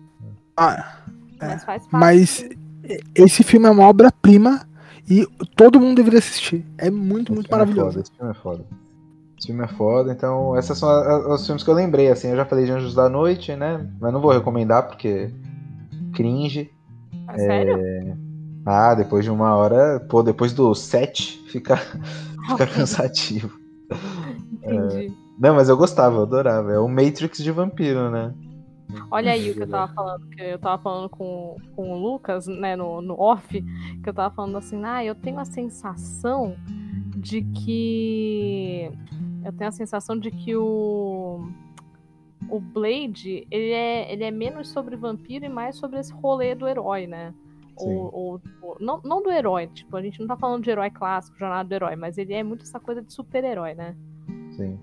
Ah, É, Mas faz parte. mas esse filme é uma obra-prima e todo mundo deveria assistir. É muito, muito Esse é maravilhoso. foda, esse filme é foda. Esse filme é foda, então essas são a- a- os filmes que eu lembrei, assim, eu já falei de Anjos da Noite, né? Mas não vou recomendar porque cringe. Ah, Sério? Ah, depois de uma hora, pô, depois do 7 fica, fica cansativo. Entendi. Não, mas eu gostava, eu adorava. É o Matrix de vampiro, né? Olha aí o que eu tava falando, que eu tava falando com, com o Lucas, né, no, no off, que eu tava falando assim, ah, eu tenho a sensação de que. Eu tenho a sensação de que o. O Blade, ele é, ele é menos sobre vampiro e mais sobre esse rolê do herói, né? Ou, ou- ou- não, não do herói, tipo, a gente não tá falando de herói clássico, jornada do herói, mas ele é muito essa coisa de super-herói, né? Sim.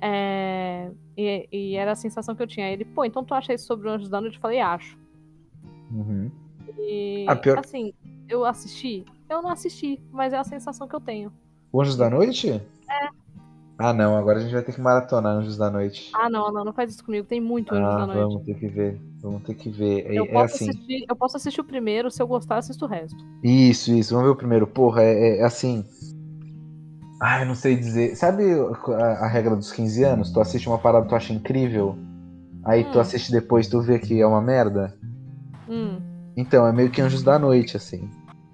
É, e, e era a sensação que eu tinha. Ele, pô, então tu acha isso sobre o Anjos da Noite? Eu falei, acho. Uhum. E, Ah, pior- assim, eu assisti? Eu não assisti, mas é a sensação que eu tenho. Anjos da Noite? É. Ah, não, agora a gente vai ter que maratonar Anjos da Noite. Ah, não, não, não faz isso comigo. Tem muito Anjos Ah, da Noite. vamos ter que ver. Vamos ter que ver. É, Eu é posso, assim. assistir, eu posso assistir o primeiro, se eu gostar, eu assisto o resto. Isso, isso. Vamos ver o primeiro. Porra, é, é assim. Ai, não sei dizer. Sabe a, a regra dos 15 anos? Tu assiste uma parada que tu acha incrível, aí tu Hum. assiste depois tu vê que é uma merda. Hum, Então, é meio que Anjos da Noite, assim.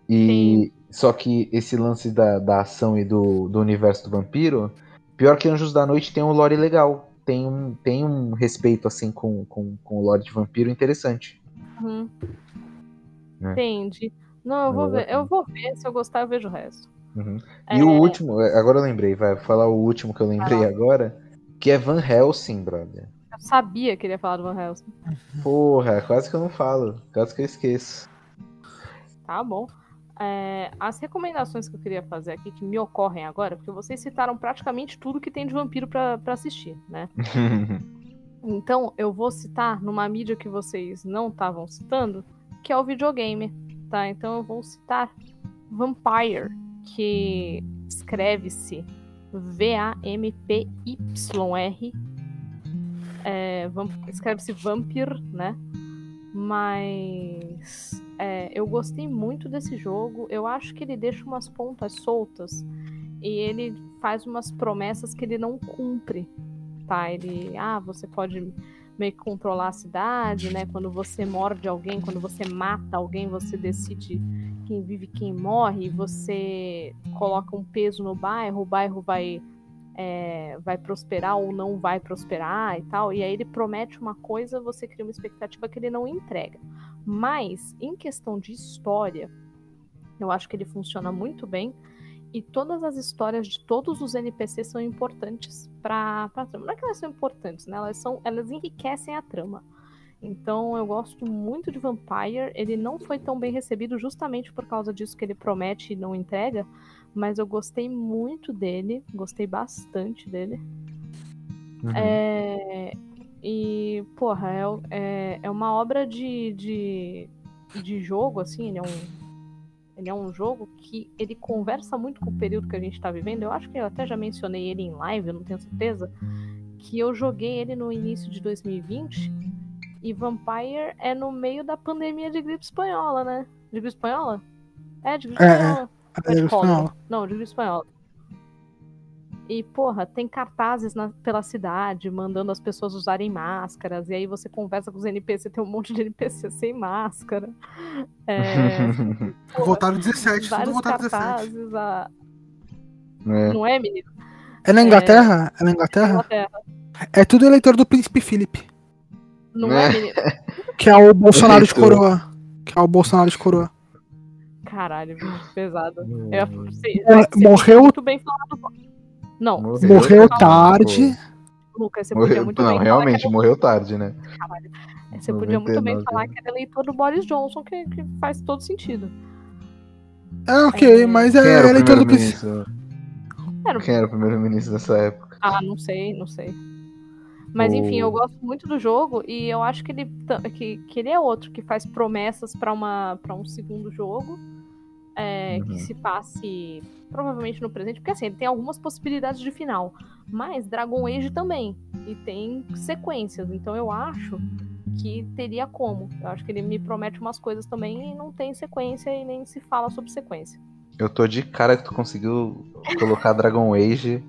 E. Só que esse lance da, da ação e do, do universo do vampiro, pior que Anjos da Noite tem um lore legal. Tem um, tem um respeito, assim, com, com, com o lore de vampiro interessante. uhum. É. Entendi. Não, eu vou ver. Eu vou ver. Se eu gostar, eu vejo o resto. Uhum. É, E o último, agora eu lembrei, vai vou falar o último que eu lembrei agora, que é Van Helsing, brother. Eu sabia que ele ia falar do Van Helsing. Porra, quase que eu não falo, quase que eu esqueço. Tá bom. É, as recomendações que eu queria fazer aqui, que me ocorrem agora, porque vocês citaram praticamente tudo que tem de vampiro pra pra assistir, né? Então, eu vou citar numa mídia que vocês não estavam citando, que é o videogame, tá? Então, eu vou citar Vampire, que escreve-se V-A-M-P-Y-R. É, vamp- escreve-se Vampir, né? Mas é, eu gostei muito desse jogo. Eu acho que ele deixa umas pontas soltas e ele faz umas promessas que ele não cumpre, tá? Ele, ah, você pode meio que controlar a cidade, né? Quando você morde alguém, quando você mata alguém, você decide quem vive quem morre, você coloca um peso no bairro, o bairro vai é, vai prosperar ou não vai prosperar e tal. E aí ele promete uma coisa, você cria uma expectativa que ele não entrega. Mas, em questão de história, eu acho que ele funciona muito bem. E todas as histórias de todos os NPCs são importantes para a trama. Não é que elas são importantes, né? Elas, são, elas enriquecem a trama. Então eu gosto muito de Vampire. Ele não foi tão bem recebido justamente por causa disso que ele promete e não entrega mas eu gostei muito dele, gostei bastante dele. Uhum. É, e, porra, é, é, é uma obra de, de, de jogo, assim, ele é um. Ele é um jogo que ele conversa muito com o período que a gente está vivendo. Eu acho que eu até já mencionei ele em live, eu não tenho certeza. Que eu joguei ele no início de 2020. E Vampire é no meio da pandemia de gripe espanhola, né? De gripe espanhola? É, de gripe é, espanhola. É de cólera. Não, de espanhola. E, porra, tem cartazes na, pela cidade mandando as pessoas usarem máscaras. E aí você conversa com os NPC, tem um monte de NPC sem máscara. É, votaram 17, tudo votaram 17. A... É. Não é, menino? É na Inglaterra? É, é na Inglaterra? Inglaterra? É tudo eleitor do Príncipe Philip. Não é, é menino? Que é o Bolsonaro de coroa. Que é o Bolsonaro de coroa. Caralho, pesado. Eu, sei, morreu. Muito bem falado. Não, morreu, morreu tarde. Lucas, você morreu, podia muito não, bem realmente, falar morreu tarde, né? Caralho. Você podia muito bem falar que era eleitor do Boris Johnson, que, que faz todo sentido. É, ok, é... mas é era eleitor do ministro? Era... Quem era o primeiro-ministro dessa época? Ah, não sei, não sei. Mas enfim, eu gosto muito do jogo e eu acho que ele, que, que ele é outro que faz promessas para um segundo jogo é, uhum. que se passe provavelmente no presente, porque assim, ele tem algumas possibilidades de final, mas Dragon Age também, e tem sequências, então eu acho que teria como. Eu acho que ele me promete umas coisas também e não tem sequência e nem se fala sobre sequência. Eu tô de cara que tu conseguiu colocar Dragon Age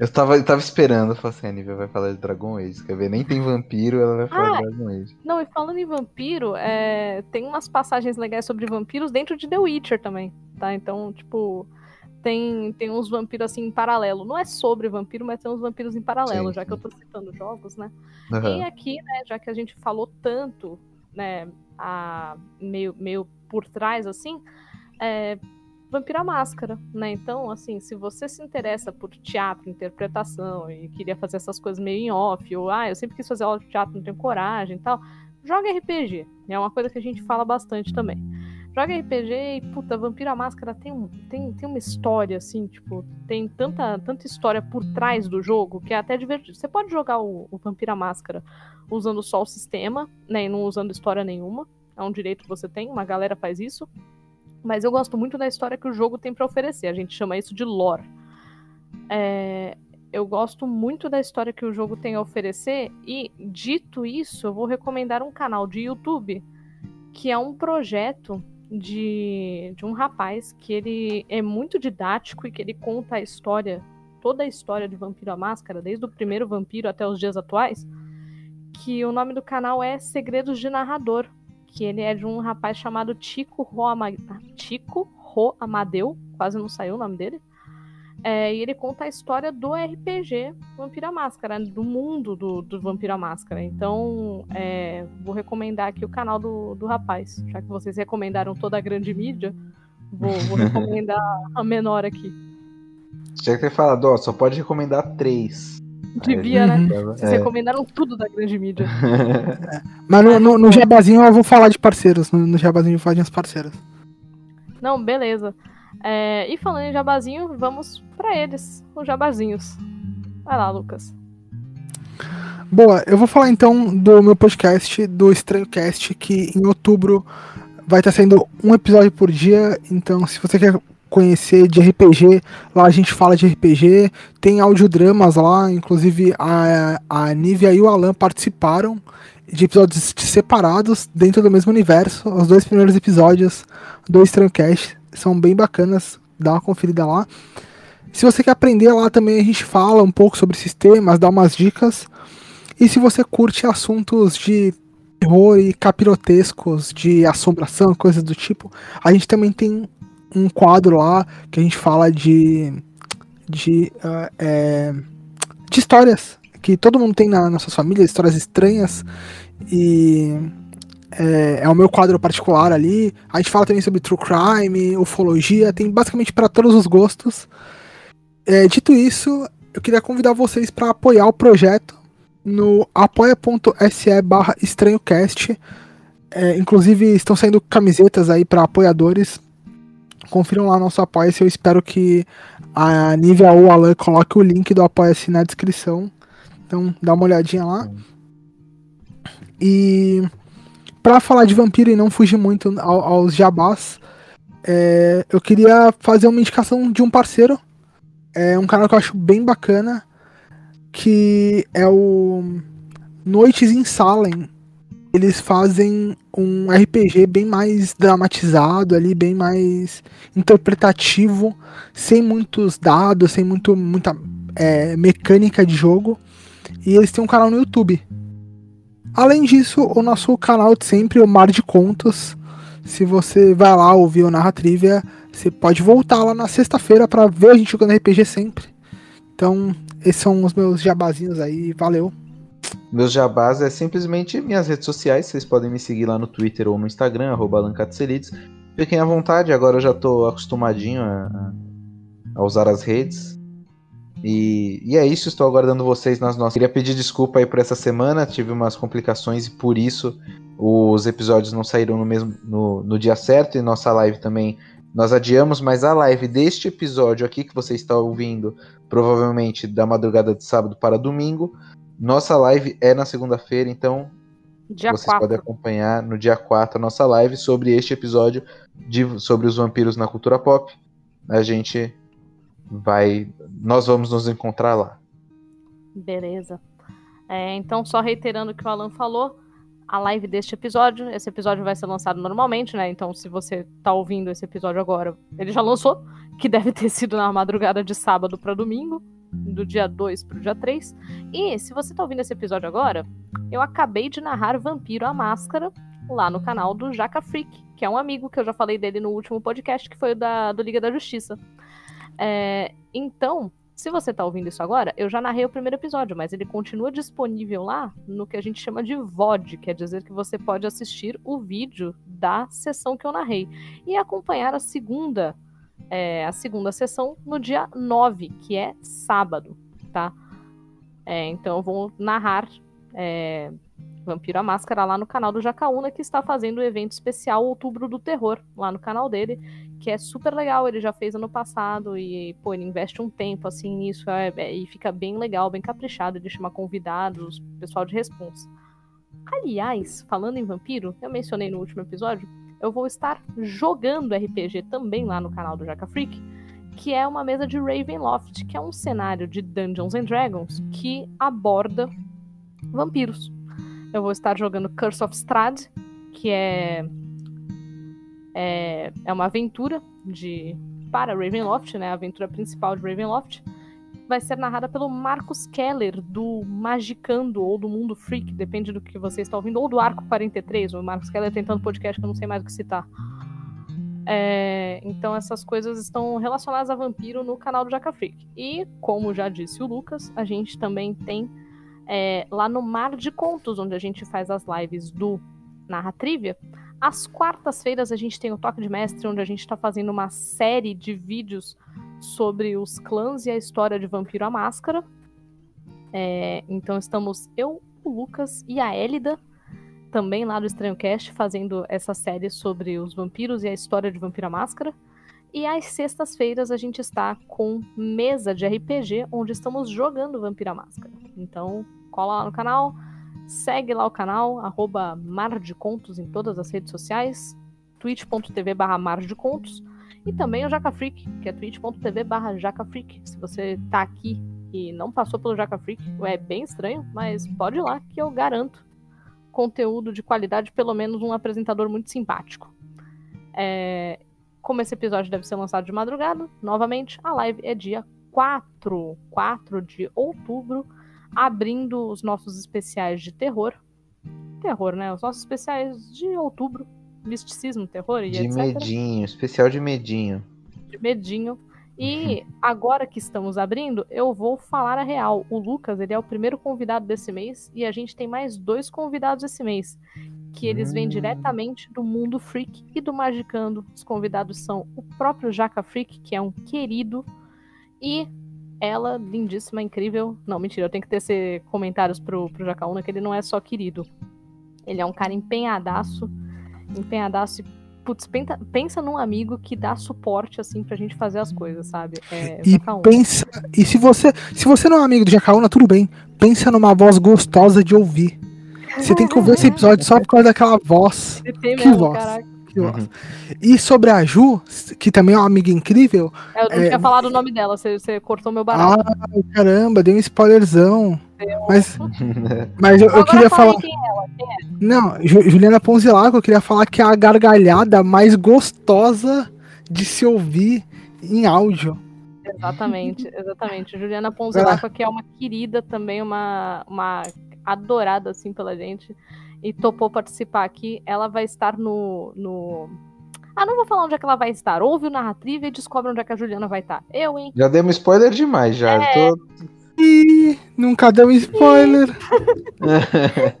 eu tava, eu tava esperando, eu falei assim, a Nívia vai falar de Dragon Age, quer ver? Nem tem vampiro, ela vai falar ah, de Dragon Age. Não, e falando em vampiro, é, tem umas passagens legais sobre vampiros dentro de The Witcher também, tá? Então, tipo, tem, tem uns vampiros assim em paralelo. Não é sobre vampiro, mas tem uns vampiros em paralelo, sim, já sim. que eu tô citando jogos, né? Uhum. E aqui, né, já que a gente falou tanto, né, a, meio, meio por trás, assim, é, Vampira Máscara, né? Então, assim, se você se interessa por teatro, interpretação e queria fazer essas coisas meio em off, ou ah, eu sempre quis fazer aula de teatro, não tenho coragem e tal, joga RPG. É uma coisa que a gente fala bastante também. Joga RPG e, puta, Vampira Máscara tem, um, tem, tem uma história, assim, tipo, tem tanta, tanta história por trás do jogo que é até divertido. Você pode jogar o, o Vampira Máscara usando só o sistema, né, e não usando história nenhuma. É um direito que você tem, uma galera faz isso. Mas eu gosto muito da história que o jogo tem para oferecer. A gente chama isso de lore. É, eu gosto muito da história que o jogo tem a oferecer. E, dito isso, eu vou recomendar um canal de YouTube que é um projeto de, de um rapaz que ele é muito didático e que ele conta a história, toda a história de Vampiro à Máscara, desde o primeiro vampiro até os dias atuais. Que o nome do canal é Segredos de Narrador que ele é de um rapaz chamado Tico Ro, Ama... Tico Ro Amadeu, quase não saiu o nome dele. É, e ele conta a história do RPG Vampira Máscara, do mundo do, do Vampira Máscara. Então, é, vou recomendar aqui o canal do, do rapaz. Já que vocês recomendaram toda a grande mídia, vou, vou recomendar a menor aqui. Tinha que ter falado, ó, só pode recomendar três. Devia, né? Vocês é. recomendaram tudo da grande mídia. Mas no, no, no, jabazinho eu vou falar de parceiros. No, no jabazinho eu vou falar de parceiras. Não, beleza. É, e falando em jabazinho, vamos para eles, os jabazinhos. Vai lá, Lucas. Boa, eu vou falar então do meu podcast, do Estranho Cast, que em outubro vai estar sendo um episódio por dia. Então, se você quer conhecer de RPG. Lá a gente fala de RPG, tem audiodramas lá, inclusive a, a Nívia e o Alan participaram de episódios separados dentro do mesmo universo. Os dois primeiros episódios do Strancast são bem bacanas, dá uma conferida lá. Se você quer aprender lá também, a gente fala um pouco sobre sistemas, dá umas dicas. E se você curte assuntos de terror e capirotescos, de assombração, coisas do tipo, a gente também tem um quadro lá que a gente fala de. de. Uh, é, de histórias que todo mundo tem na, nas suas famílias, histórias estranhas. E é, é, o meu quadro particular ali. A gente fala também sobre true crime, ufologia, tem basicamente para todos os gostos. É, dito isso, eu queria convidar vocês para apoiar o projeto no apoia.se barra estranhocast. É, inclusive estão saindo camisetas aí para apoiadores. Confiram lá nosso apoia-se. Eu espero que a Nívia ou o Alan coloque o link do apoia-se na descrição. Então dá uma olhadinha lá. E para falar de vampiro e não fugir muito ao, aos jabás, é, eu queria fazer uma indicação de um parceiro. É um canal que eu acho bem bacana, que é o Noites em Salem. Eles fazem um RPG bem mais dramatizado ali, bem mais interpretativo, sem muitos dados, sem muito, muita é, mecânica de jogo. E eles têm um canal no YouTube. Além disso, o nosso canal de sempre, o Mar de Contos. Se você vai lá ouvir o Narra Trivia, você pode voltar lá na sexta-feira para ver a gente jogando RPG sempre. Então, esses são os meus jabazinhos aí. Valeu! Meus jabás é simplesmente minhas redes sociais. Vocês podem me seguir lá no Twitter ou no Instagram, arroba Fiquem à vontade, agora eu já tô acostumadinho a, a usar as redes. E, e, é isso, estou aguardando vocês nas nossas. Queria pedir desculpa aí por essa semana, tive umas complicações e por isso os episódios não saíram no mesmo no, no dia certo e nossa live também nós adiamos, mas a live deste episódio aqui que você está ouvindo, provavelmente da madrugada de sábado para domingo, nossa live é na segunda-feira, então dia vocês 4. podem acompanhar no dia 4 a nossa live sobre este episódio de, sobre os vampiros na cultura pop. A gente vai. Nós vamos nos encontrar lá. Beleza. É, então, só reiterando o que o Alan falou, a live deste episódio. Esse episódio vai ser lançado normalmente, né? Então, se você tá ouvindo esse episódio agora, ele já lançou, que deve ter sido na madrugada de sábado para domingo, do dia 2 pro dia 3. E se você tá ouvindo esse episódio agora, eu acabei de narrar Vampiro a Máscara lá no canal do Jaca Freak, que é um amigo que eu já falei dele no último podcast, que foi o da, do Liga da Justiça. É, então, se você tá ouvindo isso agora, eu já narrei o primeiro episódio, mas ele continua disponível lá no que a gente chama de VOD, quer dizer que você pode assistir o vídeo da sessão que eu narrei e acompanhar a segunda, é, a segunda sessão no dia 9, que é sábado, tá? É, então eu vou narrar é, Vampiro a Máscara lá no canal do Jacaúna, que está fazendo o evento especial Outubro do Terror, lá no canal dele, que é super legal. Ele já fez ano passado e, pô, ele investe um tempo assim nisso é, é, e fica bem legal, bem caprichado. Ele chama convidados, pessoal de responsa. Aliás, falando em vampiro, eu mencionei no último episódio, eu vou estar jogando RPG também lá no canal do Jaca Freak, que é uma mesa de Ravenloft, que é um cenário de Dungeons and Dragons que aborda vampiros. Eu vou estar jogando Curse of Strahd, que é, é, é uma aventura de para Ravenloft, né? A aventura principal de Ravenloft. Vai ser narrada pelo Marcus Keller, do Magicando, ou do Mundo Freak, depende do que você está ouvindo, ou do Arco 43. O Marcus Keller tentando podcast que eu não sei mais o que citar. É, então essas coisas estão relacionadas a vampiro no canal do Jaca Freak. E, como já disse o Lucas, a gente também tem é, lá no Mar de Contos, onde a gente faz as lives do Narra Trivia. Às quartas-feiras a gente tem o Toque de Mestre, onde a gente está fazendo uma série de vídeos sobre os clãs e a história de Vampiro à Máscara. É, então estamos eu, o Lucas e a Élida, também lá do Estranho Cast, fazendo essa série sobre os vampiros e a história de Vampiro à Máscara. E às sextas-feiras a gente está com mesa de RPG, onde estamos jogando Vampiro à Máscara. Então, cola lá no canal, segue lá o canal, arroba Mar de Contos em todas as redes sociais, twitch.tv barra Mar de Contos, e também o Jaca Freak, que é twitch.tv barra Jaca Freak. Se você tá aqui e não passou pelo Jaca Freak, é bem estranho, mas pode ir lá que eu garanto conteúdo de qualidade, pelo menos um apresentador muito simpático. É, como esse episódio deve ser lançado de madrugada, novamente, a live é dia 4, 4 de outubro, abrindo os nossos especiais de terror. Terror, né? Os nossos especiais de outubro. Misticismo, terror e De etc. medinho, especial de medinho. de medinho. E agora que estamos abrindo, eu vou falar a real. O Lucas, ele é o primeiro convidado desse mês e a gente tem mais dois convidados esse mês, que eles vêm Hum. diretamente do mundo freak e do magicando. Os convidados são o próprio Jaca Freak, que é um querido, e ela, lindíssima, incrível. Não, mentira, eu tenho que tecer comentários pro, pro Jacaúna, que ele não é só querido. Ele é um cara empenhadaço, empenhadaço e Putz, pensa, pensa num amigo que dá suporte, assim, pra gente fazer as coisas, sabe? É, E Jacaúna. pensa. E se você, se você não é amigo do Jacaúna, tudo bem. Pensa numa voz gostosa de ouvir. Você tem que ouvir esse episódio só por causa daquela voz. Que mesmo, voz. caraca. Voz. E sobre a Ju, que também é uma amiga incrível. Eu não É, tinha falado o nome dela, você, você cortou meu barato. Ah, caramba, deu um spoilerzão. Mas, mas eu, eu queria falar. quem é ela. Quem é? Não, Ju- Juliana Ponzilaco, eu queria falar que é a gargalhada mais gostosa de se ouvir em áudio. Exatamente, exatamente. Juliana Ponzilaco, que é uma querida também, uma, uma adorada, assim, pela gente. E topou participar aqui. Ela vai estar no, no... Ah, não vou falar onde é que ela vai estar. Ouve o Narrativa e descobre onde é que a Juliana vai estar. Eu, hein? Já demos spoiler demais, já. É. Eu tô- Ih, nunca deu um spoiler.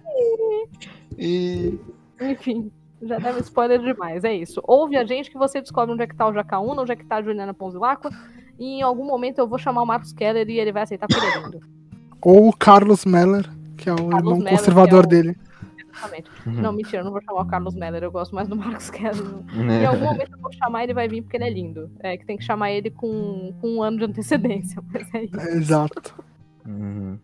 E Enfim, já deve spoiler demais. É isso. Ouve a gente que você descobre onde é que tá o Jacaúna, onde é que tá a Juliana Ponzilacqua. E em algum momento eu vou chamar o Marcos Keller e ele vai aceitar por ele lindo. Ou o Carlos Meller, que é o Carlos irmão Meller, conservador é o- dele. Exatamente. Uhum. Não, mentira, eu não vou chamar o Carlos Meller, eu gosto mais do Marcos Keller. né? Em algum momento eu vou chamar ele vai vir porque ele é lindo. É que tem que chamar ele com, com um ano de antecedência. Mas é isso. É, Exato. Uhum.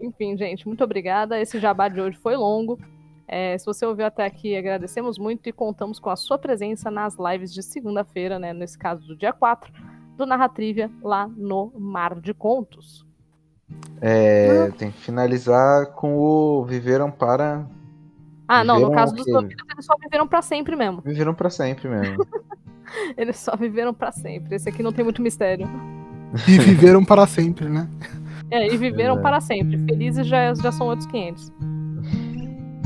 Enfim, gente, muito obrigada. Esse jabá de hoje foi longo. É, se você ouviu até aqui, agradecemos muito e contamos com a sua presença nas lives de segunda-feira, né? Nesse caso do dia 4, do Narratrivia, lá no Mar de Contos. É, tem que finalizar com o Viveram para. Ah, não, no Viveram caso dos vampiros, eles só viveram pra sempre mesmo. Viveram para sempre mesmo. Eles só viveram pra sempre. Esse aqui não tem muito mistério. E viveram para sempre, né? É, e viveram Exato. para sempre. Felizes já, já são outros 500.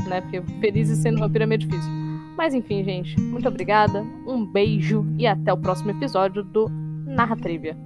Né? Porque felizes sendo vampiro é meio difícil. Mas enfim, gente. Muito obrigada. Um beijo e até o próximo episódio do Narra Trivia.